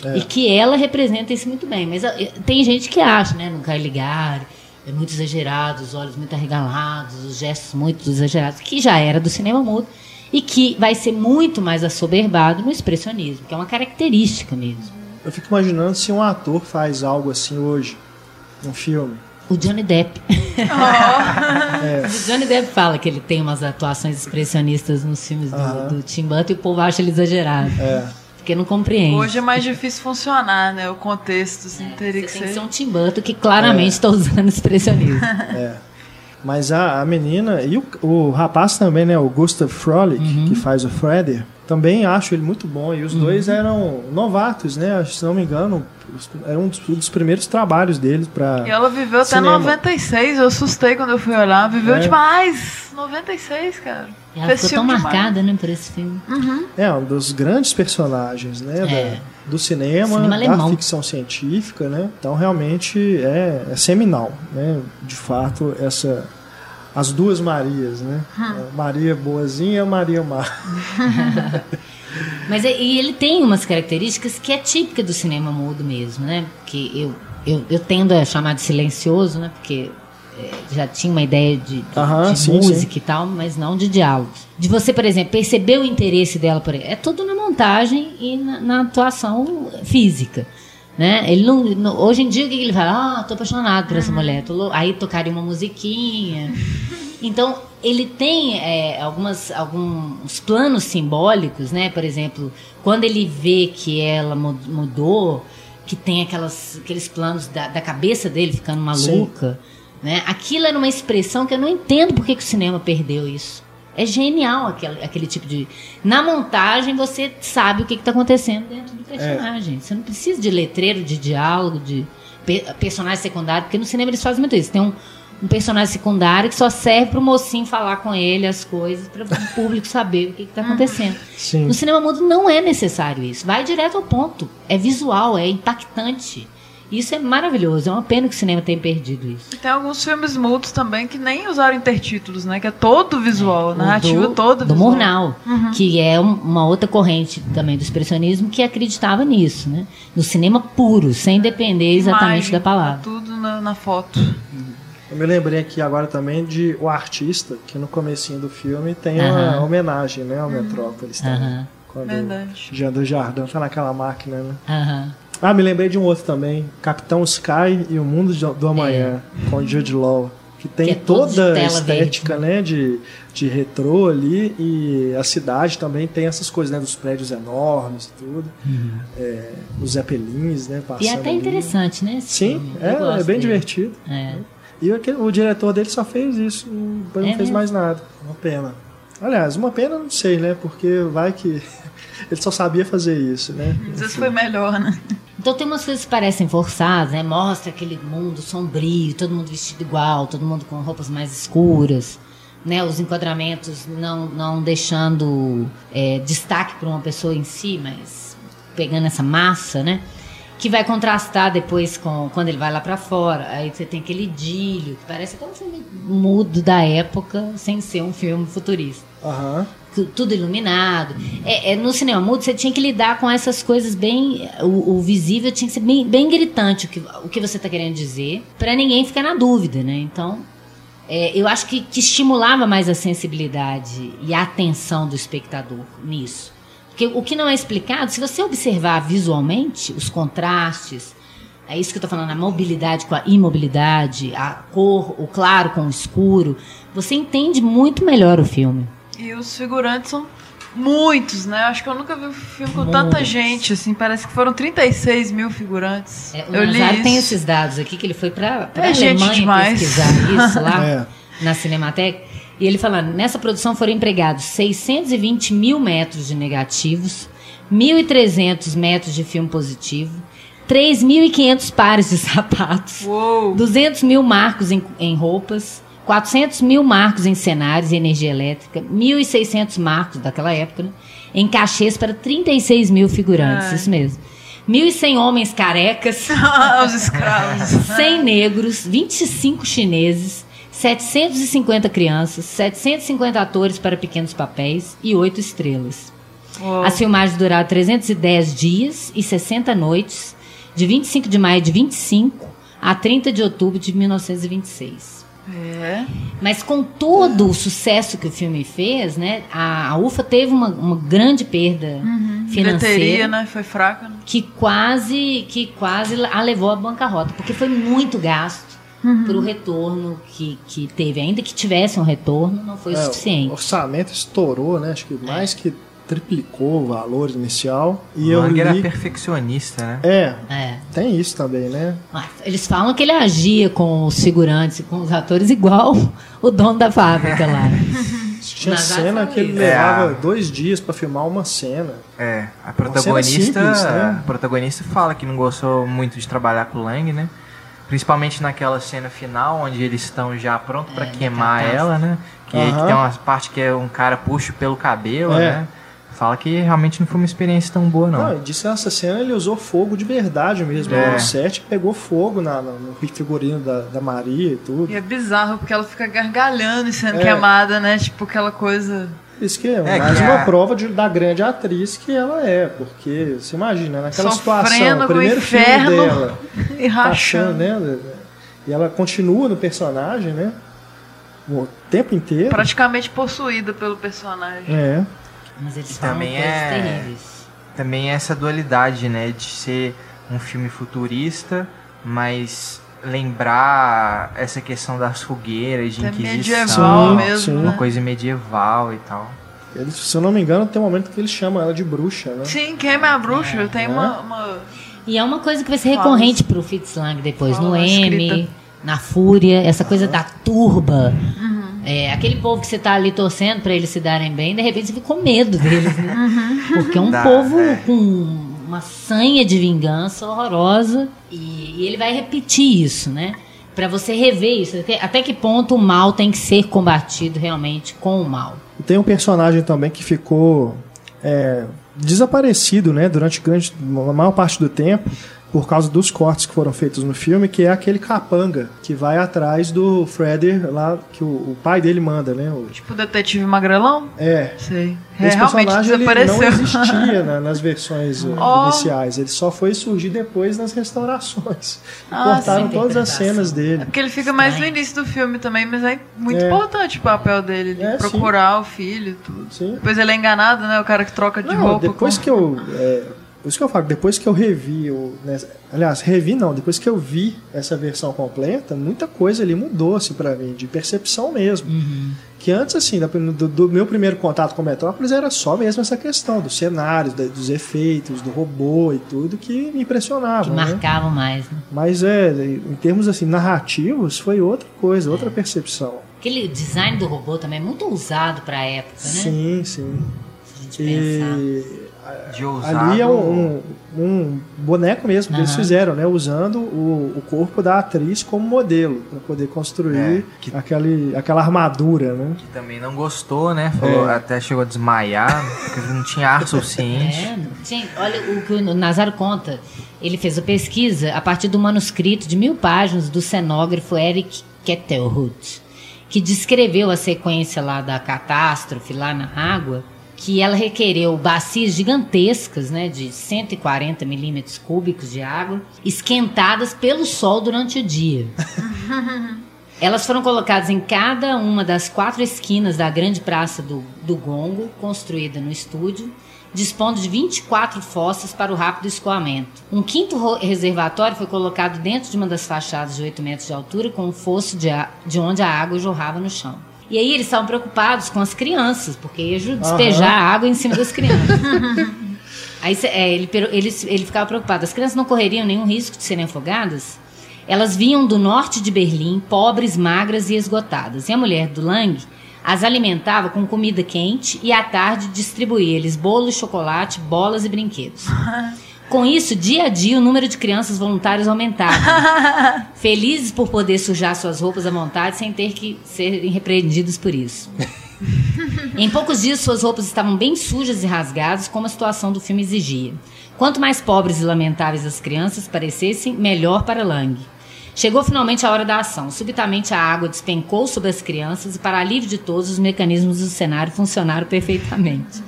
É. E que ela representa isso muito bem. Mas tem gente que acha, né? Não quer ligar, é muito exagerado, os olhos muito arregalados, os gestos muito exagerados, que já era do cinema mudo e que vai ser muito mais assoberbado no expressionismo, que é uma característica mesmo. Eu fico imaginando se um ator faz algo assim hoje, num filme. O Johnny Depp. Oh. é. O Johnny Depp fala que ele tem umas atuações expressionistas nos filmes do, do Tim Burton e o povo acha ele exagerado. É porque não compreende. Hoje é mais difícil funcionar, né? O contexto, assim, é, teria que tem ser. que ser um Tim Burton que claramente está é. usando expressionismo. É. Mas a, a menina e o, o rapaz também, né? O Gustav Frolik, uhum. que faz o Freddy, também acho ele muito bom. E os uhum. dois eram novatos, né? Se não me engano, era um dos, um dos primeiros trabalhos deles para. E ela viveu cinema. até 96, eu assustei quando eu fui olhar. Viveu é. demais! 96, cara. E ela ficou tão demais. marcada, né, por esse filme. Uhum. É, um dos grandes personagens, né? É. Da, do cinema, cinema da ficção científica, né? Então realmente é, é seminal, né? De fato, essa as duas Marias, né? Hum. Maria boazinha e Maria má. Mas é, e ele tem umas características que é típica do cinema mudo mesmo, né? Que eu, eu, eu tendo a chamar de silencioso, né? Porque é, já tinha uma ideia de, de, de sim, música sim. e tal, mas não de diálogo. De você, por exemplo, perceber o interesse dela por ele. É tudo na montagem e na, na atuação física. Né? Ele não, não, hoje em dia o que ele fala? Ah, tô apaixonado por essa mulher. Tô, aí tocaria uma musiquinha. Então ele tem é, algumas, alguns planos simbólicos, né? Por exemplo, quando ele vê que ela mudou, que tem aquelas, aqueles planos da, da cabeça dele ficando maluca. Sim Né? Aquilo era uma expressão que eu não entendo por que, que o cinema perdeu isso. É genial aquele, aquele tipo de. Na montagem você sabe o que está acontecendo dentro do personagem. É. Você não precisa de letreiro, de diálogo, de pe personagem secundário, porque no cinema eles fazem muito isso. Tem um, um personagem secundário que só serve para o mocinho falar com ele as coisas, para o público saber o que está acontecendo. Sim. No cinema mudo não é necessário isso. Vai direto ao ponto. É visual, é impactante. Isso é maravilhoso. É uma pena que o cinema tenha perdido isso. Tem alguns filmes mudos também que nem usaram intertítulos, né? Que é todo visual, é, narrativa do, toda do visual. Murnau, uhum. que é uma outra corrente também do expressionismo que acreditava nisso, né? No cinema puro, sem depender exatamente Imagem, da palavra. Tá tudo na, na foto. Eu me lembrei aqui agora também de O Artista, que no comecinho do filme tem uma homenagem, né, ao Metrópolis. Também. Quando Verdade. Jean Jardin tá naquela máquina, né? Aham. Ah, me lembrei de um outro também, Capitão Sky e o Mundo do Amanhã, é. com Jude Law, que tem Que é toda a estética, né, de, de retrô ali e a cidade também tem essas coisas, né, dos prédios enormes e tudo, é, os zeppelins, né, passando Uhum. E é até ali. interessante, né? Sim, é, é bem dele. divertido. É. E aquele- o diretor dele só fez isso, não É fez mesmo? mais nada. Uma pena. Aliás, uma pena não sei, né? Porque vai que ele só sabia fazer isso, né? Às vezes foi melhor, né? Então tem umas coisas que parecem forçadas, né? Mostra aquele mundo sombrio, todo mundo vestido igual, todo mundo com roupas mais escuras, né? Os enquadramentos não, não deixando é, destaque para uma pessoa em si, mas pegando essa massa, né? Que vai contrastar depois com quando ele vai lá para fora. Aí você tem aquele idílio, que parece até um filme mudo da época, sem ser um filme futurista tu- tudo iluminado. É, é, no cinema mudo você tinha que lidar com essas coisas bem. O, o visível tinha que ser bem, bem gritante o que, o que você está querendo dizer, para ninguém ficar na dúvida, né? Então, é, eu acho que, que estimulava mais a sensibilidade e a atenção do espectador nisso. Porque o que não é explicado, se você observar visualmente os contrastes, é isso que eu estou falando, a mobilidade com a imobilidade, a cor, o claro com o escuro, você entende muito melhor o filme. E os figurantes são muitos, né? Acho que eu nunca vi um filme com tanta Muitos. gente, assim. Parece que foram 36 mil figurantes. É, o eu li Nazário tem isso. esses dados aqui, que ele foi para a É gente Alemanha demais. pesquisar isso lá É. na Cinemateca. E ele falando, nessa produção foram empregados 620 mil metros de negativos, 1.300 metros de filme positivo, 3.500 pares de sapatos, Uou! 200 mil marcos em, em roupas, 400 mil marcos em cenários e energia elétrica, 1.600 marcos daquela época, né, em cachês para 36 mil figurantes, isso mesmo. 1.100 homens carecas, Os escravos. 100 negros, 25 chineses, 750 crianças, 750 atores para pequenos papéis e 8 estrelas. Uou. As filmagens duraram 310 dias e 60 noites, de 25 de maio de 25 a 30 de outubro de 1926. É. Mas com todo o sucesso que o filme fez, né, a, a UFA teve uma, uma grande perda financeira Bilheteria, né? Foi fraca. Né? que quase que quase a levou à bancarrota, porque foi muito gasto para o retorno que, que teve. Ainda que tivesse um retorno, não foi o É, o suficiente. orçamento estourou, né? Acho que mais que triplicou o valor inicial. E eu Lang era li... perfeccionista, né? É, É. tem isso também, né? Mas Eles falam que ele agia com os figurantes e com os atores igual o dono da fábrica lá. Tinha Nazário cena que ele levava É. dois dias pra filmar uma cena. É, a protagonista, simples, né? a protagonista fala que não gostou muito de trabalhar com o Lang, né? Principalmente naquela cena final, onde eles estão já prontos pra É, na queimar ela, né? Que, que Aham. tem uma parte que é um cara puxa pelo cabelo, É. né? Fala que realmente não foi uma experiência tão boa, não. Não, e disse nessa cena ele usou fogo de verdade mesmo. É. No set pegou fogo na, no no figurino da, da Maria e tudo. E é bizarro, porque ela fica gargalhando e sendo É. queimada, né? Tipo aquela coisa. Isso que é, É, mais que uma a- prova de- da grande atriz que ela é. Porque, você imagina, naquela Sofrendo situação, o primeiro filme dela, E rachando. né? E ela continua no personagem, né? O tempo inteiro. Praticamente possuída pelo personagem. É. Mas eles E também é- terríveis. Também é essa dualidade, né? De ser um filme futurista, mas lembrar essa questão das fogueiras, de É inquisição. medieval mesmo, sim. Uma né? coisa medieval e tal. Ele, se eu não me engano, tem um momento que eles chamam ela de bruxa, né? Sim, queima a bruxa. Tem É. uma, uma- E é uma coisa que vai ser Fala. recorrente pro Fitz Lang depois, no Fala, M, escrita. na fúria, essa coisa da turba. Uhum. É, aquele povo que você tá ali torcendo para eles se darem bem, de repente você fica com medo deles, né? Uhum. Porque é um Dá, povo é. com uma sanha de vingança horrorosa e, e ele vai repetir isso, né? Para você rever isso, até, até que ponto o mal tem que ser combatido realmente com o mal. Tem um personagem também que ficou é, desaparecido, né, durante grande, a maior parte do tempo, por causa dos cortes que foram feitos no filme, que é aquele capanga que vai atrás do Freddy lá, que o, o pai dele manda, né? O... Tipo o detetive magrelão? É. Sei. Esse é, personagem ele não existia né, nas versões oh. iniciais, ele só foi surgir depois nas restaurações. Ah, cortaram todas as cenas dele. É porque ele fica mais no início do filme também, mas é muito é. importante o papel dele, de é, procurar sim. o filho e tudo. Sim. Depois ele é enganado, né? O cara que troca de não, roupa. Depois com... que eu é, por isso que eu falo, depois que eu revi, eu, né, aliás, revi não, depois que eu vi essa versão completa, muita coisa ali mudou-se para mim, de percepção mesmo. Uhum. Que antes, assim, do, do, meu primeiro contato com Metrópolis era só mesmo essa questão dos cenários, dos efeitos, do robô e tudo que me impressionava. Que né? marcavam mais. Né? Mas é, em termos assim, narrativos, foi outra coisa, é. outra percepção. Aquele design do robô também é muito usado para a época, né? Sim, sim. Se a gente pensar. De ousado. Ali é um, um boneco mesmo que uhum. eles fizeram, né? Usando o, o corpo da atriz como modelo para poder construir é, que, aquele, aquela armadura, né? Que também não gostou, né? Falou, é. Até chegou a desmaiar porque não tinha ar suficiente. É, gente, olha o que o Nazaro conta. Ele fez a pesquisa a partir do manuscrito de mil páginas do cenógrafo Eric Kettelhut, que descreveu a sequência lá da catástrofe lá na água que ela requereu bacias gigantescas, né, de 140 milímetros cúbicos de água, esquentadas pelo sol durante o dia. Elas foram colocadas em cada uma das quatro esquinas da grande praça do, do Gongo, construída no estúdio, dispondo de 24 fossas para o rápido escoamento. Um quinto reservatório foi colocado dentro de uma das fachadas de 8 metros de altura, com um fosso de, de onde a água jorrava no chão. E aí eles estavam preocupados com as crianças, porque ia despejar uhum. água em cima das crianças. aí é, ele, ele, ele ficava preocupado. As crianças não correriam nenhum risco de serem afogadas? Elas vinham do norte de Berlim, pobres, magras e esgotadas. E a mulher do Lang as alimentava com comida quente e à tarde distribuía-lhes bolo, chocolate, bolas e brinquedos. Com isso, dia a dia, o número de crianças voluntárias aumentava. felizes por poder sujar suas roupas à vontade sem ter que serem repreendidos por isso. em poucos dias, suas roupas estavam bem sujas e rasgadas, como a situação do filme exigia. Quanto mais pobres e lamentáveis as crianças parecessem, melhor para Lang. Chegou finalmente a hora da ação. Subitamente a água despencou sobre as crianças e, para alívio de todos, os mecanismos do cenário funcionaram perfeitamente.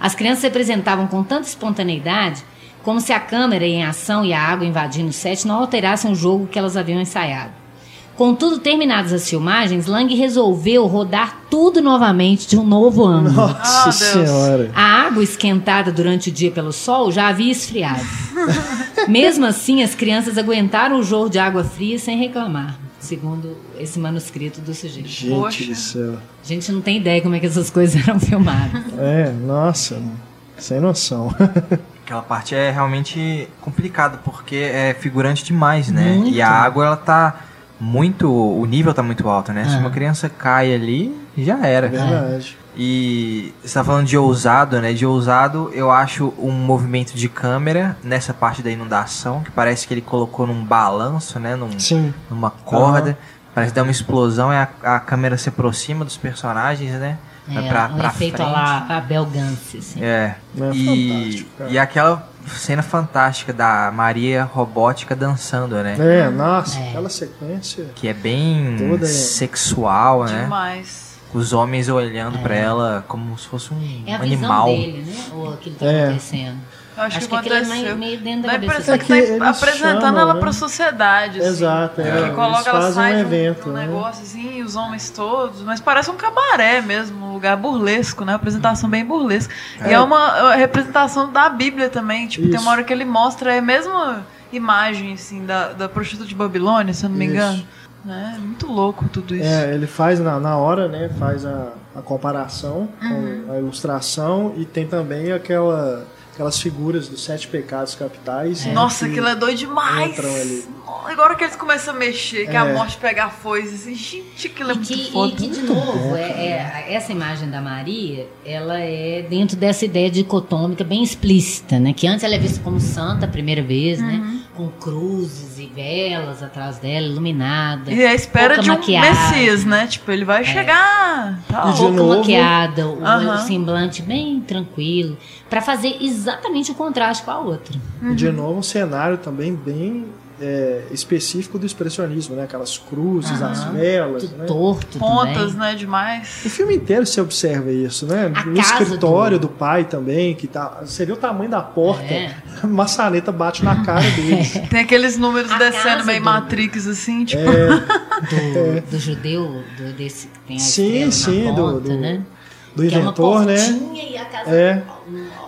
As crianças se apresentavam com tanta espontaneidade como se a câmera em ação e a água invadindo o set não alterassem o jogo que elas haviam ensaiado. Contudo, terminadas as filmagens, Lang resolveu rodar tudo novamente de um novo ângulo. Nossa oh, Senhora! A água esquentada durante o dia pelo sol já havia esfriado. Mesmo assim, as crianças aguentaram o jogo de água fria sem reclamar, segundo esse manuscrito do sujeito. Gente Poxa. do céu. A gente não tem ideia como é que essas coisas eram filmadas. É, nossa, sem noção. Aquela parte é realmente complicado porque é figurante demais, né? Muito. E a água ela tá muito, o nível tá muito alto, né? É. Se uma criança cai ali, já era. É verdade. E você tá falando de ousado, né? De ousado, eu acho um movimento de câmera nessa parte da inundação, que parece que ele colocou num balanço, né? Num, Sim. Numa corda. Uhum. Parece dar uma explosão e a, a câmera se aproxima dos personagens, né? É, pra, um pra efeito frente. lá Abel Gance, assim. É. é e, e aquela cena fantástica da Maria robótica dançando, né? É, nossa, é. aquela sequência. Que é bem toda... sexual, né? Demais. Os homens olhando é. para ela como se fosse um é a animal. Visão dele, né? Ou aquilo que tá é. acontecendo. Acho, acho que, que aquilo é meio, dentro da cabeça. É que tá apresentando chamam, ela né? pra sociedade. Assim, Exato. É, que coloca ela sai um evento, um, um né? negócio assim, os homens todos. Mas parece um cabaré mesmo, um lugar burlesco, né? Uma apresentação bem burlesca. É. E é uma representação da Bíblia também. Tipo, Isso. tem uma hora que ele mostra é a mesma imagem, assim, da, da prostituta de Babilônia, se eu não me engano. Né? É muito louco tudo isso. É, ele faz na, na hora, né? Faz a, a comparação uhum. com a ilustração e tem também aquela aquelas figuras dos sete pecados capitais. É. Nossa, aquilo é doido demais! Entram ali. agora que eles começam a mexer, que é. a morte pega a foice, assim, gente, que é que, foda. E que, de novo, é, é, essa imagem da Maria, ela é dentro dessa ideia dicotômica bem explícita, né? Que antes ela é vista como santa a primeira vez, né? uhum. né? Com cruzes e velas atrás dela, iluminada. E a espera de um maquiada. Messias, né? Tipo, ele vai é. chegar. Tá, pouco novo. maquiada, o, uhum. semblante bem tranquilo, para fazer exatamente o contraste com a outra. Uhum. De novo, um cenário também bem é, específico do expressionismo, né? Aquelas cruzes, as velas, né? torto Pontas, também. né? Demais. O filme inteiro você observa isso, né? A no escritório do... do... pai também, que tá. Você vê o tamanho da porta, é. a maçaneta bate na cara dele. Tem aqueles números a descendo meio do... Matrix, assim, tipo. É, do, é. do, judeu, do, desse que tem a sim, sim, ponta, do, né? do é inventor, é né? E a casa é.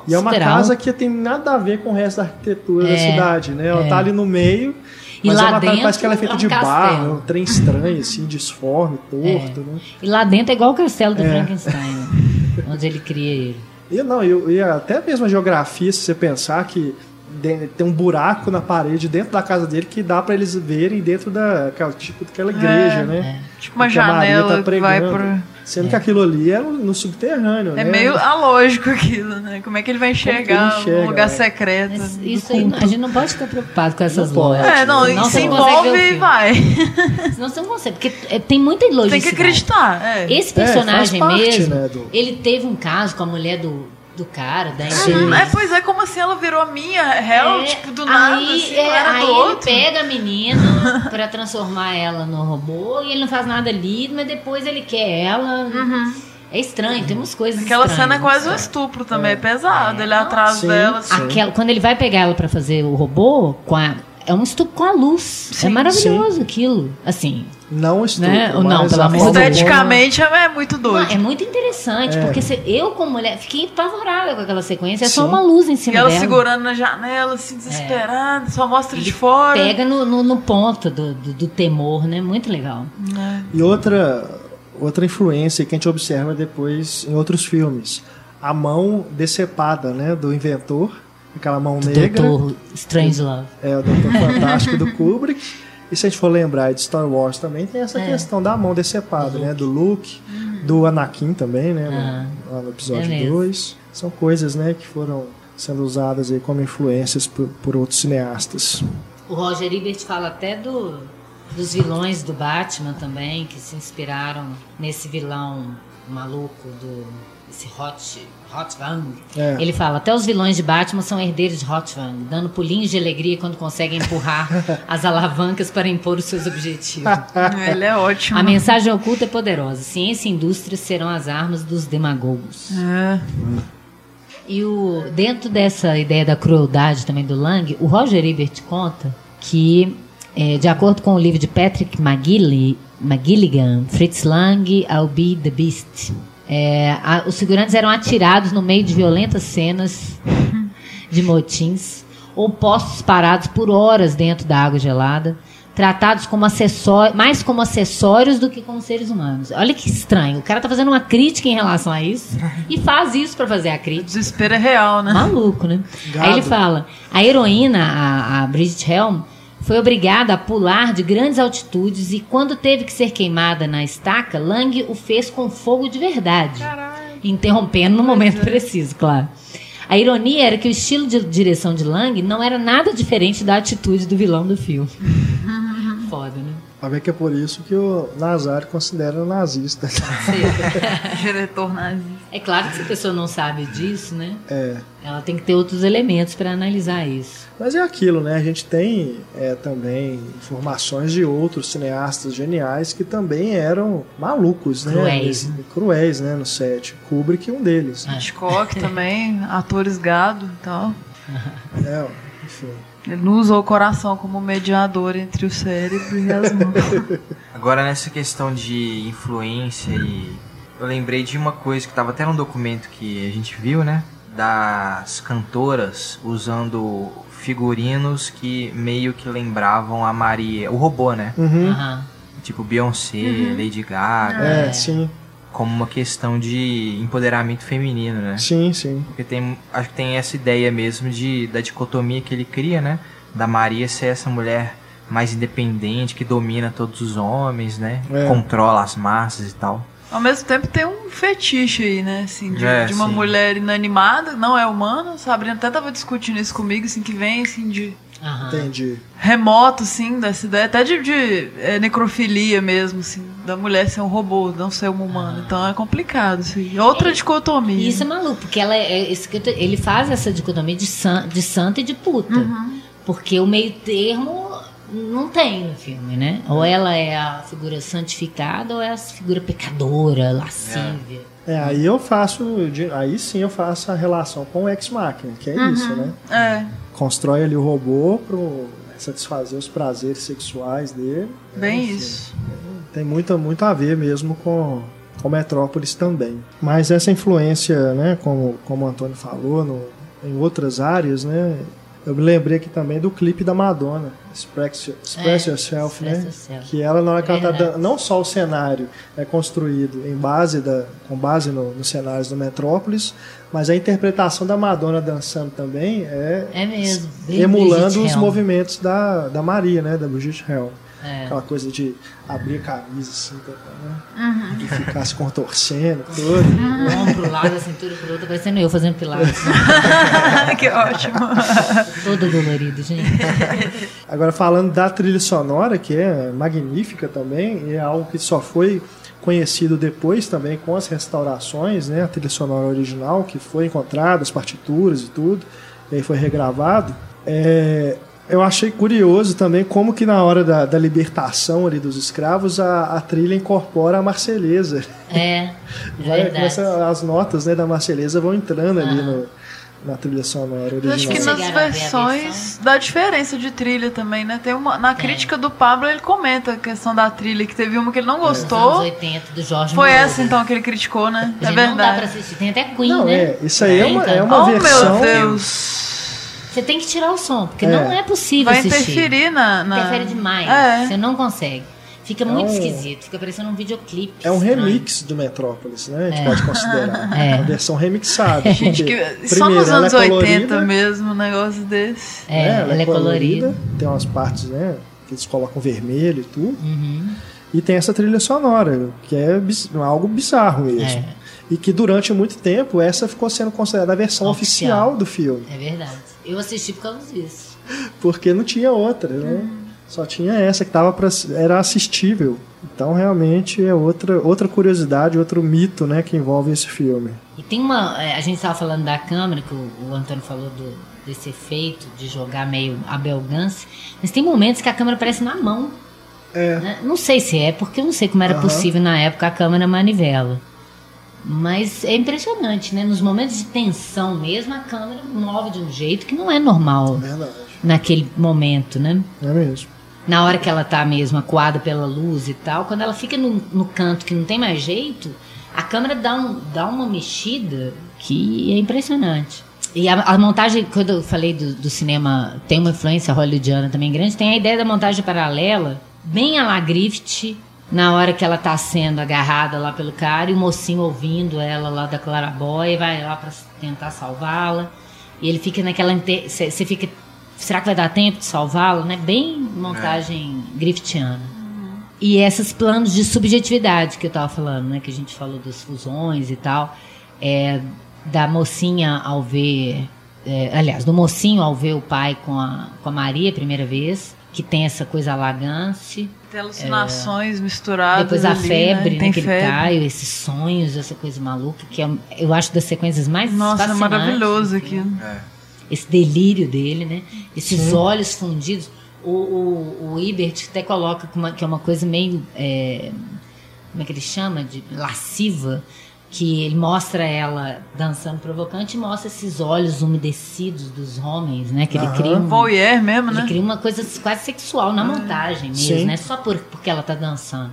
E é uma casa que tem nada a ver com o resto da arquitetura é, da cidade, né? Ela é. tá ali no meio. E mas lá é uma dentro, parece que ela é feita é um de barro, um trem estranho, assim, disforme, torto, né? E lá dentro é igual o castelo do Frankenstein, né? onde ele cria ele. E não, e, e até mesmo a geografia, se você pensar que tem um buraco na parede dentro da casa dele que dá para eles verem dentro da tipo daquela igreja, é, né? É. Tipo uma janela tá que vai por Sendo é. que aquilo ali é no subterrâneo, é né? meio alógico aquilo, né? Como é que ele vai enxergar enxerga, um lugar é. secreto? Mas isso aí, a gente não pode ficar preocupado com essas lojas. É, não, não se envolve e vai. Senão você não consegue, porque é, tem muita lógica. Tem que acreditar, é. Esse personagem parte, mesmo, né, do... ele teve um caso com a mulher do do cara, da uhum. É, pois é, como assim ela virou minha réu, é, tipo, do nada, aí, assim, é, aí ele outro. pega a menina pra transformar ela no robô e ele não faz nada ali, mas depois ele quer ela. Uhum. É estranho, tem umas coisas Aquela cena é quase um estupro também, é, é pesado, é. ele atrás sim, dela. Assim. Aquela, quando ele vai pegar ela pra fazer o robô, com a, é um estupro com a luz. É sim, é maravilhoso sim. aquilo. Assim, não estupro, né? não, pelo amor Esteticamente é muito doido. Não, é muito interessante, é. porque se, eu, como mulher, fiquei apavorada com aquela sequência. É Sim. só uma luz em cima e ela dela. segurando na janela, assim, desesperada, é. só mostra de fora. Pega no, no, no ponto do, do, do, temor, né? Muito legal. É. E outra, outra influência que a gente observa depois em outros filmes. A mão decepada, né? Do inventor aquela mão do negra. Doutor Strange Love. É, o Doutor Fantástico do Kubrick. E se a gente for lembrar de Star Wars também, tem essa é. questão da mão decepada, né? Do Luke, do Anakin também, né? No, lá no episódio 2. É São coisas, né, que foram sendo usadas aí como influências por, por outros cineastas. O Roger Ebert fala até do, dos vilões do Batman também, que se inspiraram nesse vilão maluco do esse Hot, Hot. É. Ele fala, até os vilões de Batman são herdeiros de Hot dando pulinhos de alegria quando conseguem empurrar as alavancas para impor os seus objetivos. Ele é ótimo. A mensagem oculta é poderosa. Ciência e indústria serão as armas dos demagogos. É. E o, dentro dessa ideia da crueldade também do Lang, o Roger Ebert conta que, é, de acordo com o livro de Patrick McGilligan, Fritz Lang, I'll Be the Beast, é, a, os segurantes eram atirados no meio de violentas cenas de motins ou postos parados por horas dentro da água gelada, tratados como acessórios, mais como acessórios do que como seres humanos. Olha que estranho. O cara tá fazendo uma crítica em relação a isso e faz isso para fazer a crítica. O desespero é real, né? Maluco, né? Gado. Aí ele fala: a heroína, a, a Bridget Helm, foi obrigada a pular de grandes altitudes e, quando teve que ser queimada na estaca, Lang o fez com fogo de verdade, Caralho. interrompendo no momento é. preciso, claro. A ironia era que o estilo de direção de Lang não era nada diferente da atitude do vilão do filme. Foda, né? Ver que é por isso que o Nazar considera nazista. Diretor nazista. É claro que se a pessoa não sabe disso, né? É. Ela tem que ter outros elementos para analisar isso. Mas é aquilo, né? A gente tem é, também informações de outros cineastas geniais que também eram malucos, né? Cruéis. Cruéis, né? No set. Kubrick um deles. Hitchcock também, atores gado e tal. É, enfim. Ele não usou o coração como mediador entre o cérebro e as mãos. Agora, nessa questão de influência e. Eu lembrei de uma coisa que estava até num documento que a gente viu, né? Das cantoras usando figurinos que meio que lembravam a Maria. O robô, né? Uhum. Uhum. Tipo Beyoncé, uhum. Lady Gaga. É, sim como uma questão de empoderamento feminino, né? Sim, sim. Porque tem, acho que tem essa ideia mesmo de da dicotomia que ele cria, né? Da Maria ser essa mulher mais independente, que domina todos os homens, né? É. Controla as massas e tal. Ao mesmo tempo tem um fetiche aí, né? Assim, de, é, de uma sim. mulher inanimada, não é humana. Sabrina até tava discutindo isso comigo, assim, que vem assim de. Uhum. Entendi. Remoto, assim, dessa ideia, até de, de é, necrofilia mesmo, assim, da mulher ser um robô, não ser uma humana. Uhum. Então é complicado, assim. Outra é, dicotomia. Isso é maluco, porque ela é, é ele faz essa dicotomia de, san, de santa e de puta. Uhum. Porque o meio termo não tem no filme, né? Ou ela é a figura santificada ou é a figura pecadora, lascívia. É, é aí eu faço, aí sim eu faço a relação com o Ex-Machina, que é uhum. isso, né? É. Constrói ali o robô pro satisfazer os prazeres sexuais dele. Bem enfim, isso. Tem muito, muito a ver mesmo com, com Metrópolis também. Mas essa influência, né, como, como o Antônio falou, no, em outras áreas, né, eu me lembrei aqui também do clipe da Madonna, Express, Express é, Yourself, né? Yourself. Que ela, na hora que ela tá dando, não só o cenário é construído em base da, com base no, nos cenários do Metrópolis, mas a interpretação da Madonna dançando também é, é mesmo, emulando os movimentos da, da Maria, né? Da Brigitte Hell. É. Aquela coisa de abrir a camisa assim, tá, né? Uhum. De ficar se contorcendo, tudo. Uhum. Um pro lado, a cintura pro outro, parecendo eu fazendo pilates. que ótimo. Todo dolorido, gente. Agora, falando da trilha sonora, que é magnífica também, é algo que só foi conhecido depois também com as restaurações, né? A trilha sonora original, que foi encontrada, as partituras e tudo, e aí foi regravado. É, eu achei curioso também como que na hora da, da libertação ali dos escravos a, a trilha incorpora a Marselhesa. É, Vai, começa, as notas né, da Marselhesa vão entrando ali no, na trilha sonora original. Acho que nas versões dá diferença de trilha também, né? Tem uma, na é. crítica do Pablo ele comenta a questão da trilha, que teve uma que ele não é. gostou. Anos 80, do Jorge Foi essa então que ele criticou, né? é verdade. Não dá pra assistir, tem até Queen, não, né? É, isso aí é, uma, é uma oh, versão... Oh meu Deus! Você tem que tirar o som, porque é. não é possível Vai assistir. interferir na, na... Interfere demais. É. Você não consegue. Fica é muito um... esquisito, fica parecendo um videoclipe. É um remix do Metrópolis, né? A gente é. pode considerar. É. Uma versão remixada. Acho que só nos anos é 80 mesmo um negócio desse. É, é ela, ela, é colorida, colorida. Tem umas partes, né? Que eles colocam vermelho e tudo. Uhum. E tem essa trilha sonora, que é algo bizarro mesmo. É. E que durante muito tempo essa ficou sendo considerada a versão oficial, oficial do filme. É verdade. Eu assisti por causa disso. Porque não tinha outra, né? Hum. Só tinha essa que tava pra, era assistível. Então realmente é outra, outra curiosidade, outro mito, né, que envolve esse filme. E tem uma, é, a gente estava falando da câmera que o, o Antônio falou do, desse efeito de jogar meio a belgance, mas tem momentos que a câmera aparece na mão. É. Né? Não sei se é, porque eu não sei como era uhum. possível na época a câmera manivela. Mas é impressionante, né? Nos momentos de tensão mesmo, a câmera move de um jeito que não é normal Verdade. naquele momento, né? É mesmo. Na hora que ela tá mesmo acuada pela luz e tal, quando ela fica no, no canto que não tem mais jeito, a câmera dá, um, dá uma mexida que é impressionante. E a, a, montagem, quando eu falei do, do, cinema, tem uma influência hollywoodiana também grande, tem a ideia da montagem paralela, bem a la Griffith, na hora que ela tá sendo agarrada lá pelo cara e o mocinho ouvindo ela lá da clarabóia vai lá para tentar salvá-la e ele fica naquela você fica será que vai dar tempo de salvá-la né bem montagem é. griftiana uhum. e esses planos de subjetividade que eu tava falando né que a gente falou das fusões e tal é, da mocinha ao ver é, aliás do mocinho ao ver o pai com a com a Maria a primeira vez que tem essa coisa alagante tem alucinações é, misturadas. Depois a ali, febre, né? Tem que febre. ele cai, esses sonhos, essa coisa maluca, que é, eu acho das sequências mais Nossa, é maravilhoso aqui. É. Esse delírio dele, né? Esses Sim. olhos fundidos. O, o, o Ibert até coloca que é uma coisa meio. É, como é que ele chama? De lasciva que ele mostra ela dançando provocante e mostra esses olhos umedecidos dos homens, né? Que ele cria um voyeur mesmo, ele né? cria uma coisa quase sexual na montagem mesmo, Sim. né? Só por, porque ela tá dançando.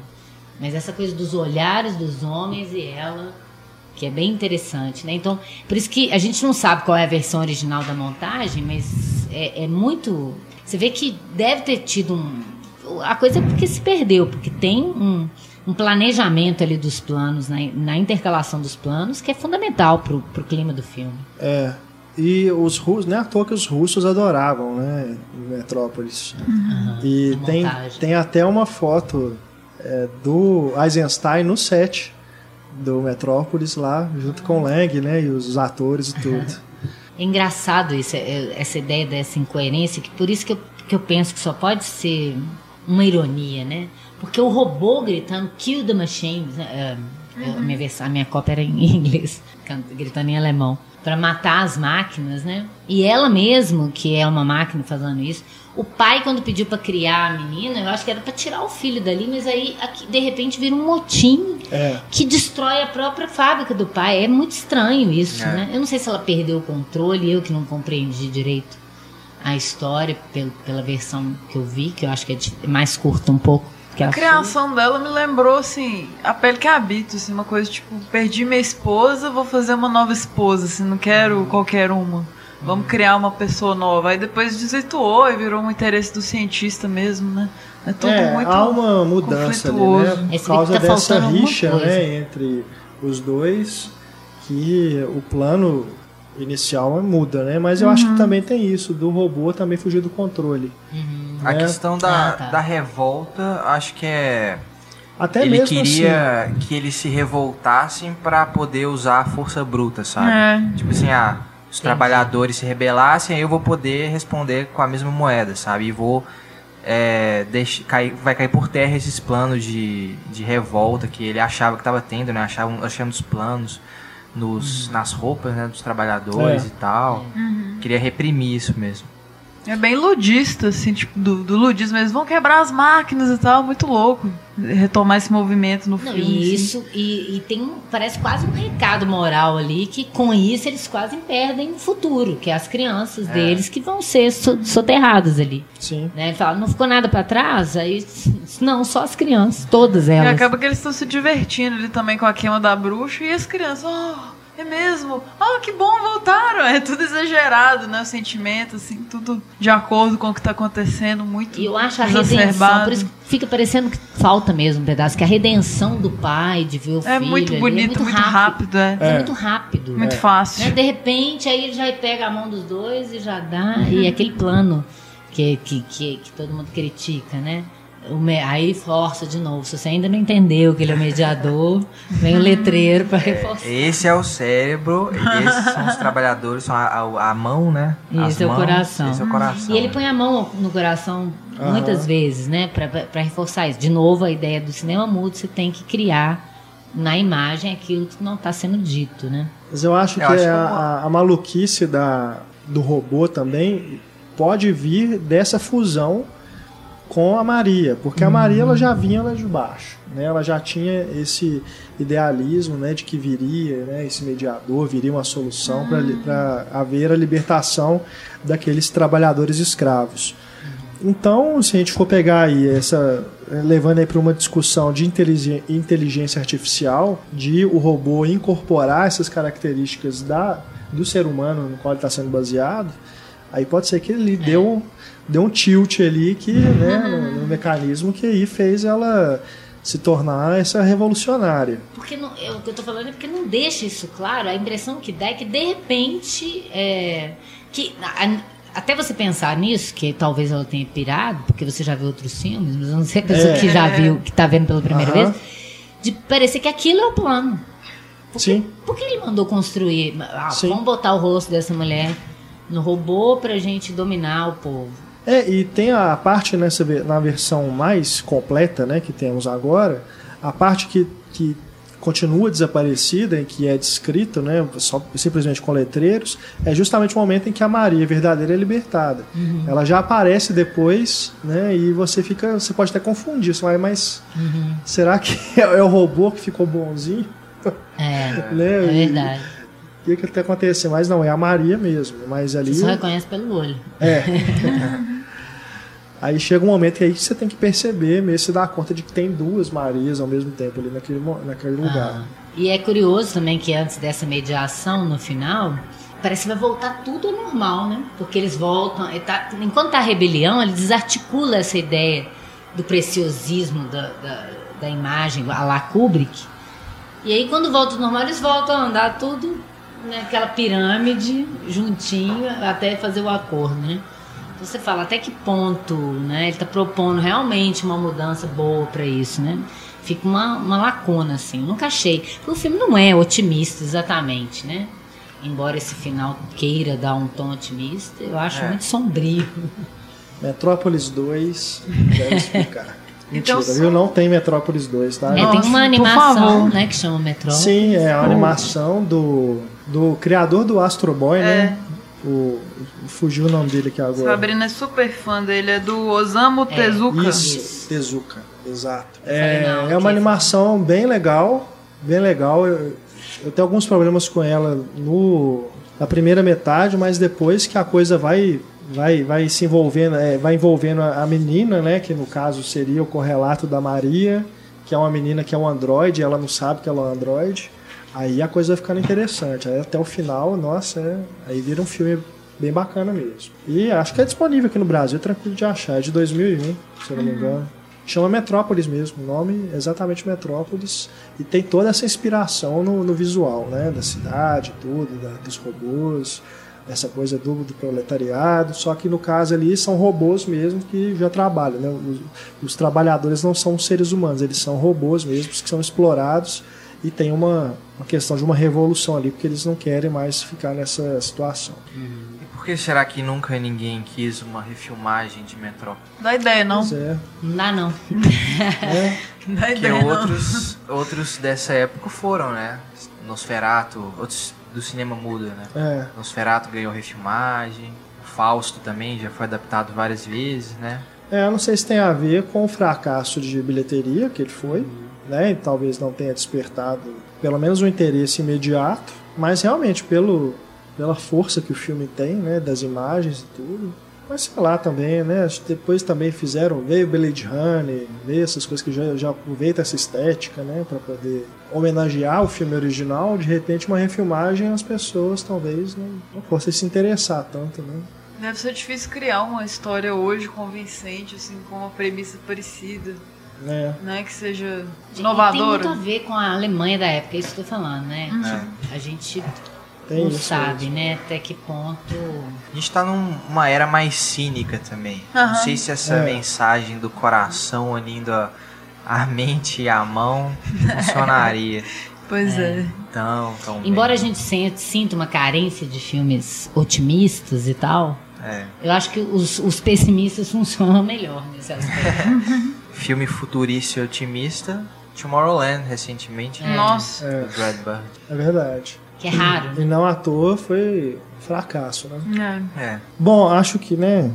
Mas essa coisa dos olhares dos homens e ela que é bem interessante, né? Então, por isso que a gente não sabe qual é a versão original da montagem, mas é, é muito. Você vê que deve ter tido um. A coisa é porque se perdeu, porque tem um um planejamento ali dos planos, na, na intercalação dos planos, que é fundamental pro, pro clima do filme. É. E os russos, não é à toa que os russos adoravam, né? Metrópolis. Uhum, e tem, tem até uma foto é, do Eisenstein no set do Metrópolis lá, junto com o Lang, né? E os atores e tudo. É engraçado isso, é, essa ideia dessa incoerência, que por isso que eu, que eu penso que só pode ser uma ironia, né? Porque o robô gritando Kill the Machine, né? uhum. a, minha versão, a minha cópia era em inglês, gritando em alemão para matar as máquinas, né? E ela mesmo, que é uma máquina fazendo isso, o pai quando pediu para criar a menina, eu acho que era para tirar o filho dali, mas aí aqui, de repente vira um motim é. que destrói a própria fábrica do pai. É muito estranho isso, é. né? Eu não sei se ela perdeu o controle, eu que não compreendi direito a história pela, pela versão que eu vi, que eu acho que é mais curta um pouco a criação dela me lembrou, assim, a pele que habito, assim, uma coisa tipo, perdi minha esposa, vou fazer uma nova esposa, assim, não quero uhum. qualquer uma. Vamos criar uma pessoa nova. Aí depois desvirtuou e virou um interesse do cientista mesmo, né? É tudo é, muito há uma mudança ali, né? Por causa tá dessa rixa, né, entre os dois, que o plano inicial muda, né? Mas eu uhum. acho que uhum. também tem isso, do robô também fugir do controle. Uhum. Né? A questão da, ah, tá. da revolta, acho que é. Até ele mesmo queria assim. que eles se revoltassem para poder usar a força bruta, sabe? É. Tipo assim, ah, os Entendi. trabalhadores se rebelassem, aí eu vou poder responder com a mesma moeda, sabe? E vou é, deixa, cair, vai cair por terra esses planos de, de revolta que ele achava que estava tendo, né? Achava, achando os planos nos, uhum. nas roupas né, dos trabalhadores é. e tal. Uhum. Queria reprimir isso mesmo. É bem ludista, assim, tipo, do, do ludismo. Eles vão quebrar as máquinas e tal, muito louco. Retomar esse movimento no filme. Não, e isso, assim. e, e, tem, parece quase um recado moral ali, que com isso eles quase perdem o futuro, que é as crianças é. deles que vão ser soterradas ali. Sim. Né? Fala, não ficou nada para trás? Aí, não, só as crianças, todas elas. E acaba que eles estão se divertindo ali também com a queima da bruxa, e as crianças, oh é mesmo? Ah, que bom, voltaram. É tudo exagerado, né? O sentimento, assim, tudo de acordo com o que está acontecendo, muito E eu acho a redenção, por isso que fica parecendo que falta mesmo um pedaço, que a redenção do pai, de ver o é filho... Muito bonito, é muito, muito rápido, rápido é. é. muito rápido. Muito é. fácil. Né? De repente, aí ele já pega a mão dos dois e já dá, uhum. e aquele plano que, que, que, que todo mundo critica, né? Aí força de novo. Se você ainda não entendeu que ele é o mediador, vem o letreiro para reforçar. Esse é o cérebro, esses são os trabalhadores, são a, a, a mão, né? Esse é o coração. Esse é o coração. E ele põe a mão no coração muitas vezes, né? Para reforçar isso. De novo, a ideia do cinema mudo, você tem que criar na imagem aquilo que não está sendo dito, né? Mas eu acho eu que, acho que a, a, maluquice da, do robô também pode vir dessa fusão com a Maria, porque a Maria ela já vinha lá de baixo, né? Ela já tinha esse idealismo, né, de que viria, né, esse mediador, viria uma solução para haver a libertação daqueles trabalhadores escravos. Então, se a gente for pegar aí essa levando aí para uma discussão de inteligência artificial, de o robô incorporar essas características da do ser humano no qual ele está sendo baseado, aí pode ser que ele deu deu um tilt ali que, né, no, no, mecanismo que aí fez ela se tornar essa revolucionária. Porque não, eu, o que eu tô falando é porque não deixa isso claro. A impressão que dá é que de repente é, que a, até você pensar nisso, que talvez ela tenha pirado, porque você já viu outros filmes, mas eu não sei a pessoa é. que já viu, que tá vendo pela primeira vez, de parecer que aquilo é o plano. Por Sim. Por que ele mandou construir? Ah, vamos botar o rosto dessa mulher no robô pra gente dominar o povo. É, e tem a parte nessa na versão mais completa, né, que temos agora, a parte que, que continua desaparecida e que é descrito, né, só, simplesmente com letreiros, é justamente o momento em que a Maria verdadeira é libertada. Uhum. Ela já aparece depois, né, e você fica, você pode até confundir, você vai, mas uhum. será que é, o robô que ficou bonzinho? É, né? é verdade. O que que tá acontecendo? Mas não, é a Maria mesmo. Mas ali. Você só reconhece pelo olho. É. Aí chega um momento que aí você tem que perceber, mesmo se dar conta de que tem duas Marias ao mesmo tempo ali naquele, naquele lugar. Ah, e é curioso também que antes dessa mediação, no final, parece que vai voltar tudo ao normal, né? Porque eles voltam. Tá, enquanto tá a rebelião, ele desarticula essa ideia do preciosismo da, da, da imagem, a la Kubrick. E aí, quando volta ao normal, eles voltam a andar tudo naquela pirâmide, juntinho, até fazer o acordo, né? Você fala até que ponto, né? Ele está propondo realmente uma mudança boa para isso, né? Fica uma, uma lacuna, assim. Nunca achei. Porque o filme não é otimista exatamente, né? Embora esse final queira dar um tom otimista, eu acho é. muito sombrio. Metrópolis 2, deve explicar. Mentira, então, viu? Não tem Metrópolis 2, tá? É, tem uma animação, né, que chama Metrópolis. Sim, é a animação do, do criador do Astro Boy, né? é. né? O, fugiu o nome dele aqui agora. Sabrina é super fã dele, é do Osamu é, Tezuka. Isso, Tezuka, exato. É, não, é uma animação bem legal, bem legal. Eu, eu tenho alguns problemas com ela no, na primeira metade, mas depois que a coisa vai vai, vai se envolvendo, é, vai envolvendo a, menina, né? Que no caso seria o correlato da Maria, que é uma menina que é um androide, ela não sabe que ela é um androide. Aí a coisa vai ficando interessante. Aí até o final, nossa, é, aí vira um filme bem bacana mesmo. E acho que é disponível aqui no Brasil, tranquilo de achar. É de 2001, se eu não me engano. Chama Metrópolis mesmo, o nome é exatamente Metrópolis. E tem toda essa inspiração no, no visual, né? Da cidade, tudo, da, dos robôs essa coisa do, do, proletariado, só que no caso ali são robôs mesmo que já trabalham. Né? Os, os, trabalhadores não são seres humanos, eles são robôs mesmo que são explorados e tem uma, uma questão de uma revolução ali, porque eles não querem mais ficar nessa situação. Uhum. E por que será que nunca ninguém quis uma refilmagem de Metrópole? Dá ideia, não? É. Não dá, não. é. Dá ideia, Porque outros, outros dessa época foram, né? Nosferato, outros do cinema muda, né? É. Nosferatu ganhou refilmagem, Fausto também já foi adaptado várias vezes, né? É, eu não sei se tem a ver com o fracasso de bilheteria que ele foi, uhum. Né? E talvez não tenha despertado pelo menos um interesse imediato, mas realmente pelo pela força que o filme tem, né, das imagens e tudo, mas sei lá também, né? Depois também fizeram, veio Blade Runner, veio essas coisas que já, já aproveita essa estética, né? para poder homenagear o filme original. De repente, uma refilmagem, as pessoas talvez não, não fossem se interessar tanto, né? Deve ser difícil criar uma história hoje convincente, assim, com uma premissa parecida. É. Né, que seja inovadora. Tem muito a ver com a Alemanha da época, é isso que eu tô falando, né? Uhum. A gente tem não sabe, mesmo. né? Até que ponto. A gente tá numa era mais cínica também. Uhum. Não sei se essa é. mensagem do coração unindo a, a mente e a mão funcionaria. pois é. é. Então, tão Embora bem. a gente sinta, sinta uma carência de filmes otimistas e tal, é. eu acho que os, os pessimistas funcionam melhor nesse aspecto. Filme futurista e otimista. Tomorrowland, recentemente. É. Nossa. É. é verdade. Que é raro. E, e não à toa foi fracasso, né? É. é. Bom, acho que, né?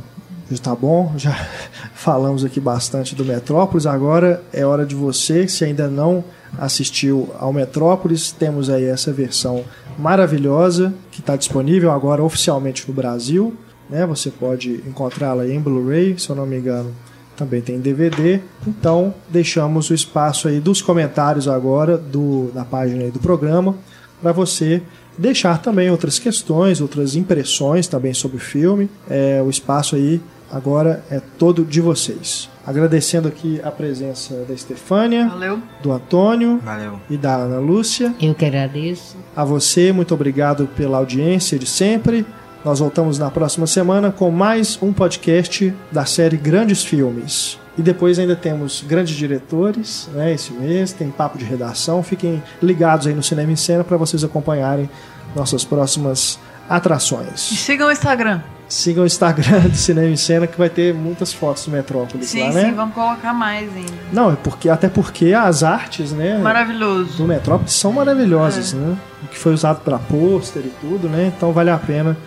Tá bom, já falamos aqui bastante do Metrópolis. Agora é hora de você, se ainda não assistiu ao Metrópolis, temos aí essa versão maravilhosa que está disponível agora oficialmente no Brasil. Né? Você pode encontrá-la em Blu-ray, se eu não me engano, também tem DVD. Então, deixamos o espaço aí dos comentários agora do, na página aí do programa para você deixar também outras questões, outras impressões também sobre o filme. É, o espaço aí agora é todo de vocês. Agradecendo aqui a presença da Estefânia, Valeu. do Antônio Valeu. e da Ana Lúcia. Eu que agradeço. A você, muito obrigado pela audiência de sempre. Nós voltamos na próxima semana com mais um podcast da série Grandes Filmes. E depois ainda temos grandes diretores, né, esse mês, tem papo de redação. Fiquem ligados aí no Cinema em Cena para vocês acompanharem nossas próximas atrações. E sigam o Instagram. Sigam o Instagram do Cinema em Cena que vai ter muitas fotos do Metrópolis sim, lá, né? Sim, vamos colocar mais ainda. Não, é porque, até porque as artes, né? Maravilhoso. Do Metrópolis são maravilhosas, é. né? O que foi usado para pôster e tudo, né? Então vale a pena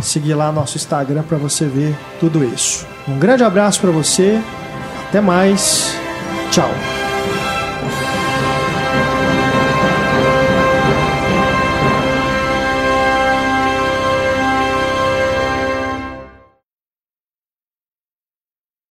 seguir lá nosso Instagram para você ver tudo isso. Um grande abraço para você até mais. Tchau.